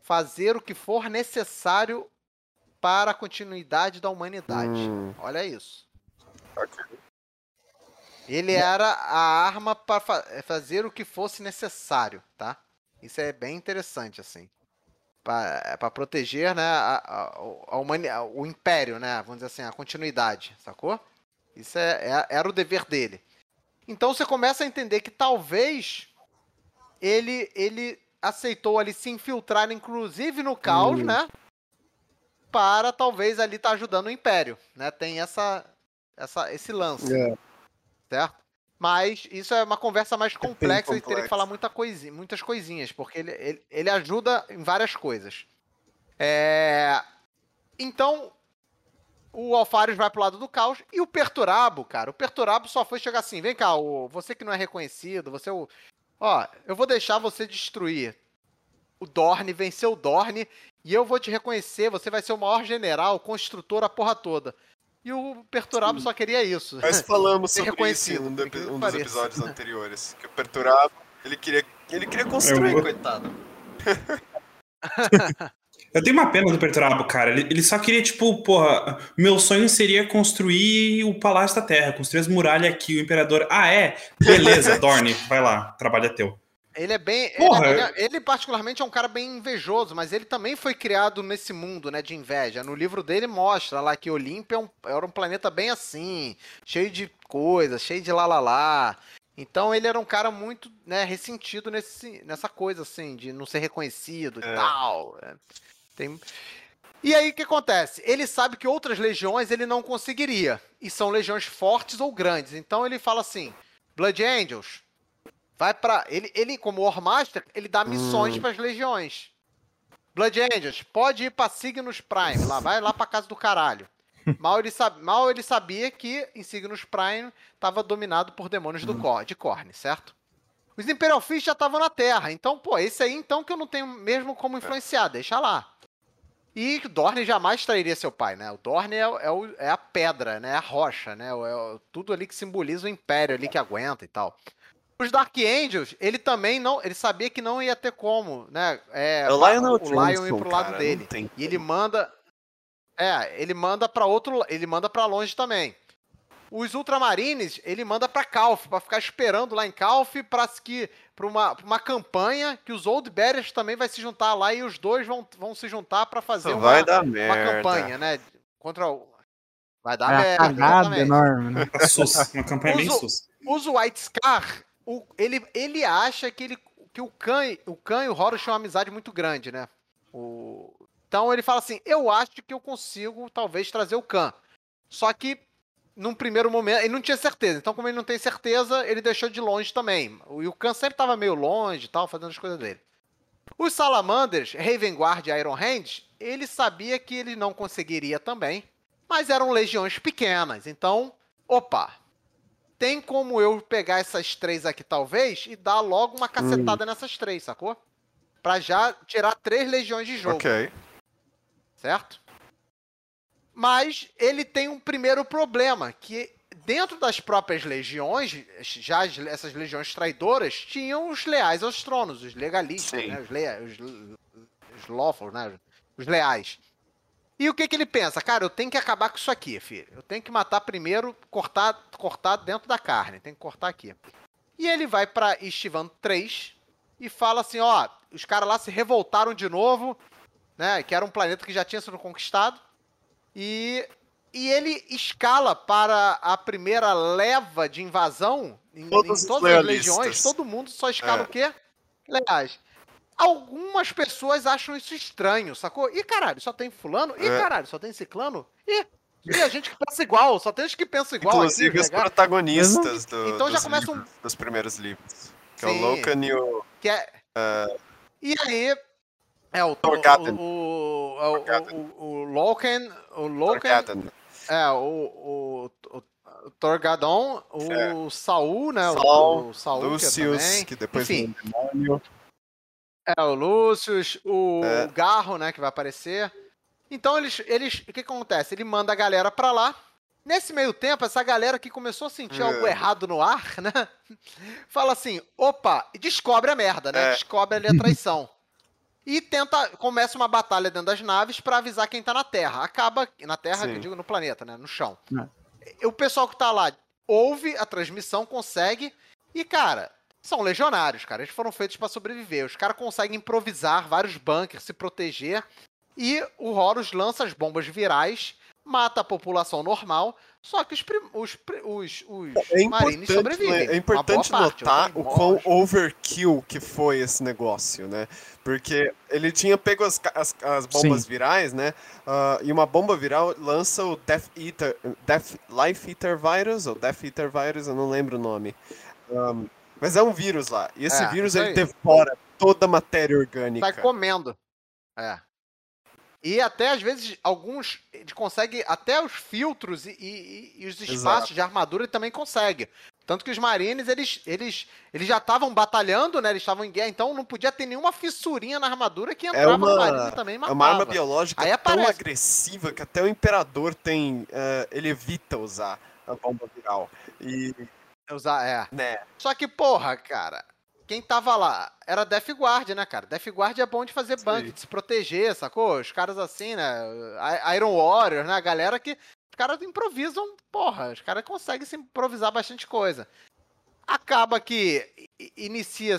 Fazer o que for necessário para a continuidade da humanidade. Hum. Olha isso. Ele era a arma para fa fazer o que fosse necessário, tá? Isso é bem interessante, assim. Para proteger né, a, a, a o império, né? Vamos dizer assim, a continuidade, sacou? Isso é, é, era o dever dele. Então você começa a entender que talvez ele, ele aceitou ali se infiltrar, inclusive no caos, Hum. né? Para talvez ali estar ajudando o Império, né? Tem essa, essa, esse lance, É. certo? Mas isso é uma conversa mais complexa e teria que falar muita coisinha, muitas coisinhas, porque ele, ele, ele ajuda em várias coisas. É... Então, o Alfares vai pro lado do caos e o Perturabo, cara, o Perturabo só foi chegar assim, vem cá, o, você que não é reconhecido, você é o... Ó, eu vou deixar você destruir o Dorne, vencer o Dorne, e eu vou te reconhecer, você vai ser o maior general, construtor, a porra toda. E o Perturabo só queria isso. Nós (laughs) falamos sobre isso em um, do- um dos episódios (laughs) anteriores. Que o Perturabo, ele queria, ele queria construir, Eu- coitado. (laughs) Eu tenho uma pena do Perturabo, cara. Ele, ele só queria, tipo, porra, meu sonho seria construir o Palácio da Terra, construir as muralhas aqui, o Imperador. Ah, é? Beleza, Dorne, vai lá, trabalho é teu. Ele é bem. ele- Porra, ele, é- ele, particularmente, é um cara bem invejoso, mas ele também foi criado nesse mundo, né, de inveja. No livro dele mostra lá que Olímpia é um- era um planeta bem assim, cheio de coisas, cheio de lá lá lá. Então ele era um cara muito, né, ressentido nesse, nessa coisa, assim, de não ser reconhecido e É. tal. é. Tem... E aí o que acontece? Ele sabe que outras legiões ele não conseguiria. E são legiões fortes ou grandes. Então ele fala assim: Blood Angels, vai pra. Ele, ele como Warmaster, ele dá missões Hum. pras legiões. Blood Angels, pode ir pra Signos Prime, lá, vai lá pra casa do caralho. Mal ele, sab... Mal ele sabia que em Signos Prime tava dominado por demônios do Cor... de Corne, certo? Os Imperial Fist já estavam na Terra, então, pô, esse aí então que eu não tenho mesmo como influenciar, deixa lá. E Dorne jamais trairia seu pai, né? O Dorne é, é o- é a pedra, né? É a rocha, né? É tudo ali que simboliza o Império ali que aguenta e tal. Os Dark Angels, ele também não. Ele sabia que não ia ter como, né? É, É o Lionel o Lion ir pro lado cara, dele. não tem E ele manda. É, ele manda pra outro. Ele manda pra longe também. Os Ultramarines, ele manda pra Calf, pra ficar esperando lá em Calf pra, que, pra, uma, pra uma campanha que os Old Bears também vai se juntar lá e os dois vão, vão se juntar pra fazer Só uma, vai dar uma merda. campanha, né? Contra o. Vai dar É merda. enorme, né? Uma sus, uma campanha bem Uso- sus. Os White Scar, o- ele, ele acha que, ele, que o, Khan, o Khan e o Horus tinham uma amizade muito grande, né? O- então ele fala assim: eu acho que eu consigo, talvez, trazer o Khan. Só que, num primeiro momento, ele não tinha certeza. Então, como ele não tem certeza, ele deixou de longe também. E o Khan sempre tava meio longe e tal, fazendo as coisas dele. Os Salamanders, Raven Guard e Iron Hand, ele sabia que ele não conseguiria também, mas eram legiões pequenas. Então, opa, tem como eu pegar essas três aqui, talvez, e dar logo uma cacetada nessas três, sacou? Pra já tirar três legiões de jogo, Ok. certo? Mas ele tem um primeiro problema, que dentro das próprias legiões, já as- essas legiões traidoras, tinham os leais aos tronos, os legalistas, né? os, lea, os, os lawful, né? os leais. E o que, que ele pensa? Cara, eu tenho que acabar com isso aqui, filho. Eu tenho que matar primeiro, cortar, cortar dentro da carne. Tem que cortar aqui. E ele vai pra Estivan 3 e fala assim: ó, os caras lá se revoltaram de novo, né? Que era um planeta que já tinha sido conquistado. E, e ele escala para a primeira leva de invasão em, em Todos os todas as legiões. Todo mundo só escala É. o quê? Leais. Algumas pessoas acham isso estranho, sacou? Ih, caralho, só tem fulano? Ih, É. caralho, só tem ciclano? Ih, e a gente que pensa igual, só tem os que pensam igual. Inclusive aqui, os legal. protagonistas do, Então já dos, começa um- livros- dos primeiros livros. Que é Sim. o Locan e o. Que é... E aí. É o. Torgaten. O, o, o, Torgaten. o, o Loken. O Loken. É, o. O, o, o Torgadon, o Saul, né? o- Saul, o, Saul, que é Lucius, também. que depois Enfim. um demônio. É, o Lúcius, o É. Garro, né, que vai aparecer. Então eles, eles, o que acontece? Ele manda a galera pra lá. Nesse meio tempo, essa galera que começou a sentir É. algo errado no ar, (laughs) né? Fala assim, opa, e descobre a merda, né? É. Descobre ali a traição. e tenta, começa uma batalha dentro das naves pra avisar quem tá na Terra. Acaba, na Terra, que eu digo no planeta, né? No chão. É. O pessoal que tá lá ouve a transmissão, consegue, e cara, são legionários, cara. Eles foram feitos pra sobreviver. Os caras conseguem improvisar vários bunkers, se proteger. E o Horus lança as bombas virais mata a população normal, só que os, os, os, os é marines sobrevivem. É importante parte, notar o quão overkill que foi esse negócio, né? Porque ele tinha pego as, as, as bombas Sim. virais, né? Uh, e uma bomba viral lança o Death Eater, Death, Life Eater Virus, ou Death Eater Virus, eu não lembro o nome. Um, mas é um vírus lá. E esse é, vírus ele devora toda a matéria orgânica. Sai comendo. É. E até às vezes alguns ele consegue até os filtros e, e, e os espaços Exato. de armadura ele também consegue. Tanto que os marines eles, eles, eles já estavam batalhando, né? Eles estavam em guerra, então não podia ter nenhuma fissurinha na armadura que é entrava é uma, no marine e também matava. É uma arma biológica Aí tão agressiva que até o imperador tem, uh, ele evita usar a bomba viral. E usar, é. Né? Só que porra, cara, quem tava lá era Death Guard, né, cara? Death Guard é bom de fazer banco, de se proteger, sacou? Os caras assim, né? Iron Warriors, né? A galera que. Os caras improvisam, porra, os caras conseguem se improvisar bastante coisa. Acaba que inicia.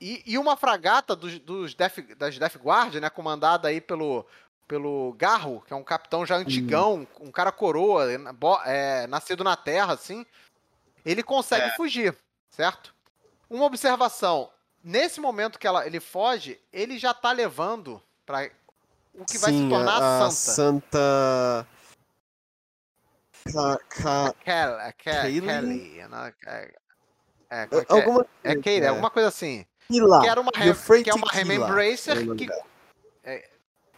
E, e uma fragata dos, dos Death, das Death Guard, né? Comandada aí pelo, pelo Garro, que é um capitão já antigão, hum. um cara coroa, é, nascido na Terra, assim. Ele consegue é. fugir, certo? Uma observação. Nesse momento que ela, ele foge, ele já tá levando para o que Sim, vai se tornar a, a Santa. Santa. Ca... Ca... Kelly. Kelly. É, é, é, alguma... é Kelly, alguma coisa assim. Kila. Que era uma, que é uma Remembracer que. É,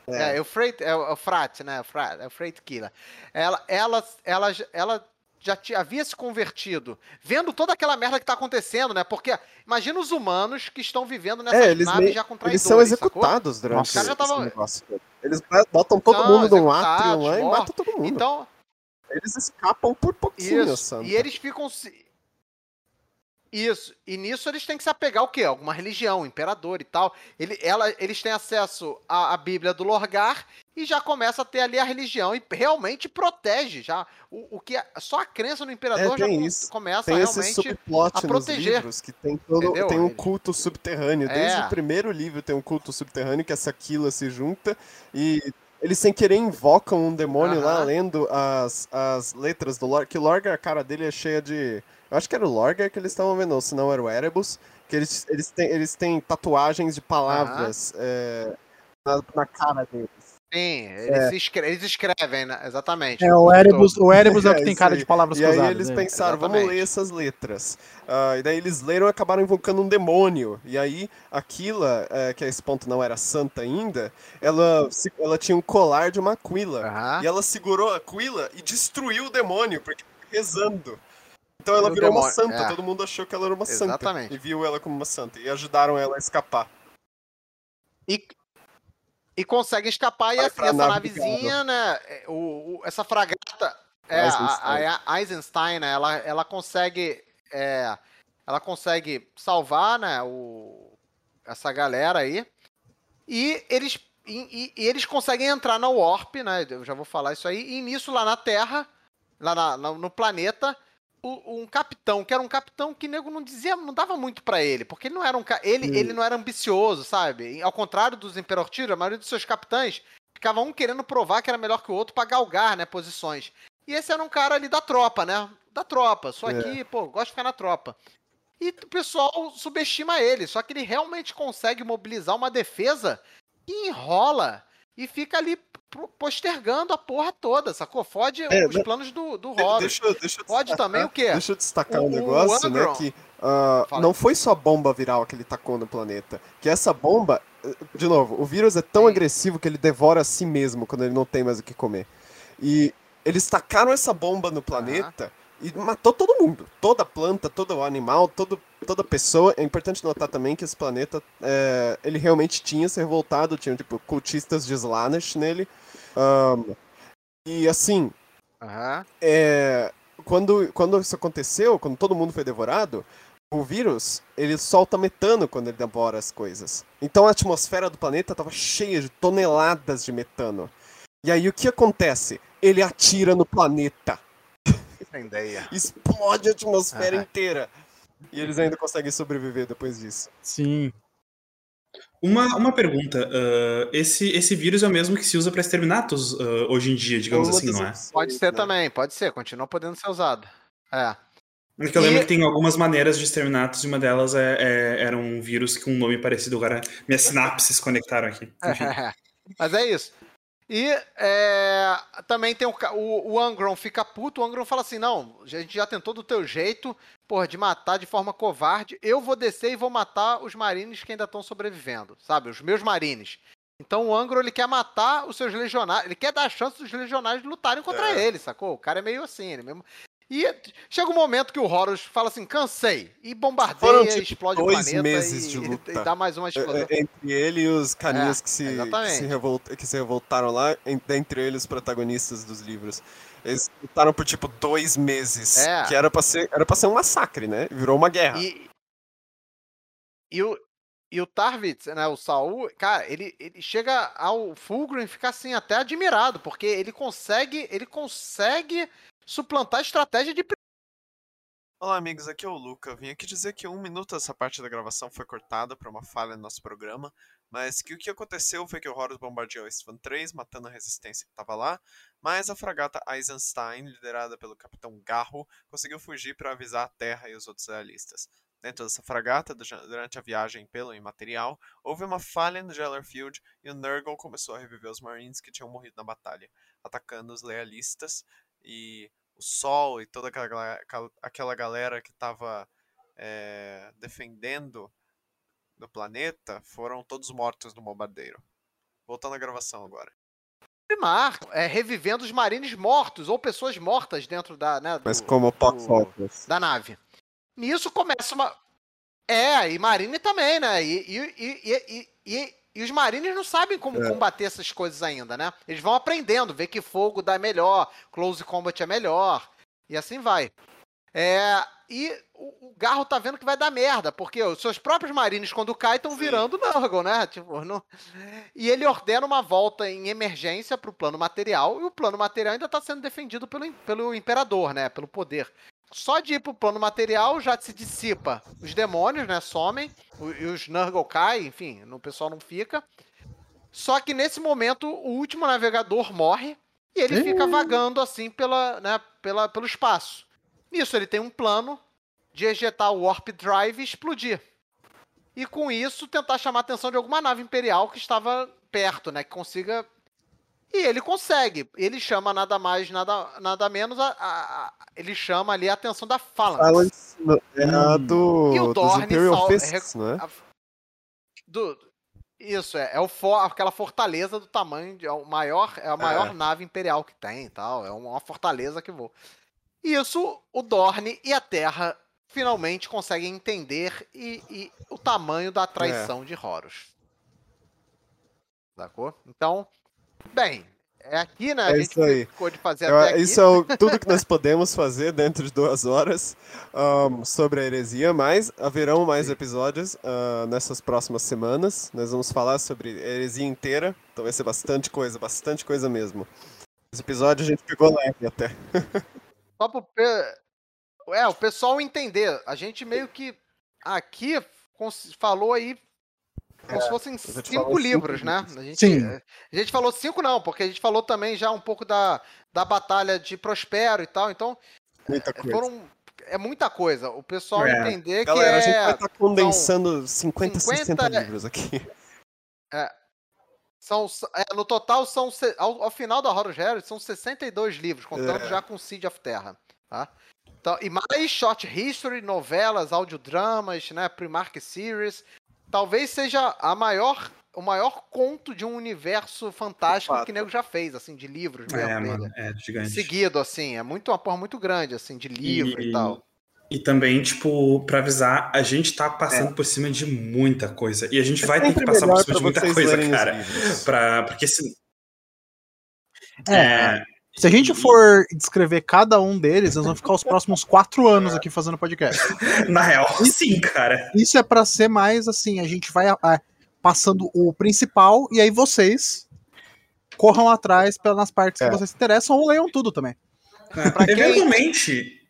é, é, o Freight, é o Frat, né? O Frat, é o Freight Killer. Ela, ela, ela, ela já havia se convertido, vendo toda aquela merda que tá acontecendo, né? Porque imagina os humanos que estão vivendo nessas é, eles naves já com traidores, Eles são executados sacou? durante Nossa, tava... Eles botam todo mundo num átrio lá e matam todo mundo. Então... Eles escapam por pouquinho, Isso. E eles ficam... Isso. E nisso eles têm que se apegar ao quê? Alguma religião, imperador e tal. Ele, ela, eles têm acesso à, à Bíblia do Lorgar e já começa a ter ali a religião e realmente protege já o, o que é, só a crença no imperador é, já isso. começa tem realmente esse subplot a proteger. Livros, que tem todo tem um culto subterrâneo. Desde é. o primeiro livro tem um culto subterrâneo que essa Aquila se junta e eles sem querer invocam um demônio lá lendo as, as letras do Lorgar, que o Lorgar, a cara dele é cheia de eu acho que era o Lorgar que eles estavam vendo, ou se não era o Erebus, que eles, eles, têm, eles têm tatuagens de palavras é, na, na, cara deles. Sim, eles, é. escrevem, eles escrevem, né? exatamente. É, o Erebus, o Erebus é o que (laughs) tem cara de palavras E cruzadas, aí eles né? pensaram, exatamente. vamos ler essas letras. Uh, e daí eles leram e acabaram invocando um demônio. E aí, Aquila, é, que a esse ponto não era santa ainda, ela, ela tinha um colar de uma Aquila. E ela segurou a Aquila e destruiu o demônio, porque rezando. Então ela virou demônio. uma santa, é. todo mundo achou que ela era uma Exatamente. santa. E viu ela como uma santa. E ajudaram ela a escapar. E, e consegue escapar, e assim, essa navezinha, né? É, o, o, essa fragata. É, Eisenstein. a, a Eisenstein, né? Ela, ela consegue. É, ela consegue salvar, né? O, essa galera aí. E eles. E, e, e eles conseguem entrar na Warp, né? Eu já vou falar isso aí. E nisso, lá na Terra, lá na, no planeta, um capitão, que era um capitão que nego não dizia, não dava muito para ele, porque ele não era um ele, ele não era ambicioso, sabe? Ao contrário dos Imperor Tiro, a maioria dos seus capitães ficava um querendo provar que era melhor que o outro para galgar, né, posições. E esse era um cara ali da tropa, né? Da tropa. Só é. que, pô, gosta de ficar na tropa. E o pessoal subestima ele, só que ele realmente consegue mobilizar uma defesa que enrola e fica ali postergando a porra toda, sacou? Fode é, os planos do, do Horus. Deixa, deixa Fode também o quê? Deixa eu destacar o, um negócio, né? Que uh, não foi só a bomba viral que ele tacou no planeta. Que essa bomba, eh, de novo, o vírus é tão Sim. agressivo que ele devora a si mesmo quando ele não tem mais o que comer. E eles tacaram essa bomba no planeta. E matou todo mundo. Toda planta, todo animal, todo, toda pessoa. É importante notar também que esse planeta, é, ele realmente tinha se revoltado. Tinha, tipo, cultistas de Slaanesh nele. Um, e assim, uhum. é, quando, quando isso aconteceu, quando todo mundo foi devorado, o vírus, ele solta metano quando ele devora as coisas. Então a atmosfera do planeta estava cheia de toneladas de metano. E aí o que acontece? Ele atira no planeta ideia. (laughs) Explode a atmosfera inteira. E eles ainda conseguem sobreviver depois disso. Sim. Uma, uma pergunta. Uh, esse, esse vírus é o mesmo que se usa para exterminatos uh, hoje em dia, digamos assim, não é? Pode ser também, pode ser. Continua podendo ser usado. É. Porque eu e... lembro que tem algumas maneiras de exterminatos e uma delas é, é, era um vírus com um nome parecido. Agora minhas sinapses conectaram aqui. (laughs) Mas é isso. E é, também tem o, o, o, Angron fica puto, o Angron fala assim, não, a gente já tentou do teu jeito, porra, de matar de forma covarde, eu vou descer e vou matar os marines que ainda estão sobrevivendo, sabe, os meus marines. Então o Angron, ele quer matar os seus legionários, ele quer dar a chance dos legionários lutarem contra é. ele, sacou? O cara é meio assim, ele mesmo... E chega um momento que o Horus fala assim, cansei, e bombardeia, Foram, tipo, explode o planeta meses e, de luta. e dá mais uma explosão. É, entre ele e os carinhas é, que, se, que, se que se revoltaram lá, entre eles os protagonistas dos livros. Eles lutaram por tipo dois meses, é. que era pra, ser, era pra ser um massacre, né? Virou uma guerra. E, e o, e o Tarvitz, né, o Saul, cara, ele, ele chega ao Fulgrim e fica assim até admirado, porque ele consegue, ele consegue suplantar a estratégia de. Olá, amigos, aqui é o Luca. Vim aqui dizer que um minuto dessa parte da gravação foi cortada por uma falha no nosso programa, mas que o que aconteceu foi que o Horus bombardeou Svan 3, matando a resistência que estava lá, mas a fragata Eisenstein, liderada pelo capitão Garro, conseguiu fugir para avisar a Terra e os outros realistas. Dentro dessa fragata, durante a viagem pelo imaterial, houve uma falha no Jellerfield e o Nurgle começou a reviver os Marines que tinham morrido na batalha, atacando os lealistas, e o Sol e toda aquela, aquela galera que estava é, defendendo do planeta foram todos mortos no bombardeiro. Voltando à gravação agora. Primar, é, revivendo os marines mortos ou pessoas mortas dentro da. Né, do, Mas como do, Da nave. Nisso começa uma. É, e Marine também, né? E, e, e, e, e os marines não sabem como é. combater essas coisas ainda, né? Eles vão aprendendo, ver que fogo dá melhor, close combat é melhor, e assim vai. É, e o, o, Garro tá vendo que vai dar merda, porque os seus próprios marines, quando caem, estão virando Nurgle, né? (laughs) Tipo, não... E ele ordena uma volta em emergência pro plano material, e o plano material ainda tá sendo defendido pelo, pelo Imperador, né? Pelo poder. Só de ir pro plano material já se dissipa. Os demônios, né, somem, e os Nurgle caem, enfim, o pessoal não fica. Só que nesse momento o último navegador morre e ele fica vagando assim pela, né, pela, pelo espaço. Nisso ele tem um plano de ejetar o Warp Drive e explodir. E com isso tentar chamar a atenção de alguma nave imperial que estava perto, né, que consiga e ele consegue. Ele chama nada mais, nada, nada menos. A, a, a ele chama ali a atenção da Phalanx. é a hum. do, e o Dorne Imperial Fists, não é? Do, isso, é, é o for, aquela fortaleza do tamanho de. É, o maior, é a maior é. nave imperial que tem tal. É uma fortaleza que voa. Isso, o Dorne e a Terra finalmente conseguem entender e, e o tamanho da traição é. de Horus. Sacou? Então, Bem, é aqui, né? É isso aí. ficou de fazer Eu, até Isso é (laughs) tudo que nós podemos fazer dentro de duas horas um, sobre a heresia, mas haverão mais episódios uh, nessas próximas semanas. Nós vamos falar sobre a heresia inteira, então vai ser bastante coisa, bastante coisa mesmo. Esse episódio a gente pegou leve até. (laughs) Só pro é, o pessoal entender. A gente meio que aqui falou aí como é, se fossem cinco livros, cinco né? A gente, Sim. A gente falou cinco, não, porque a gente falou também já um pouco da, da batalha de Prospero e tal, então. Muita é, coisa. Foram, é muita coisa. O pessoal é. entender Galera, que. a gente vai estar tá condensando 50, 50 60 livros aqui. É. São, é, no total, são ao, ao final da Horus Heresy, são 62 livros, contando é. já com Seed of Terra. Tá? Então, e mais short history, novelas, audiodramas, né, Primark Series, talvez seja a maior o maior conto de um universo fantástico que o nego já fez, assim, de livros mesmo. É, mano, é gigante. Seguido, assim, é muito uma porra muito grande, assim, de livro e, e tal. E também, tipo, pra avisar, a gente tá passando é. por cima de muita coisa. E a gente é vai ter que passar por cima de muita coisa, cara. Pra, porque se. É. é. Se a gente for descrever cada um deles, nós vamos ficar os próximos quatro anos aqui fazendo podcast. (laughs) Na real, sim, cara. Isso é para ser mais assim, a gente vai é, passando o principal e aí vocês corram atrás pelas partes é. que vocês se interessam ou leiam tudo também. É. Quem... Eventualmente,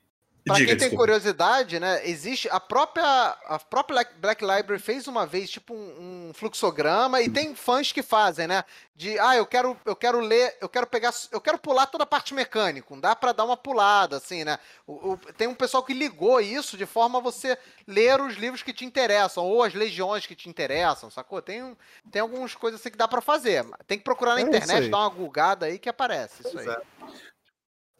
Pra Diga, quem desculpa. tem curiosidade, né? Existe a própria a própria Black Library fez uma vez tipo um, um, fluxograma e tem fãs que fazem, né? De ah, eu quero eu quero ler, eu quero pegar, eu quero pular toda a parte mecânica. Não dá para dar uma pulada assim, né? O, o, tem um pessoal que ligou isso de forma a você ler os livros que te interessam ou as legiões que te interessam, sacou? Tem tem algumas coisas assim que dá para fazer. Tem que procurar na é internet, dar uma gulgada aí que aparece isso aí. É.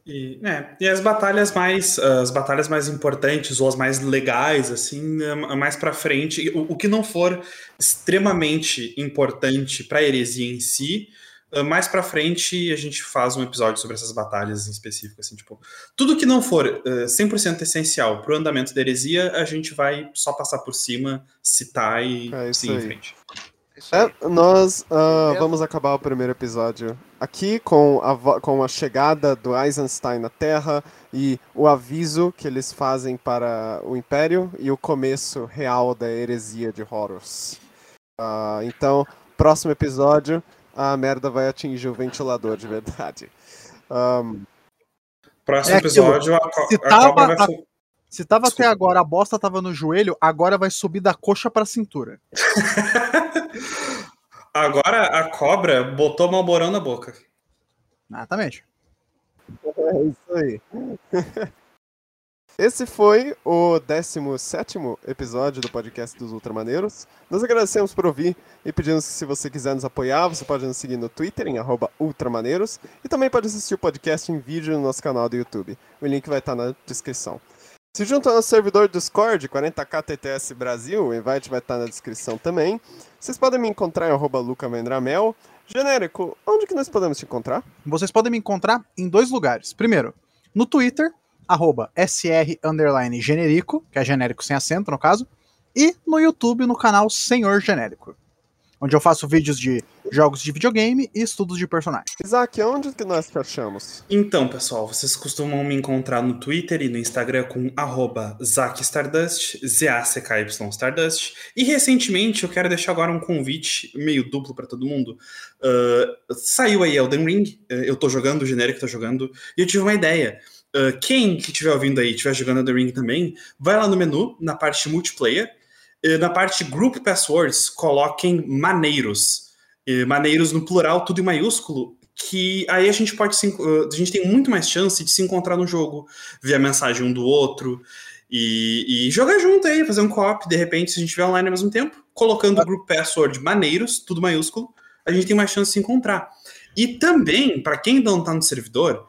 E, é, e as batalhas mais as batalhas mais importantes ou as mais legais assim é mais para frente. O, o, que não for extremamente importante para a heresia em si é, mais para frente a gente faz um episódio sobre essas batalhas em específico assim tipo tudo que não for uh, 100% essencial para o andamento da heresia a gente vai só passar por cima citar e é seguir em frente. É, nós uh, vamos acabar o primeiro episódio aqui com a, com a chegada do Eisenstein na Terra e o aviso que eles fazem para o Império e o começo real da heresia de Horus. Uh, então, próximo episódio, a merda vai atingir o ventilador de verdade. Um, próximo é episódio, a, a, a cobra vai... Se tava Desculpa. até agora a bosta tava no joelho, agora vai subir da coxa pra cintura. (laughs) agora a cobra botou malborão na boca. Exatamente. É isso aí. (laughs) Esse foi o 17 episódio do podcast dos Ultramaneiros. Nós agradecemos por ouvir e pedimos que, se você quiser nos apoiar, você pode nos seguir no Twitter, em Ultramaneiros, e também pode assistir o podcast em vídeo no nosso canal do YouTube. O link vai estar na descrição. Se junta ao nosso servidor Discord, 40k TTS Brasil, o invite vai estar na descrição também. Vocês podem me encontrar em lucamendramel. Genérico, onde que nós podemos te encontrar? Vocês podem me encontrar em dois lugares. Primeiro, no Twitter, arroba que é genérico sem acento no caso, e no YouTube no canal Senhor Genérico onde eu faço vídeos de jogos de videogame e estudos de personagens. Isaac, onde que nós te achamos? Então, pessoal, vocês costumam me encontrar no Twitter e no Instagram com arroba Z-A-C-K-Y Stardust. E recentemente eu quero deixar agora um convite meio duplo para todo mundo. Uh, saiu aí Elden Ring, uh, eu tô jogando, o genérico tá jogando, e eu tive uma ideia. Uh, quem que estiver ouvindo aí, estiver jogando Elden Ring também, vai lá no menu, na parte multiplayer, na parte Group Passwords, coloquem maneiros. Maneiros no plural, tudo em maiúsculo, que aí a gente pode se, a gente tem muito mais chance de se encontrar no jogo, ver a mensagem um do outro e, e jogar junto aí, fazer um co-op, de repente, se a gente estiver online ao mesmo tempo, colocando o group password maneiros, tudo maiúsculo, a gente tem mais chance de se encontrar. E também, para quem não está no servidor,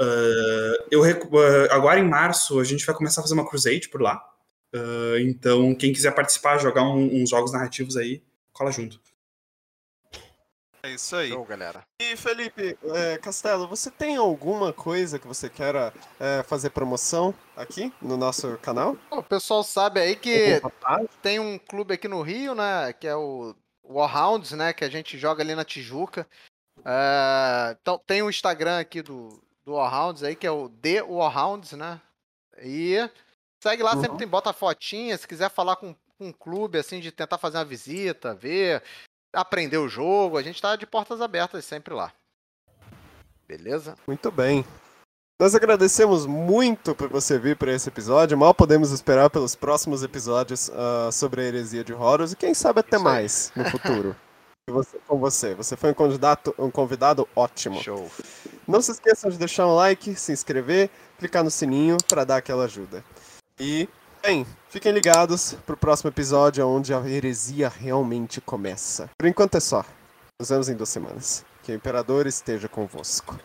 uh, eu uh, agora em março a gente vai começar a fazer uma crusade por lá. Uh, então, quem quiser participar, jogar um, uns jogos narrativos aí, cola junto. É isso aí. Show, galera. E Felipe, é, Castelo, você tem alguma coisa que você queira é, fazer promoção aqui no nosso canal? O pessoal sabe aí que tem um clube aqui no Rio, né? Que é o Warhounds, né? Que a gente joga ali na Tijuca. É, então tem o Instagram aqui do, do Warhounds aí, que é o The Warhounds, né? E Segue lá, uhum. sempre tem, bota fotinha, se quiser falar com, com um clube, assim, de tentar fazer uma visita, ver, aprender o jogo, a gente tá de portas abertas sempre lá. Beleza? Muito bem. Nós agradecemos muito por você vir para esse episódio. Mal podemos esperar pelos próximos episódios uh, sobre a heresia de Horus e quem sabe até Isso mais aí. no futuro. (laughs) Você, com você. Você foi um convidado, um convidado ótimo. Show. Não se esqueçam de deixar um like, se inscrever, clicar no sininho para dar aquela ajuda. E, bem, fiquem ligados pro próximo episódio onde a heresia realmente começa. Por enquanto é só. Nos vemos em duas semanas. Que o Imperador esteja convosco.